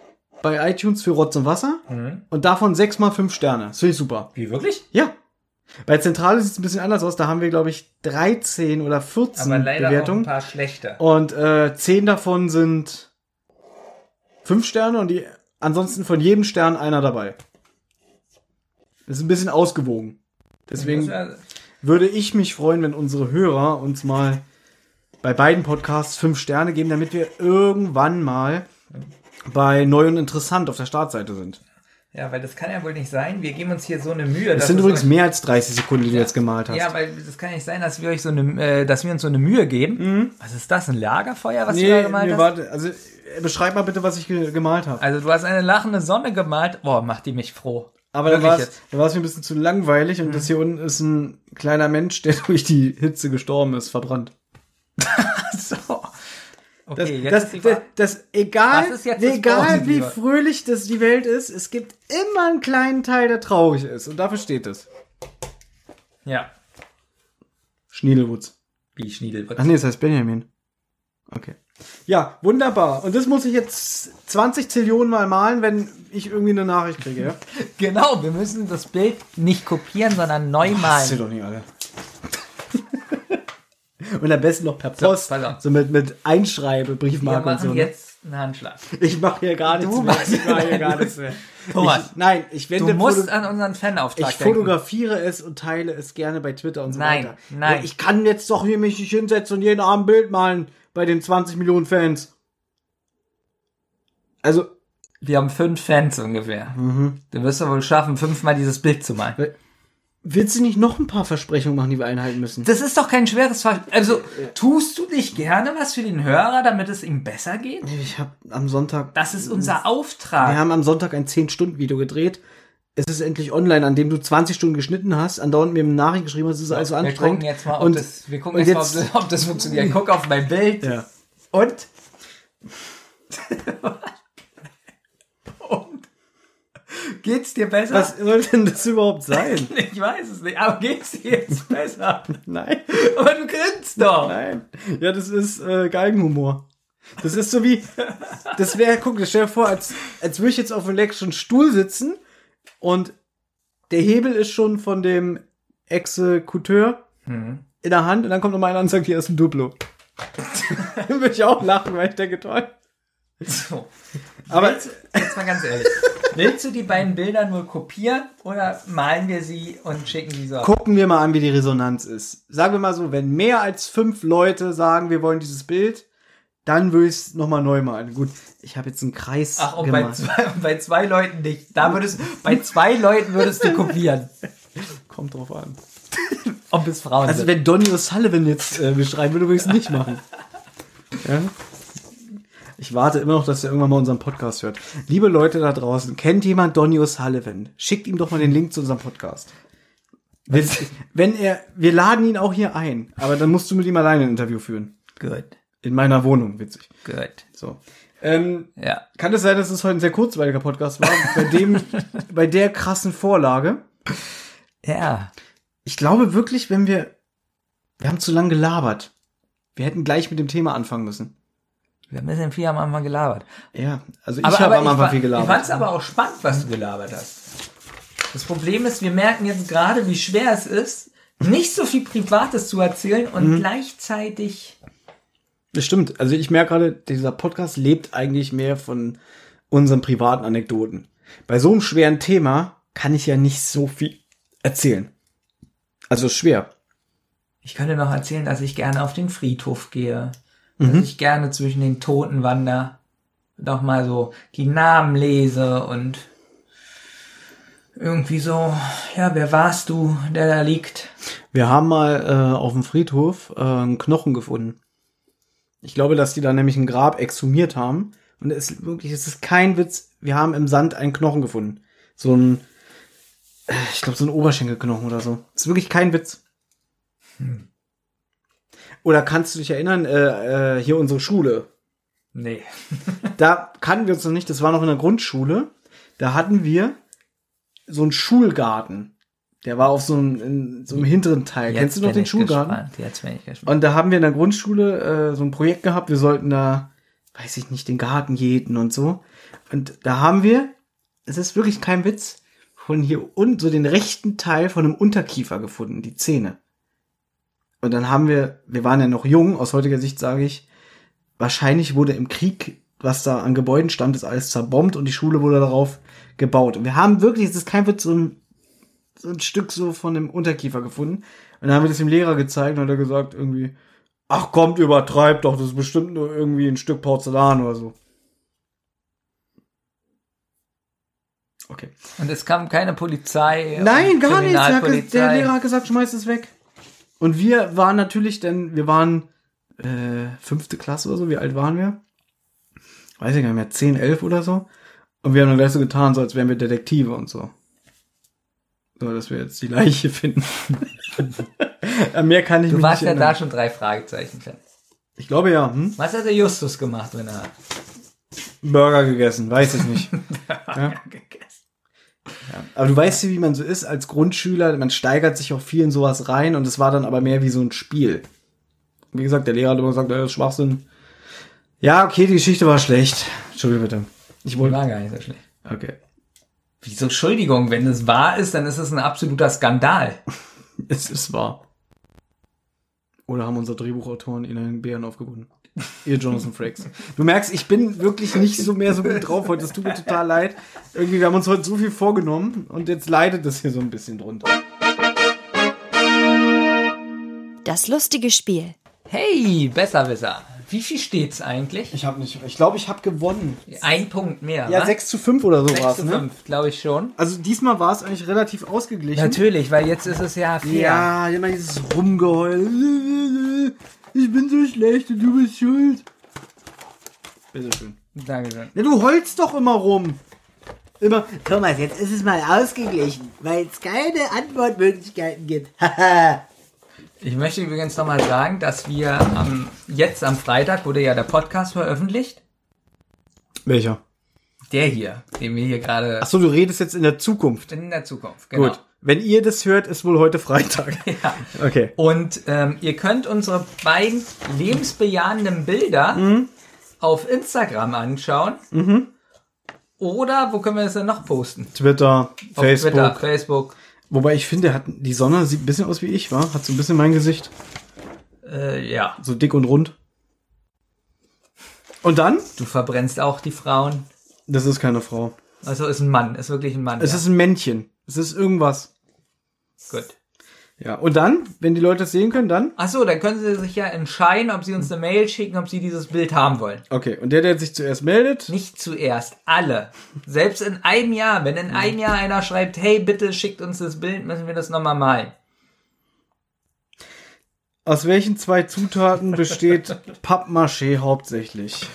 bei iTunes für Rotz und Wasser Mhm. und davon sechs mal fünf Sterne. Das finde ich super. Wie wirklich? Ja. Bei Zentrale sieht es ein bisschen anders aus. Da haben wir, glaube ich, 13 oder 14 Aber leider auch Bewertungen. ein paar schlechte. Und äh, zehn davon sind fünf Sterne und die ansonsten von jedem Stern einer dabei. Das ist ein bisschen ausgewogen. Deswegen ja- würde ich mich freuen, wenn unsere Hörer uns mal bei beiden Podcasts fünf Sterne geben, damit wir irgendwann mal bei Neu und Interessant auf der Startseite sind. Ja, weil das kann ja wohl nicht sein. Wir geben uns hier so eine Mühe. Das sind übrigens mehr als 30 Sekunden, die du jetzt gemalt hast. Ja, weil das kann nicht sein, dass wir euch so eine, äh, dass wir uns so eine Mühe geben. Was ist das? Ein Lagerfeuer, was du da Mhm. nee, gemalt nee, hast? warte, also äh, beschreib mal bitte, was ich ge gemalt habe. Also du hast eine lachende Sonne gemalt. Boah, macht die mich froh. Aber da Wirklich war es mir ein bisschen zu langweilig und das hier unten ist ein kleiner Mensch, der durch die Hitze gestorben ist, verbrannt. So. Das, Okay, jetzt das, das, Frage. das, egal, das egal wie fröhlich das die Welt ist, es gibt immer einen kleinen Teil, der traurig ist. Und dafür steht es. Ja. Schniedelwutz. Wie Schniedel. Ach nee, das heißt Benjamin. Okay. Ja, wunderbar. Und das muss ich jetzt 20 Zillionen Mal malen, wenn ich irgendwie eine Nachricht kriege, ja? Genau, wir müssen das Bild nicht kopieren, sondern neu Das malen. doch nicht alle. und am besten noch per Post. auf. So, mit, mit Einschreibe, Wir Briefmarke und machen so. Ne? jetzt einen Handschlag. Ich mache hier gar nichts Du mehr. Ich mache hier gar nichts mehr. Thomas, ich, nein, ich wende Du musst Foto- an unseren Fanauftrag ich denken. fotografiere es und teile es gerne bei Twitter und so Nein, weiter. nein. Ja, ich kann jetzt doch hier mich nicht hinsetzen und jeden Abend ein Bild malen bei den 20 Millionen Fans. Also, Wir haben fünf Fans ungefähr. Mhm. Du wirst ja wohl schaffen, fünfmal dieses Bild zu malen. willst du nicht noch ein paar Versprechungen machen, die wir einhalten müssen? Das ist doch kein schweres Fall. Also, tust du nicht gerne was für den Hörer, damit es ihm besser geht? Ich habe am Sonntag Das ist unser Wir Auftrag. haben am Sonntag ein 10-Stunden-Video gedreht. Es ist endlich online, an dem du 20 Stunden geschnitten hast, andauernd mir eine Nachricht geschrieben hast, es ist alles so wir anstrengend. gucken jetzt mal, ob, und, das, wir gucken jetzt, jetzt, mal, ob, das, ob das funktioniert. Guck auf mein Bild. ja. Und? Und? Geht's dir besser? Was soll denn das überhaupt sein? Ich weiß es nicht, aber geht's dir jetzt besser? Nein, Aber du grinst doch. nein. Ja, das ist äh, Geigenhumor. Das ist so wie, das wäre, guck, das stell dir vor, als, als würde ich jetzt auf einem elektrischen Stuhl sitzen und der Hebel ist schon von dem Exekuteur Mhm. in der Hand und dann kommt nochmal einer und sagt, hier ist ein Duplo. Dann würde ich auch lachen, weil ich denke, toll. So. Aber willst, jetzt mal ganz ehrlich. Willst du die beiden Bilder nur kopieren oder malen wir sie und schicken die so? auf? gucken wir mal an, wie die Resonanz ist. Sagen wir mal so, wenn mehr als fünf Leute sagen, wir wollen dieses Bild, dann würde ich es nochmal neu malen. Gut, ich habe jetzt einen Kreis Ach, und bei gemacht. zwei, und bei zwei Leuten nicht. Da würdest, bei zwei Leuten würdest du kopieren. Kommt drauf an. Ob es Frauen Also sind. wenn Donny O'Sullivan jetzt äh, beschreiben würde, würde ich es nicht machen. Ja? Ich warte immer noch, dass er irgendwann mal unseren Podcast hört. Liebe Leute da draußen, kennt jemand Donny O'Sullivan? Schickt ihm doch mal den Link zu unserem Podcast. Wenn, wenn er, wir laden ihn auch hier ein, aber dann musst du mit ihm alleine ein Interview führen. Gut, In meiner Wohnung, witzig. gut. So. Ähm, Ja. kann es sein, dass es heute ein sehr kurzweiliger Podcast war, bei dem, bei der krassen Vorlage? Ja. Ich glaube wirklich, wenn wir, wir haben zu lange gelabert. Wir hätten gleich mit dem Thema anfangen müssen. Wir haben ein bisschen viel am Anfang gelabert. Ja, also ich habe am Anfang fa- viel Ich fand gelabert. es aber auch spannend, was du gelabert hast. Das Problem ist, wir merken jetzt gerade, wie schwer es ist, nicht so viel Privates zu erzählen und Mhm. gleichzeitig Das stimmt. Also ich merke gerade, dieser Podcast lebt eigentlich mehr von unseren privaten Anekdoten. Bei so einem schweren Thema kann ich ja nicht so viel erzählen. Also schwer. Ich könnte noch erzählen, dass ich gerne auf den Friedhof gehe, Mhm. dass ich gerne zwischen den Toten wander, noch mal so die Namen lese und irgendwie so, ja, wer warst du, der da liegt? Wir haben mal äh, auf dem Friedhof äh, einen Knochen gefunden. Ich glaube, dass die da nämlich ein Grab exhumiert haben. Und es ist wirklich, es ist kein Witz. Wir haben im Sand einen Knochen gefunden. So ein, äh, ich glaube, so ein Oberschenkelknochen oder so. Das ist wirklich kein Witz. Oder kannst du dich erinnern, äh, äh, hier unsere Schule. Nee. Da kannten wir uns noch nicht, das war noch in der Grundschule. Da hatten wir so einen Schulgarten. Der war auf so einem, in so einem hinteren Teil. Kennst du noch den Schulgarten? Jetzt bin ich gespannt. Und da haben wir in der Grundschule äh, so ein Projekt gehabt. Wir sollten da, weiß ich nicht, den Garten jäten und so. Und da haben wir, es ist wirklich kein Witz, von hier unten so den rechten Teil von einem Unterkiefer gefunden, die Zähne. Und dann haben wir, wir waren ja noch jung, aus heutiger Sicht sage ich, wahrscheinlich wurde im Krieg, was da an Gebäuden stand, ist alles zerbombt und die Schule wurde darauf gebaut. Und wir haben wirklich, es ist kein Witz, so ein, so ein Stück so von dem Unterkiefer gefunden. Und dann haben wir das dem Lehrer gezeigt und hat er gesagt irgendwie, ach kommt, übertreibt doch, das ist bestimmt nur irgendwie ein Stück Porzellan oder so. Okay. Und es kam keine Polizei. Nein, gar nichts. Der Lehrer hat gesagt, schmeiß es weg. Und wir waren natürlich, denn wir waren äh, fünfte Klasse oder so. Wie alt waren wir? Weiß ich gar nicht mehr. 10, 11 oder so. Und wir haben dann gleich so getan, so als wären wir Detektive und so. So, dass wir jetzt die Leiche finden. Ja, Mehr kann ich Du mich warst nicht ja erinnern. da schon drei Fragezeichen. Ich glaube ja. Hm? Was hat der Justus gemacht, wenn er Burger gegessen, weiß ich nicht. Aber du weißt ja, wie man so ist als Grundschüler. Man steigert sich auch viel in sowas rein und es war dann aber mehr wie so ein Spiel. Wie gesagt, der Lehrer hat immer gesagt, das ist Schwachsinn. Ja, okay, die Geschichte war schlecht. Entschuldigung bitte. Ich wollte. war gar nicht so schlecht? Okay. Wieso Entschuldigung, wenn es wahr ist, dann ist es ein absoluter Skandal. Es ist wahr. Oder haben unsere Drehbuchautoren ihnen einen Bären aufgebunden? Ihr Jonathan Frakes. Du merkst, ich bin wirklich nicht so mehr so gut drauf heute. Das tut mir total leid. Irgendwie, wir haben uns heute so viel vorgenommen und jetzt leidet das hier so ein bisschen drunter. Das lustige Spiel. Hey, Besserwisser. Wie viel steht's eigentlich? Ich habe nicht, ich glaube, ich habe gewonnen. Ein Punkt mehr. Ja, wa? 6 zu 5 oder so 6 war es, zu ne? 5, glaube ich schon. Also diesmal war es eigentlich relativ ausgeglichen. Natürlich, weil jetzt ist es ja fair. Ja, immer dieses Rumgeheul. Ich bin so schlecht und du bist schuld. Bitteschön. Dankeschön. Ja, du heulst doch immer rum. Immer. Thomas, jetzt ist es mal ausgeglichen, weil es keine Antwortmöglichkeiten gibt. Haha. Ich möchte übrigens nochmal sagen, dass wir am, jetzt am Freitag wurde ja der Podcast veröffentlicht. Welcher? Der hier, den wir hier gerade Achso, du redest jetzt in der Zukunft. in der Zukunft. Genau. Gut. Wenn ihr das hört, ist wohl heute Freitag. Ja. Okay. Und ähm, ihr könnt unsere beiden lebensbejahenden Bilder Mhm. auf Instagram anschauen. Oder wo können wir das denn noch posten? Twitter, Auf Facebook. Twitter, Facebook. Wobei ich finde, hat, die Sonne sieht ein bisschen aus wie ich, war. Hat so ein bisschen mein Gesicht. Äh, ja, So dick und rund. Und dann? du verbrennst auch die Frauen. Das ist keine Frau. Also ist ein Mann, ist wirklich ein Mann. Es ja. ist ein Männchen. Es ist irgendwas. gut. Ja. Und dann, wenn die Leute es sehen können, dann? Ach so, dann können sie sich ja entscheiden, ob sie uns eine Mail schicken, ob sie dieses Bild haben wollen. Okay. Und der, der sich zuerst meldet, Nicht zuerst, alle. Selbst in einem Jahr, wenn in einem Jahr einer schreibt, hey, bitte schickt uns das Bild, müssen wir das nochmal malen. aus welchen zwei Zutaten besteht Pappmaché hauptsächlich?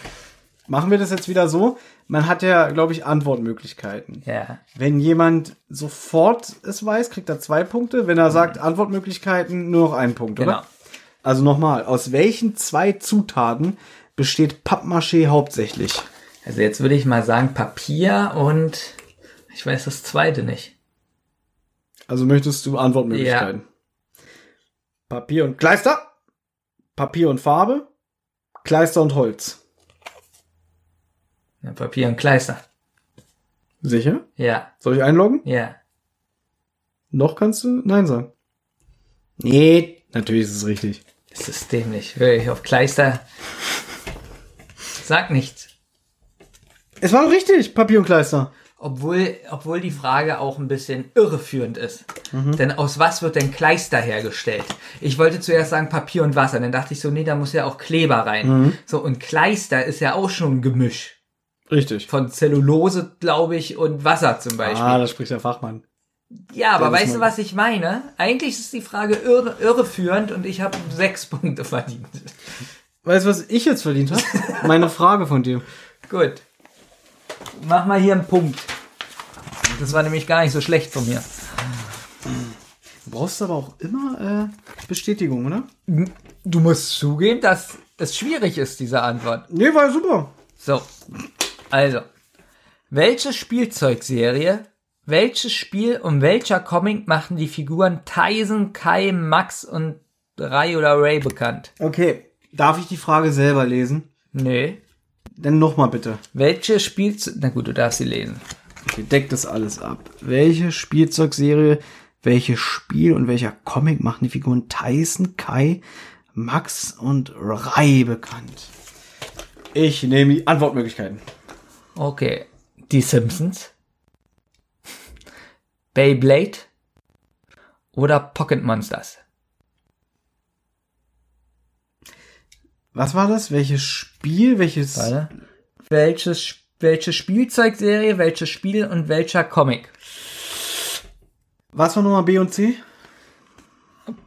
Machen wir das jetzt wieder so? Man hat ja, glaube ich, Antwortmöglichkeiten. Ja. Wenn jemand sofort es weiß, kriegt er zwei Punkte. Wenn er sagt Antwortmöglichkeiten, nur noch einen Punkt, Genau. oder? Also nochmal, aus welchen zwei Zutaten besteht Pappmaché hauptsächlich? Also jetzt würde ich mal sagen Papier und ich weiß das zweite nicht. Also möchtest du Antwortmöglichkeiten? Papier und Kleister, Papier und Farbe, Kleister und Holz. Ja, Papier und Kleister. Sicher? Ja, Soll ich einloggen? ja. Noch kannst du Nein sagen. Nee, natürlich ist es richtig. Das ist dämlich. Wirklich auf Kleister. Sag nichts. Es war richtig, Papier und Kleister. Obwohl, obwohl die Frage auch ein bisschen irreführend ist. Mhm. Denn aus was wird denn Kleister hergestellt? Ich wollte zuerst sagen Papier und Wasser. Dann dachte ich so, nee, da muss ja auch Kleber rein. Mhm. So, und Kleister ist ja auch schon ein Gemisch. Richtig. Von Zellulose, glaube ich, und Wasser zum Beispiel. Ah, da spricht der Fachmann. ja, aber weißt du, was ich meine? Eigentlich ist die Frage irre, irreführend und ich habe sechs Punkte verdient. Weißt du, was ich jetzt verdient habe? Meine Frage von dir. Gut. Mach mal hier einen Punkt. Das war nämlich gar nicht so schlecht von mir. Du brauchst aber auch immer äh, Bestätigung, oder? Du musst zugeben, dass es schwierig ist, diese Antwort. Nee, war super. So. Also. Welche Spielzeugserie, welches Spiel und welcher Comic machen die Figuren Tyson, Kai, Max und Ray oder Ray bekannt? Okay. Darf ich die Frage selber lesen? Nee. Dann nochmal bitte. Welche Spielzeug... Na gut, du darfst sie lesen. Okay, deckt das alles ab. Welche Spielzeugserie, welches Spiel und welcher Comic machen die Figuren Tyson, Kai, Max und Rai bekannt? Ich nehme die Antwortmöglichkeiten. Okay. Die Simpsons. Beyblade. Oder Pocket Monsters. Was war das? Welches Spiel? Welches? Warte. Welches welche Spielzeugserie, welches Spiel und welcher Comic? Was war Nummer B und C?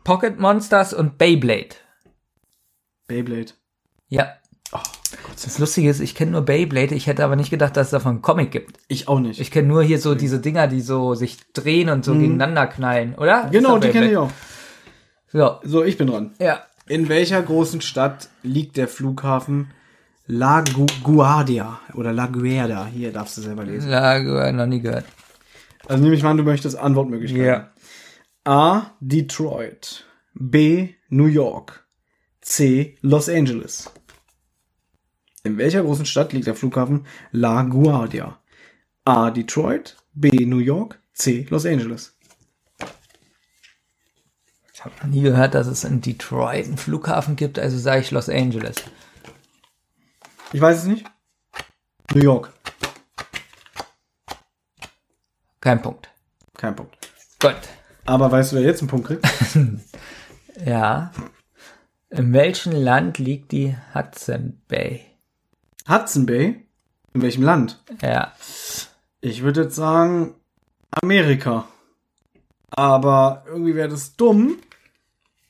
Pocket Monsters und Beyblade. Beyblade. Ja. Das Lustige ist, ich kenne nur Beyblade, ich hätte aber nicht gedacht, dass es davon einen Comic gibt. Ich auch nicht. Ich kenne nur hier so diese Dinger, die so sich drehen und so gegeneinander knallen, oder? Mhm. genau, die kenne ich auch. So, So, ich bin dran. ja. In welcher großen Stadt liegt der Flughafen La Gu Guardia oder La Guardia? Hier darfst du selber lesen. Ja, noch nie gehört. Also nehme ich mal an, du möchtest Antwortmöglichkeiten. A. Detroit. B. New York. C. Los Angeles. In welcher großen Stadt liegt der Flughafen La Guardia? A. Detroit. B. New York. C. Los Angeles. Ich habe noch nie gehört, dass es in Detroit einen Flughafen gibt, also sage ich Los Angeles. Ich weiß es nicht. New York. Kein Punkt. Kein Punkt. Gut. Aber weißt du, wer jetzt einen Punkt kriegt? Ja. In welchem Land liegt die Hudson Bay? Hudson Bay. In welchem Land? Ja. Ich würde jetzt sagen Amerika. Aber irgendwie wäre das dumm,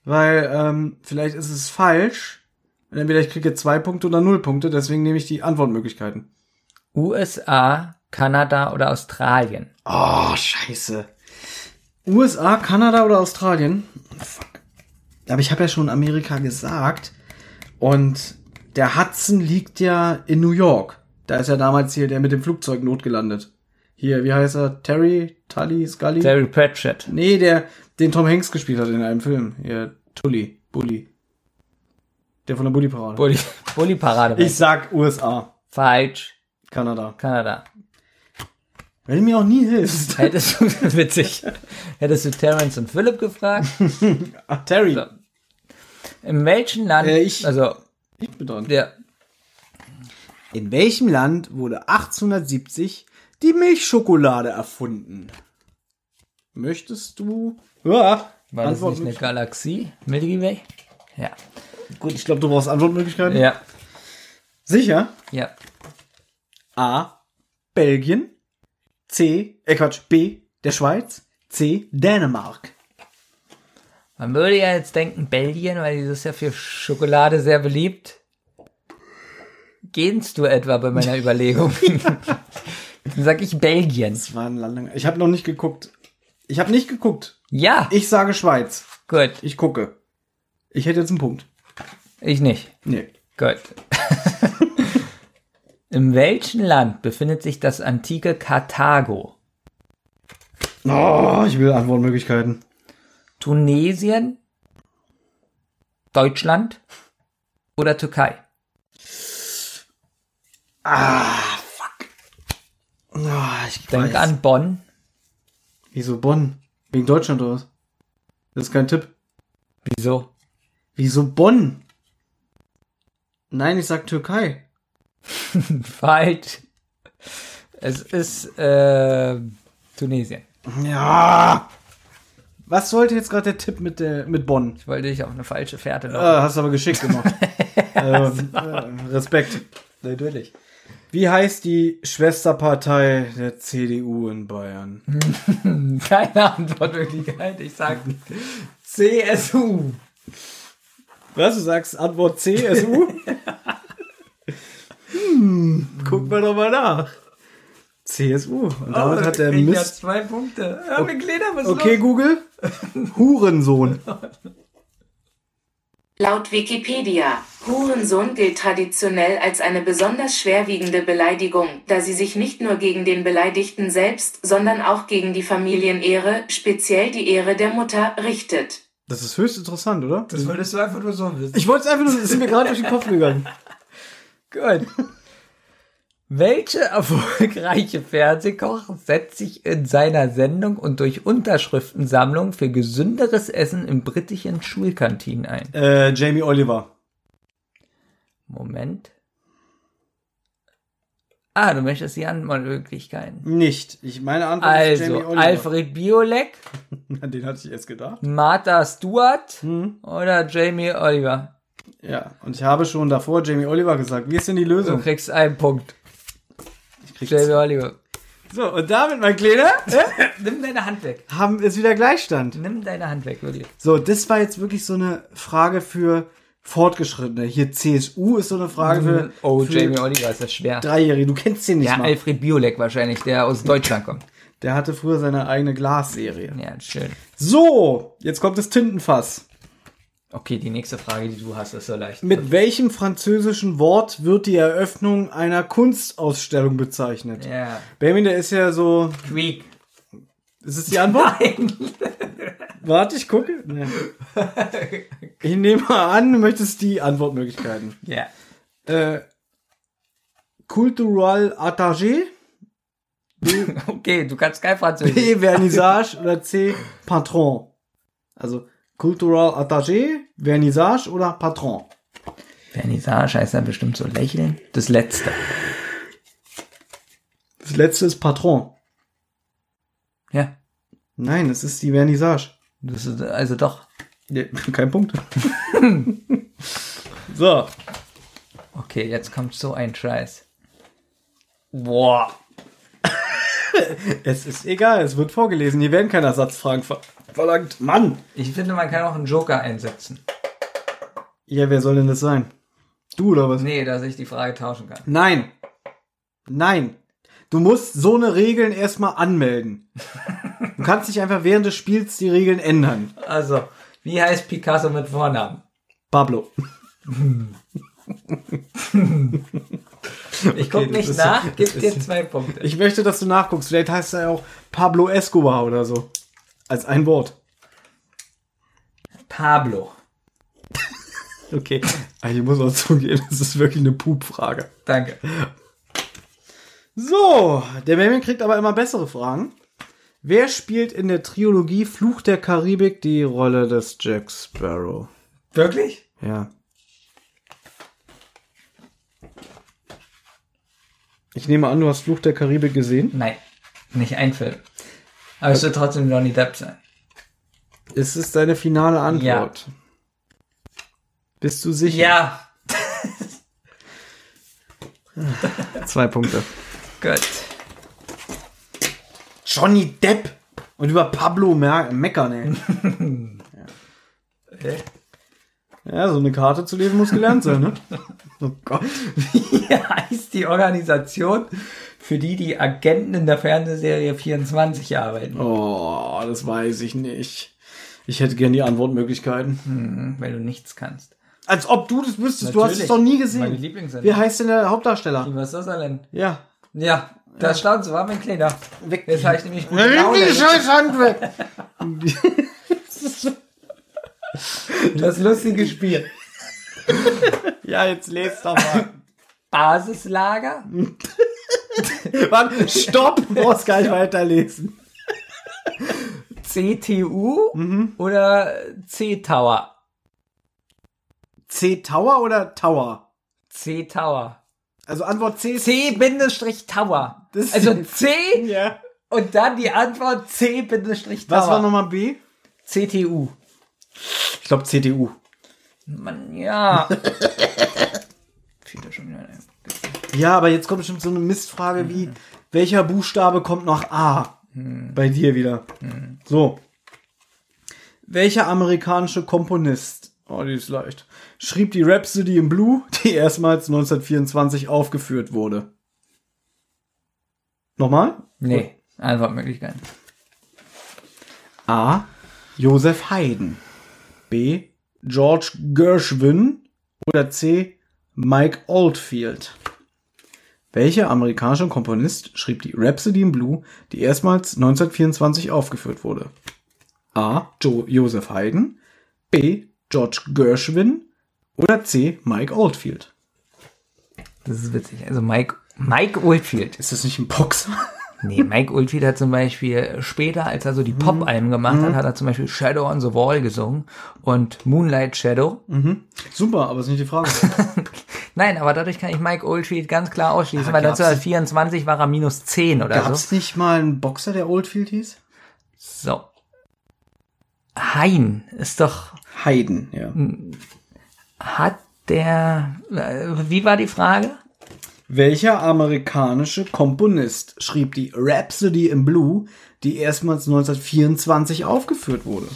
weil ähm, vielleicht ist es falsch. Entweder ich kriege zwei Punkte oder null Punkte, deswegen nehme ich die Antwortmöglichkeiten. USA, Kanada oder Australien? Oh, scheiße. USA, Kanada oder Australien? Fuck. Aber ich habe ja schon Amerika gesagt. Und der Hudson liegt ja in New York. Da ist ja damals hier der mit dem Flugzeug notgelandet. Hier, wie heißt er? Terry, Tully, Scully? Terry Pratchett. Nee, der, den Tom Hanks gespielt hat in einem Film. Hier, Tully, Bully. Der von der Bully-Parade. Bulli, Bulli Parade. Ich sag USA, Falsch. Kanada. Kanada. Weil du mir auch nie hilfst. Hättest du, witzig, hättest du Terence und Philip gefragt? Ach, Terry. So. In welchem Land, Äh, ich- also, Ich bin dran. der, In welchem Land wurde 1870 die Milchschokolade erfunden? Möchtest du? Ja. war das nicht eine Galaxie? Milky Way? Ja. Gut, ich glaube, du brauchst Antwortmöglichkeiten. Ja. Sicher? Ja. A. Belgien. C. Äh, Quatsch. B. Der Schweiz. C. Dänemark. Man würde ja jetzt denken Belgien, weil dieses ist ja für Schokolade sehr beliebt. Gehst du etwa bei meiner Überlegung? Dann sag ich Belgien. Das war ein lang. Ich habe noch nicht geguckt. Ich habe nicht geguckt. Ja, Ich sage Schweiz. gut. Ich gucke. Ich hätte jetzt einen Punkt. Ich nicht. Nee. Gut. In welchem Land befindet sich das antike Karthago? Oh, ich will Antwortmöglichkeiten. Tunesien, Deutschland oder Türkei? Oh, ich Denk an Bonn. Wieso Bonn? Wegen Deutschland oder was? Das ist kein Tipp. Wieso? Wieso Bonn? Nein, ich sag Türkei. Falsch. Es ist äh, Tunesien. Ja. Was sollte jetzt gerade der Tipp mit der mit Bonn? Ich wollte dich auf eine falsche Fährte Äh, locken. hast du aber geschickt gemacht. ähm, äh, Respekt. Natürlich. Wie heißt die Schwesterpartei der CDU in Bayern? Keine Antwortmöglichkeit. Ich sag CSU. Was? Du sagst Antwort CSU? hm, guck mal doch mal nach. CSU. Und damit hat der ja Mist. zwei Punkte. Ja, wir gliedern was Okay, los. Google. Hurensohn. Laut Wikipedia, Hurensohn gilt traditionell als eine besonders schwerwiegende Beleidigung, da sie sich nicht nur gegen den Beleidigten selbst, sondern auch gegen die Familienehre, speziell die Ehre der Mutter, richtet. Das ist höchst interessant, oder? Das wolltest du einfach nur so wissen. Ich wollte es einfach nur, das ist mir gerade durch den Kopf gegangen. Gut. Welche erfolgreiche Fernsehkoch setzt sich in seiner Sendung und durch Unterschriftensammlung für gesünderes Essen in britischen Schulkantinen ein? Äh, Jamie Oliver. Moment. Ah, du möchtest die Antwortmöglichkeiten. Nicht. Ich meine Antwort ist Jamie Also, Oliver. Alfred Biolek, den hatte ich erst gedacht. Martha Stewart Hm. oder Jamie Oliver. Ja, und ich habe schon davor Jamie Oliver gesagt. Wie ist denn die Du Lösung? kriegst einen Punkt. Kriegt's. Jamie Oliver. So, und damit, mein Kleiner, Nimm deine Hand weg. haben es wieder Gleichstand. Nimm deine Hand weg, wirklich. So, das war jetzt wirklich so eine Frage für Fortgeschrittene. Hier CSU ist so eine Frage für, Oh, für Jamie Oliver ist das schwer. Dreijährige. Du kennst den nicht Ja, mal. Alfred Biolek wahrscheinlich, der aus Deutschland kommt. Der hatte früher seine eigene Glasserie. Ja, schön. So, jetzt kommt das Tintenfass. Okay, die nächste Frage, die du hast, ist so leicht. Mit welchem französischen Wort wird die Eröffnung einer Kunstausstellung bezeichnet? Ja. Benjamin, der ist ja so. Creek. Ist es die Antwort? Nein. Warte, ich gucke. Nee. Ich nehme mal an, du möchtest die Antwortmöglichkeiten. Ja. Äh, Cultural Attaché, Okay, du kannst kein Französisch. B. Vernissage oder C. Patron. Also Cultural Attaché, Vernissage oder Patron. Vernissage heißt dann bestimmt so lächeln. Das letzte. Das letzte ist Patron. Ja. Nein, es ist die Vernissage. Das ist also doch. Ja, kein Punkt. so. Okay, jetzt kommt so ein Scheiß. Boah. Es ist egal, es wird vorgelesen. Hier werden keine Ersatzfragen ver verlangt. Mann! Ich finde, man kann auch einen Joker einsetzen. Ja, wer soll denn das sein? Du oder was? Nee, dass ich die Frage tauschen kann. Nein. Nein. Du musst so eine Regeln erstmal anmelden. Du kannst nicht einfach während des Spiels die Regeln ändern. Also, wie heißt Picasso mit Vornamen? Pablo. Ich guck das nicht nach, gib dir zwei Punkte. Ich möchte, dass du nachguckst. Vielleicht heißt er ja auch Pablo Escobar oder so. Als ein Wort. Pablo. Okay. Ich muss auch zugeben, das ist wirklich eine Pupfrage. Danke. So, der Benjamin kriegt aber immer bessere Fragen. Wer spielt in der Trilogie Fluch der Karibik die Rolle des Jack Sparrow? Wirklich? Ja. Ich nehme an, du hast Fluch der Karibik gesehen. Nein, nicht ein Film. Aber es wird trotzdem Johnny Depp sein. Ist es deine finale Antwort? Bist du sicher? Ja. Zwei Punkte. Gut. Johnny Depp und über Pablo Mer meckern, ey. Hä? Ja, so eine Karte zu lesen muss gelernt sein, ne? Oh Gott. Wie heißt die Organisation, für die die Agenten in der Fernsehserie 24 arbeiten? Oh, das weiß ich nicht. Ich hätte gern die Antwortmöglichkeiten. Hm, weil du nichts kannst. Als ob du das wüsstest. Du hast es Natürlich. doch nie Meine gesehen. Lieblingssendung. Wie heißt denn der Hauptdarsteller? Was ist das denn? Ja. Ja, das ja. war mein Kleiner. Weg. Jetzt habe ich nämlich gute Laune. die scheiß Hand weg. Das lustige Spiel. Ja, jetzt lest doch mal. Basislager? Warte, stopp. Du brauchst gar nicht weiterlesen. CTU oder C-Tower? C-Tower oder Tower? C-Tower. Also Antwort C. C-Tower. Also C Ja. und dann die Antwort C-Tower. Was war nochmal B? CTU. Ich glaube CDU. Mann, ja. Fehlt da schon wieder ein. Ja, aber jetzt kommt bestimmt so eine Mistfrage wie, welcher Buchstabe kommt nach A? Bei dir wieder. So. Welcher amerikanische Komponist, oh, die ist leicht, schrieb die Rhapsody in Blue, die erstmals 1924 aufgeführt wurde? Nochmal? Nee, Antwortmöglichkeiten. A. Joseph Haydn. B. George Gershwin. Oder C. Mike Oldfield. Welcher amerikanische Komponist schrieb die Rhapsody in Blue, die erstmals 1924 aufgeführt wurde? A. Jo Joseph Haydn. B. George Gershwin. Oder C. Mike Oldfield. Das ist witzig. Also Mike, Mike Oldfield. Ist das nicht ein Boxer? Nee, Mike Oldfield hat zum Beispiel später, als er so die Pop-Alben gemacht hat, hat er zum Beispiel Shadow on the Wall gesungen und Moonlight Shadow. Super, aber ist nicht die Frage. Nein, aber dadurch kann ich Mike Oldfield ganz klar ausschließen, Aber weil gab's- 1924 war er minus 10 oder Gab so. es nicht mal einen Boxer, der Oldfield hieß? So. Hein ist doch, Haydn, ja. hat der, äh, wie war die Frage? Welcher amerikanische Komponist schrieb die Rhapsody in Blue, die erstmals 1924 aufgeführt wurde?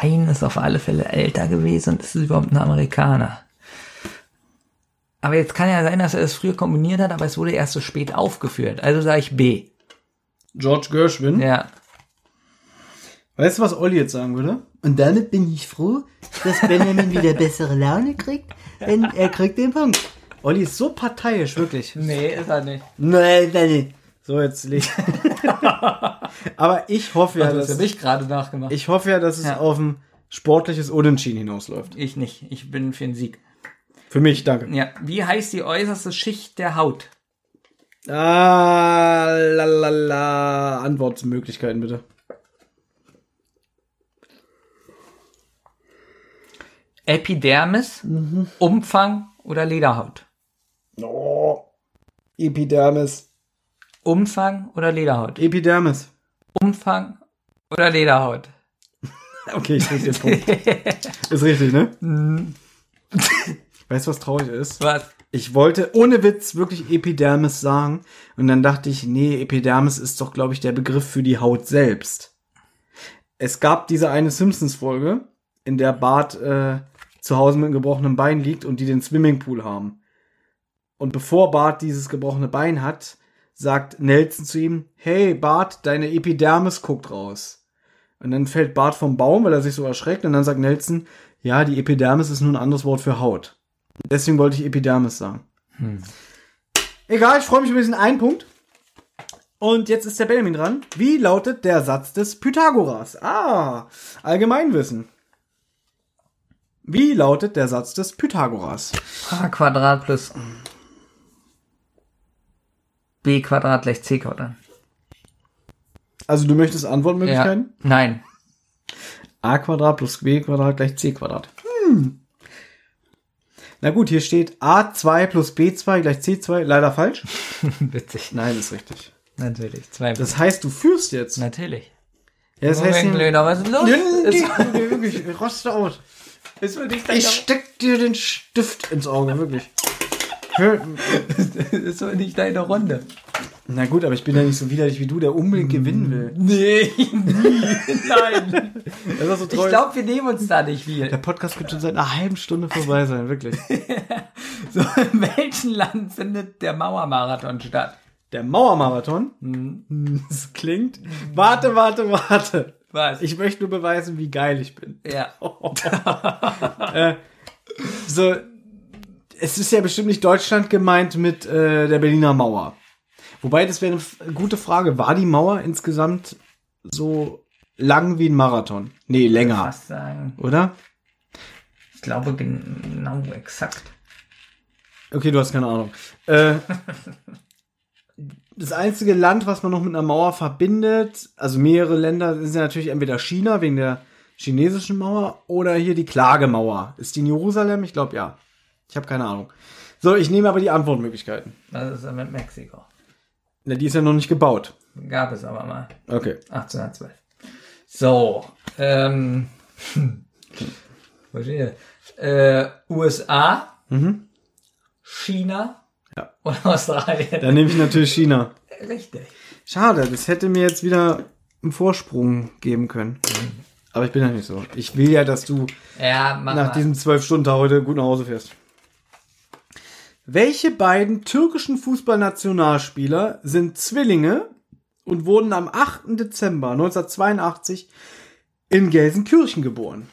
Hein ist auf alle Fälle älter gewesen und ist überhaupt ein Amerikaner. Aber jetzt kann ja sein, dass er es früher kombiniert hat, aber es wurde erst so spät aufgeführt. Also sage ich B. George Gershwin. Ja. Weißt du, was Olli jetzt sagen würde? Und damit bin ich froh, dass Benjamin wieder bessere Laune kriegt, denn er kriegt den Punkt. Olli ist so parteiisch, wirklich. Nee, ist er nicht. Nein, nein, So, jetzt leg. Aber ich hoffe ja, Also, das dass, habe ich gerade nachgemacht. Ich, ich hoffe ja, dass es Ja. auf ein sportliches Unentschieden hinausläuft. nicht. Ich bin für den Sieg. Für mich, danke. Ja. Wie heißt die äußerste Schicht der Haut? Ah, la, la, la. Antwortmöglichkeiten bitte. Epidermis, Umfang oder Lederhaut? Oh. Epidermis. Umfang oder Lederhaut? Epidermis. Umfang oder Lederhaut? Okay, ich krieg den Punkt. ist richtig, ne? weißt du, was traurig ist? Was? Ich wollte ohne Witz wirklich Epidermis sagen und dann dachte ich, nee, Epidermis ist doch, glaube ich, der Begriff für die Haut selbst. Es gab diese eine Simpsons-Folge, in der Bart äh, zu Hause mit einem gebrochenen Bein liegt und die den Swimmingpool haben. Und bevor Bart dieses gebrochene Bein hat, sagt Nelson zu ihm, hey Bart, deine Epidermis guckt raus. Und dann fällt Bart vom Baum, weil er sich so erschreckt und dann sagt Nelson, ja, die Epidermis ist nur ein anderes Wort für Haut. Deswegen wollte ich Epidermis sagen. Egal, ich freue mich über diesen einen Punkt. Und jetzt ist der Benjamin dran. Wie lautet der Satz des Pythagoras? Ah, Allgemeinwissen. Wie lautet der Satz des Pythagoras? A Quadrat plus B Quadrat gleich C Quadrat. Also du möchtest Antwortmöglichkeiten? Nein. a Quadrat plus b Quadrat gleich c Quadrat. Hm. Na gut, hier steht a2 plus b2 gleich c2. Leider falsch. Witzig. Nein, ist richtig. Natürlich. Zwei. Das heißt, du führst jetzt. Natürlich. Ja, das Moment, heißt, Glöder, was ist los? Wirklich, ich raste aus. Ich steck dir den Stift ins Auge, wirklich. Hör- ist doch nicht deine Runde. Na gut, aber ich bin ja nicht so widerlich wie du, der unbedingt gewinnen will. Nee, nie. Nein. Das ist so Ich glaube, wir nehmen uns da nicht viel. der Podcast wird schon seit einer halben Stunde vorbei sein, wirklich. So, in welchem Land findet der Mauermarathon statt? Der Mauermarathon. Hm, Das klingt. Warte, warte, warte. Was? Ich möchte nur beweisen, wie geil ich bin. ja. So, es ist ja bestimmt nicht Deutschland gemeint mit äh, der Berliner Mauer. Wobei, das wäre eine gute Frage. War die Mauer insgesamt so lang wie ein Marathon? Nee, länger, Was sagen? oder? Ich glaube genau exakt. Okay, du hast keine Ahnung. Äh, das einzige Land, was man noch mit einer Mauer verbindet, also mehrere Länder, sind ja natürlich entweder China wegen der chinesischen Mauer oder hier die Klagemauer. Ist die in Jerusalem? Ich glaube ja. Ich habe keine Ahnung. So, ich nehme aber die Antwortmöglichkeiten. Das ist ja mit Mexiko. Na, die ist ja noch nicht gebaut. Gab es aber mal. Okay. 1812. So, ähm, das? Äh, USA, China Ja. und Australien. Dann nehme ich natürlich China. Richtig. Schade, das hätte mir jetzt wieder einen Vorsprung geben können. Aber ich bin ja nicht so. Ich will ja, dass du Ja, nach mal. diesem zwölf Stunden heute gut nach Hause fährst. Welche beiden türkischen Fußballnationalspieler sind Zwillinge und wurden am 8. Dezember 1982 in Gelsenkirchen geboren?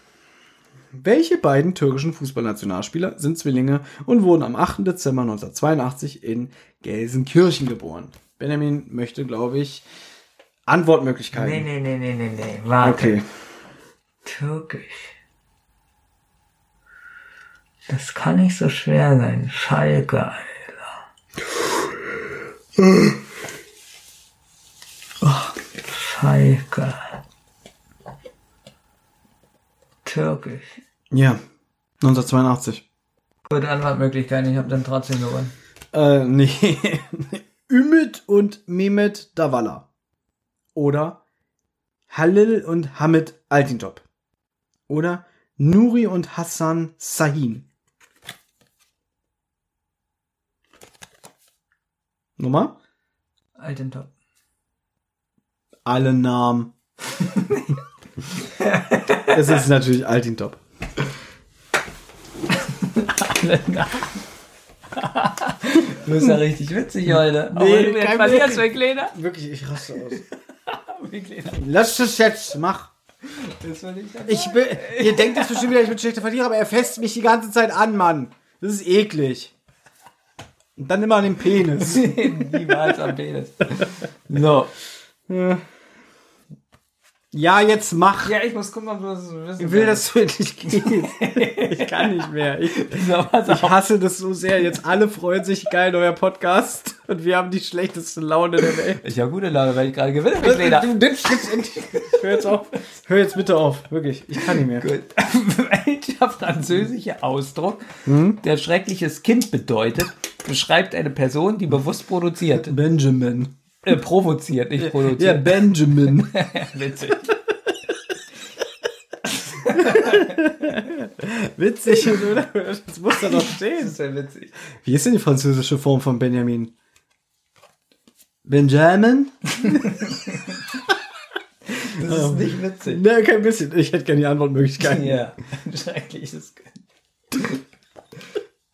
Welche beiden türkischen Fußballnationalspieler sind Zwillinge und wurden am 8. Dezember 1982 in Gelsenkirchen geboren? Benjamin möchte, glaube ich, Antwortmöglichkeiten. Nee, nee, nee, nee, nee, nee. Warte. Okay. Türkisch. Das kann nicht so schwer sein. Schalke, Alter. Schalke. Türkisch. Ja, 1982. Gute Antwortmöglichkeiten, ich habe dann trotzdem gewonnen. Äh, nee. Ümit und Mehmet Davala. Oder Halil und Hamid Altintop. Oder Nuri und Hassan Sahin. Nochmal? Altentop. Alle Namen. es ist natürlich Altintop. Du bist ja richtig witzig heute. Nee, du kein verlierst, Kleiner. Wirklich, ich raste aus. Lass es jetzt, mach. Ich bin, ihr denkt jetzt bestimmt wieder, ich bin schlechter Verlierer, aber er fässt mich die ganze Zeit an, Mann. Das ist eklig. Und dann immer an den Penis. Niemals am Penis. So. Ja, jetzt mach. Ja, ich muss gucken, ob du das wissen Ich will, dass du endlich gehst. Ich kann nicht mehr. Ich, ich hasse das so sehr. Jetzt alle freuen sich, geil, neuer Podcast. Und wir haben die schlechteste Laune der Welt. Ich habe gute Laune, weil ich gerade gewinne, mein Kleiner. Du nimmst jetzt endlich. Hör jetzt auf. Hör jetzt bitte auf. Wirklich. Ich kann nicht mehr. Gut. Welcher französische Ausdruck, Hm? der schreckliches Kind bedeutet, beschreibt eine Person, die bewusst produziert. Benjamin. Äh, provoziert, nicht Ja, produziert. Benjamin. Witzig. Witzig, oder? Das muss da doch Das stehen. ist ja witzig. Wie ist denn die französische Form von Benjamin? Benjamin? Das ist nicht witzig. Ne, kein bisschen. Ich hätte gerne die Antwortmöglichkeiten. Ja, ein schreckliches Kind.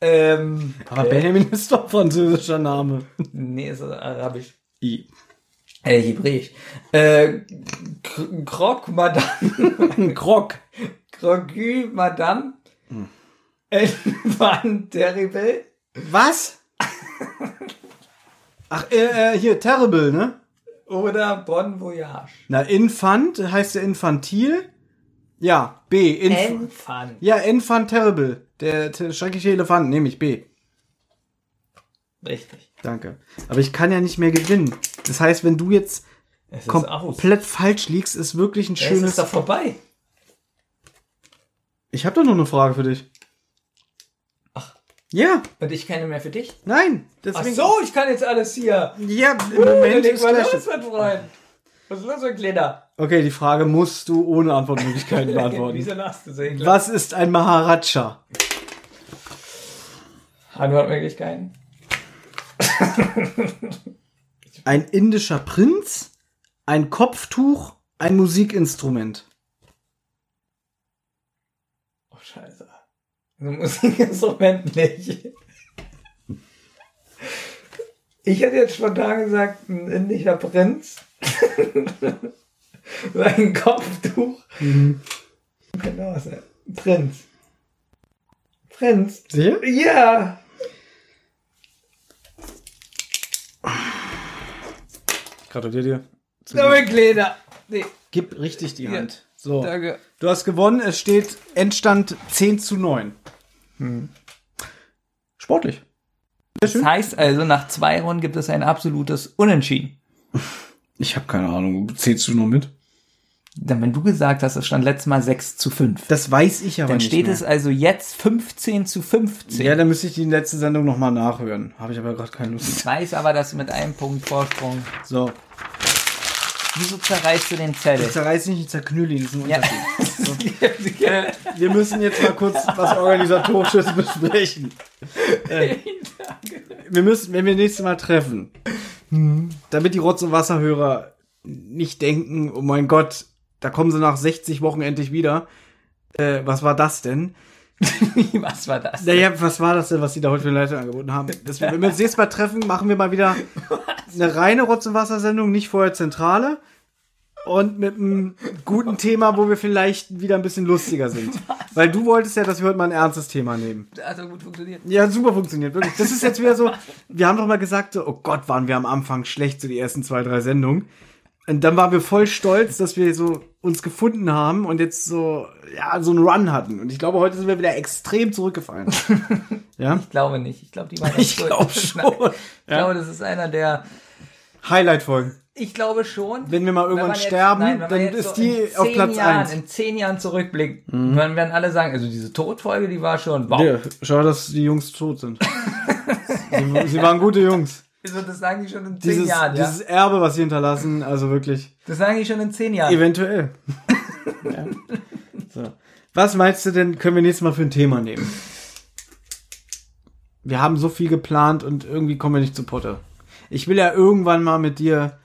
ähm, Aber Benjamin ist doch französischer Name. nee, ist arabisch. I. Äh, Hebräisch. Äh, K- Croc Madame. Krog. Crocu Madame. Enfant terrible. Was? Ach, äh, äh, hier, Terrible, ne? Oder Bon Voyage. Na, Infant heißt ja infantil. Ja, B. Inf Enfant. ja, Infant Terrible. Der, der schreckliche Elefant, nehme ich B. Richtig. Danke. Aber ich kann ja nicht mehr gewinnen. Das heißt, wenn du jetzt ist aus. komplett falsch liegst, ist wirklich ein Ja, Es schönes. ist doch vorbei. Ich habe doch noch eine Frage für dich. Ach. Ja, Und ich keine mehr für dich? nein. Ach Deswegen. so, ich kann jetzt alles hier. Ja, im Uh, Moment ist mal los, mein Freund. Was ist los, mein Kleiner? Okay, die Frage musst du ohne Antwortmöglichkeiten beantworten. Wieso lachst du so? Was ist ein Maharaja? Antwortmöglichkeiten? Ein indischer Prinz, ein Kopftuch, ein Musikinstrument. Oh, scheiße. Ein Musikinstrument nicht. Ich hätte jetzt spontan gesagt, ein indischer Prinz. ein Kopftuch. Genau, was er- Prinz. Prinz. Sicher? Ja. Gratuliere dir. Zu. Nee, Gib richtig die Ja. Hand. So. danke. Du hast gewonnen. Es steht Endstand 10 zu 9. Hm. Sportlich. Das heißt also, nach zwei Runden gibt es ein absolutes Unentschieden. Ich habe keine Ahnung. Zählst du nur mit? Dann, wenn du gesagt hast, es stand letztes Mal 6 zu 5. Das weiß ich aber Dann nicht. steht mehr. es also jetzt 15 zu 15. Ja, dann müsste ich die letzte Sendung nochmal nachhören. Habe ich aber gerade keine Lust. Ich weiß aber, dass mit einem Punkt Vorsprung. So. Wieso zerreißt du den Zettel? Ich zerreiß nicht, ich zerknülle ihn. Das ist ein Ja. Unterschied. Äh, wir müssen jetzt mal kurz was Organisatorisches besprechen. Äh, wir müssen, wenn wir nächstes Mal treffen, damit die Rotz- und Wasserhörer nicht denken, oh mein Gott, da kommen sie nach 60 Wochen endlich wieder. Äh, was war das denn? Was war das? Naja, was war das denn, was die da heute für eine Leitung angeboten haben? Das, wenn wir uns nächstes Mal treffen, machen wir mal wieder eine reine Rotz- und Wasser-Sendung, nicht vorher Zentrale. Und mit einem guten Thema, wo wir vielleicht wieder ein bisschen lustiger sind. Weil du wolltest ja, dass wir heute mal ein ernstes Thema nehmen. Hat so gut funktioniert. Ja, super funktioniert, wirklich. Das ist jetzt wieder so, wir haben doch mal gesagt, so, oh Gott, waren wir am Anfang schlecht, so die ersten zwei, drei Sendungen. Und dann waren wir voll stolz, dass wir so uns gefunden haben und jetzt so, ja, so einen Run hatten. Und ich glaube, heute sind wir wieder extrem zurückgefallen. ja? Ich glaube nicht. Ich glaube, die waren Ich glaube schon. Nein, Ich glaube, das ist einer der. Highlight-Folgen. Ich glaube schon. Wenn wir mal irgendwann jetzt- sterben, nein, dann ist so die auf Platz Jahren, 1. In zehn Jahren zurückblicken, dann werden alle sagen, also diese Todfolge, die war schon. Wow. Ja, schau, dass die Jungs tot sind. sie, sie waren gute Jungs. Also das sagen die schon in zehn Dieses, Jahren, ja. dieses Erbe, was sie hinterlassen, also wirklich. Das sagen die schon in zehn Jahren. Eventuell. ja. so. Was meinst du denn, können wir nächstes Mal für ein Thema nehmen? Wir haben so viel geplant und irgendwie kommen wir nicht zu Potte. Ich will ja irgendwann mal mit dir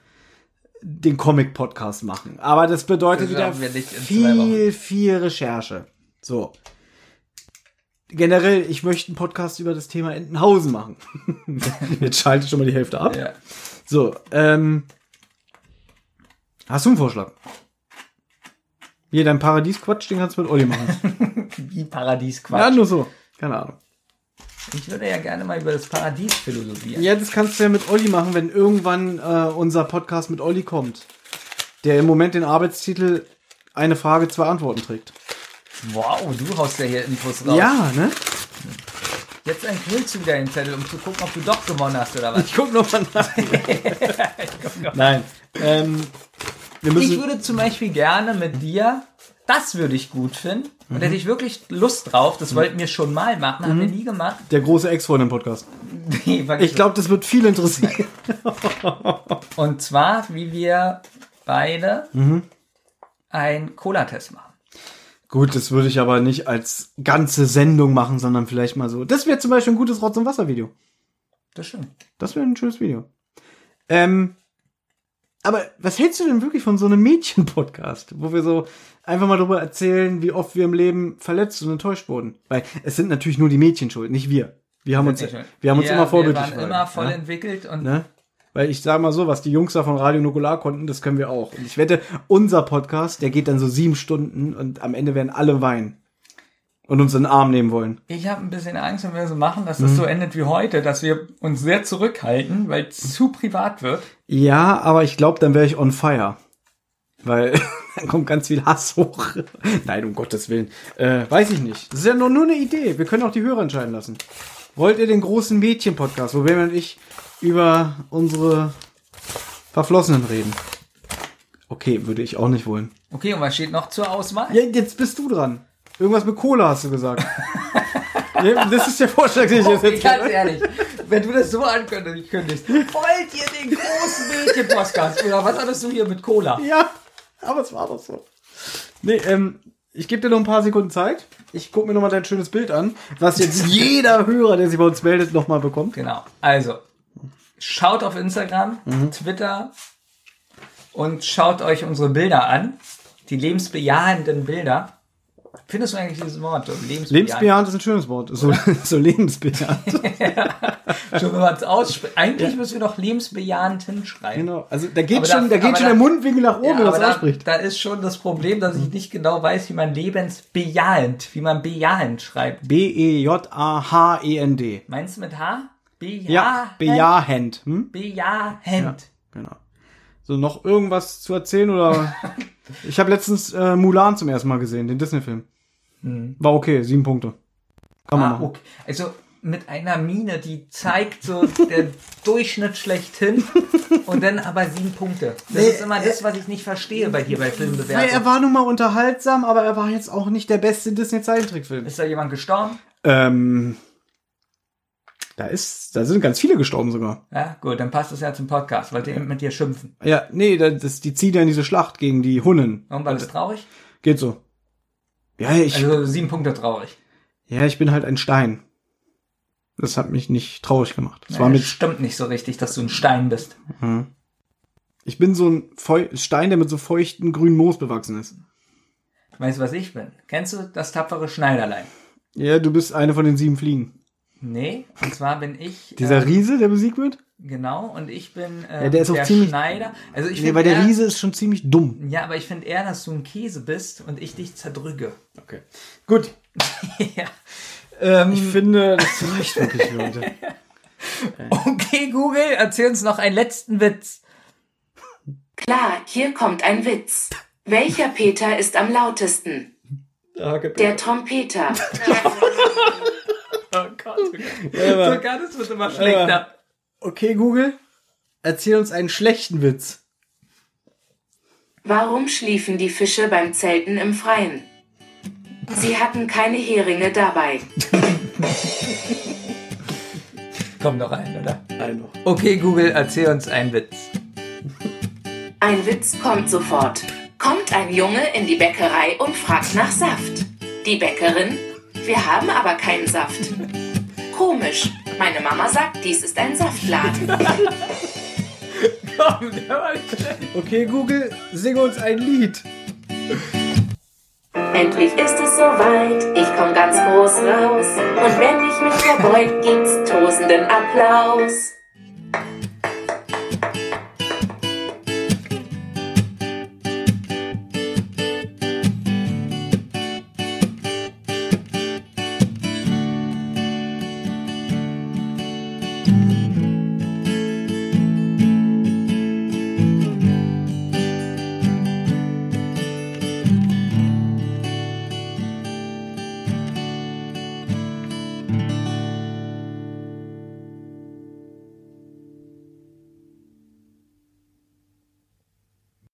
den Comic-Podcast machen. Aber das bedeutet Das wieder viel, viel Recherche. So. Generell, ich möchte einen Podcast über das Thema Entenhausen machen. Jetzt schaltet schon mal die Hälfte ab. Ja. So, ähm. Hast du einen Vorschlag? Hier, dein Paradiesquatsch, den kannst du mit Olli machen. Wie Paradiesquatsch. ja, nur so. Keine Ahnung. Ich würde ja gerne mal über das Paradies philosophieren. Ja, das kannst du ja mit Olli machen, wenn irgendwann äh, unser Podcast mit Olli kommt. Der im Moment den Arbeitstitel Eine Frage, zwei Antworten trägt. Wow, du haust ja hier Infos raus. Ja, ne? Jetzt enthüllst du wieder den Zettel, um zu gucken, ob du doch gewonnen hast oder was. Ich guck noch mal nach. Nein. Ähm, wir müssen. Ich würde zum Beispiel gerne mit dir, das würde ich gut finden. Und hätte ich wirklich Lust drauf, das wollten wir schon mal machen, haben wir nie gemacht. der große Ex-Freund im Podcast. Nee, Ich glaube, das wird viel interessieren. Und zwar, wie wir beide einen Cola-Test machen. Gut, das würde ich aber nicht als ganze Sendung machen, sondern vielleicht mal so. Das wäre zum Beispiel ein gutes Rotz- und Wasser-Video. Das stimmt. Das wäre ein schönes Video. Ähm, aber was hältst du denn wirklich von so einem Mädchen-Podcast, wo wir so einfach mal darüber erzählen, wie oft wir im Leben verletzt und enttäuscht wurden? Weil es sind natürlich nur die Mädchen schuld, nicht wir. Wir haben uns, wir haben uns immer vorbildlich Wir waren immer voll ja? entwickelt und Ne? Weil ich sage mal so, was die Jungs da von Radio Nukular konnten, das können wir auch. Und ich wette, unser Podcast, der geht dann so sieben Stunden und am Ende werden alle weinen. Und uns in den Arm nehmen wollen. ich habe ein bisschen Angst, wenn wir so machen, dass das so Mhm. endet wie heute, dass wir uns sehr zurückhalten, weil es zu privat wird. Ja, aber ich glaube, dann wäre ich on fire. Weil dann kommt ganz viel Hass hoch. Nein, um Gottes Willen. Äh, weiß ich nicht. Das ist ja nur, nur eine Idee. Wir können auch die Hörer entscheiden lassen. Wollt ihr den großen Mädchen-Podcast, wo Benjamin und ich über unsere Verflossenen reden? Okay, würde ich auch nicht wollen. Okay, und was steht noch zur Auswahl? Ja, jetzt bist du dran. Irgendwas mit Cola hast du gesagt. ja, das ist der Vorschlag, den ich jetzt jetzt ganz ehrlich, wenn du das so ankündigst, kündigst, wollt ihr den großen Mädchen-Podcast oder was hattest du hier mit Cola? Ja, aber es war doch so. Nee, ähm, ich gebe dir noch ein paar Sekunden Zeit. Ich gucke mir noch mal dein schönes Bild an, was jetzt jeder Hörer, der sich bei uns meldet, noch mal bekommt. Genau. Also, schaut auf Instagram, Mhm. Twitter und schaut euch unsere Bilder an. Die lebensbejahenden Bilder. Findest du eigentlich dieses Wort? Lebensbejahend. Lebensbejahend ist ein schönes Wort. So, so lebensbejahend. Schon wenn man es ausspricht. Eigentlich müssen wir doch lebensbejahend hinschreiben. genau. Also da geht Aber schon, da- da, geht schon der Mundwinkel nach oben, Ja, wenn man aber das da, ausspricht. da ist schon das Problem, dass ich nicht genau weiß, wie man lebensbejahend, wie man bejahend schreibt. B-E-J-A-H-E-N-D. Meinst du mit H? Bejahend. Ja, bejahend. Hm? Bejahend. Genau. So, noch irgendwas zu erzählen oder? ich habe letztens äh, Mulan zum ersten Mal gesehen, den Disney-Film. War okay, sieben Punkte. Kann man Ah, machen. okay. Also mit einer Mine, die zeigt so der Durchschnitt schlechthin und dann aber sieben Punkte. Das Nee, ist immer das, was ich nicht verstehe bei dir bei Weil er Filmbewertungen. war nun mal unterhaltsam, aber er war jetzt auch nicht der beste Disney-Zeichentrickfilm. Ist da jemand gestorben? Ähm, da ist, da sind ganz viele gestorben sogar. Ja, gut, dann passt es ja zum Podcast. Wollt ihr mit dir schimpfen? Ja, nee, das, das, die ziehen ja in diese Schlacht gegen die Hunnen. Warum war das traurig? Geht so. Ja, ich, Also sieben Punkte traurig. ja, ich bin halt ein Stein. Das hat mich nicht traurig gemacht. Das war Ja, mit, stimmt nicht so richtig, dass du ein Stein bist. ich bin so ein Feu Stein, der mit so feuchten grünen Moos bewachsen ist. Weißt du, was ich bin? Kennst du das tapfere Schneiderlein? Ja, du bist eine von den sieben Fliegen. Nee, und zwar bin ich. Dieser äh, Riese, der besiegt wird? Genau, und ich bin äh, Ja, der ist auch ziemlich- Schneider. Also ich Nee, weil der eher- Riese ist schon ziemlich dumm. Ja, aber ich finde eher, dass du ein Käse bist und ich dich zerdrücke. Okay. Gut. ja. Ähm, Ich finde, das reicht wirklich für heute. okay, Google, erzähl uns noch einen letzten Witz. Klar, hier kommt ein Witz. Welcher Peter ist am lautesten? Der Trompeter. Oh Gott, oh Gott. Sogar das wird immer schlechter. Okay, Google, erzähl uns einen schlechten Witz. Warum schliefen die Fische beim Zelten im Freien? Sie hatten keine Heringe dabei. Komm noch ein, oder? Ein noch. Okay, Google, erzähl uns einen Witz. Ein Witz kommt sofort. Kommt ein Junge in die Bäckerei und fragt nach Saft. Die Bäckerin, wir haben aber keinen Saft. Komisch. Meine Mama sagt, dies ist ein Saftladen. Komm, der war. Okay, Google, sing uns ein Lied. Endlich ist es soweit, ich komm ganz groß raus. Und wenn ich mich verbeug, gibt's tosenden Applaus.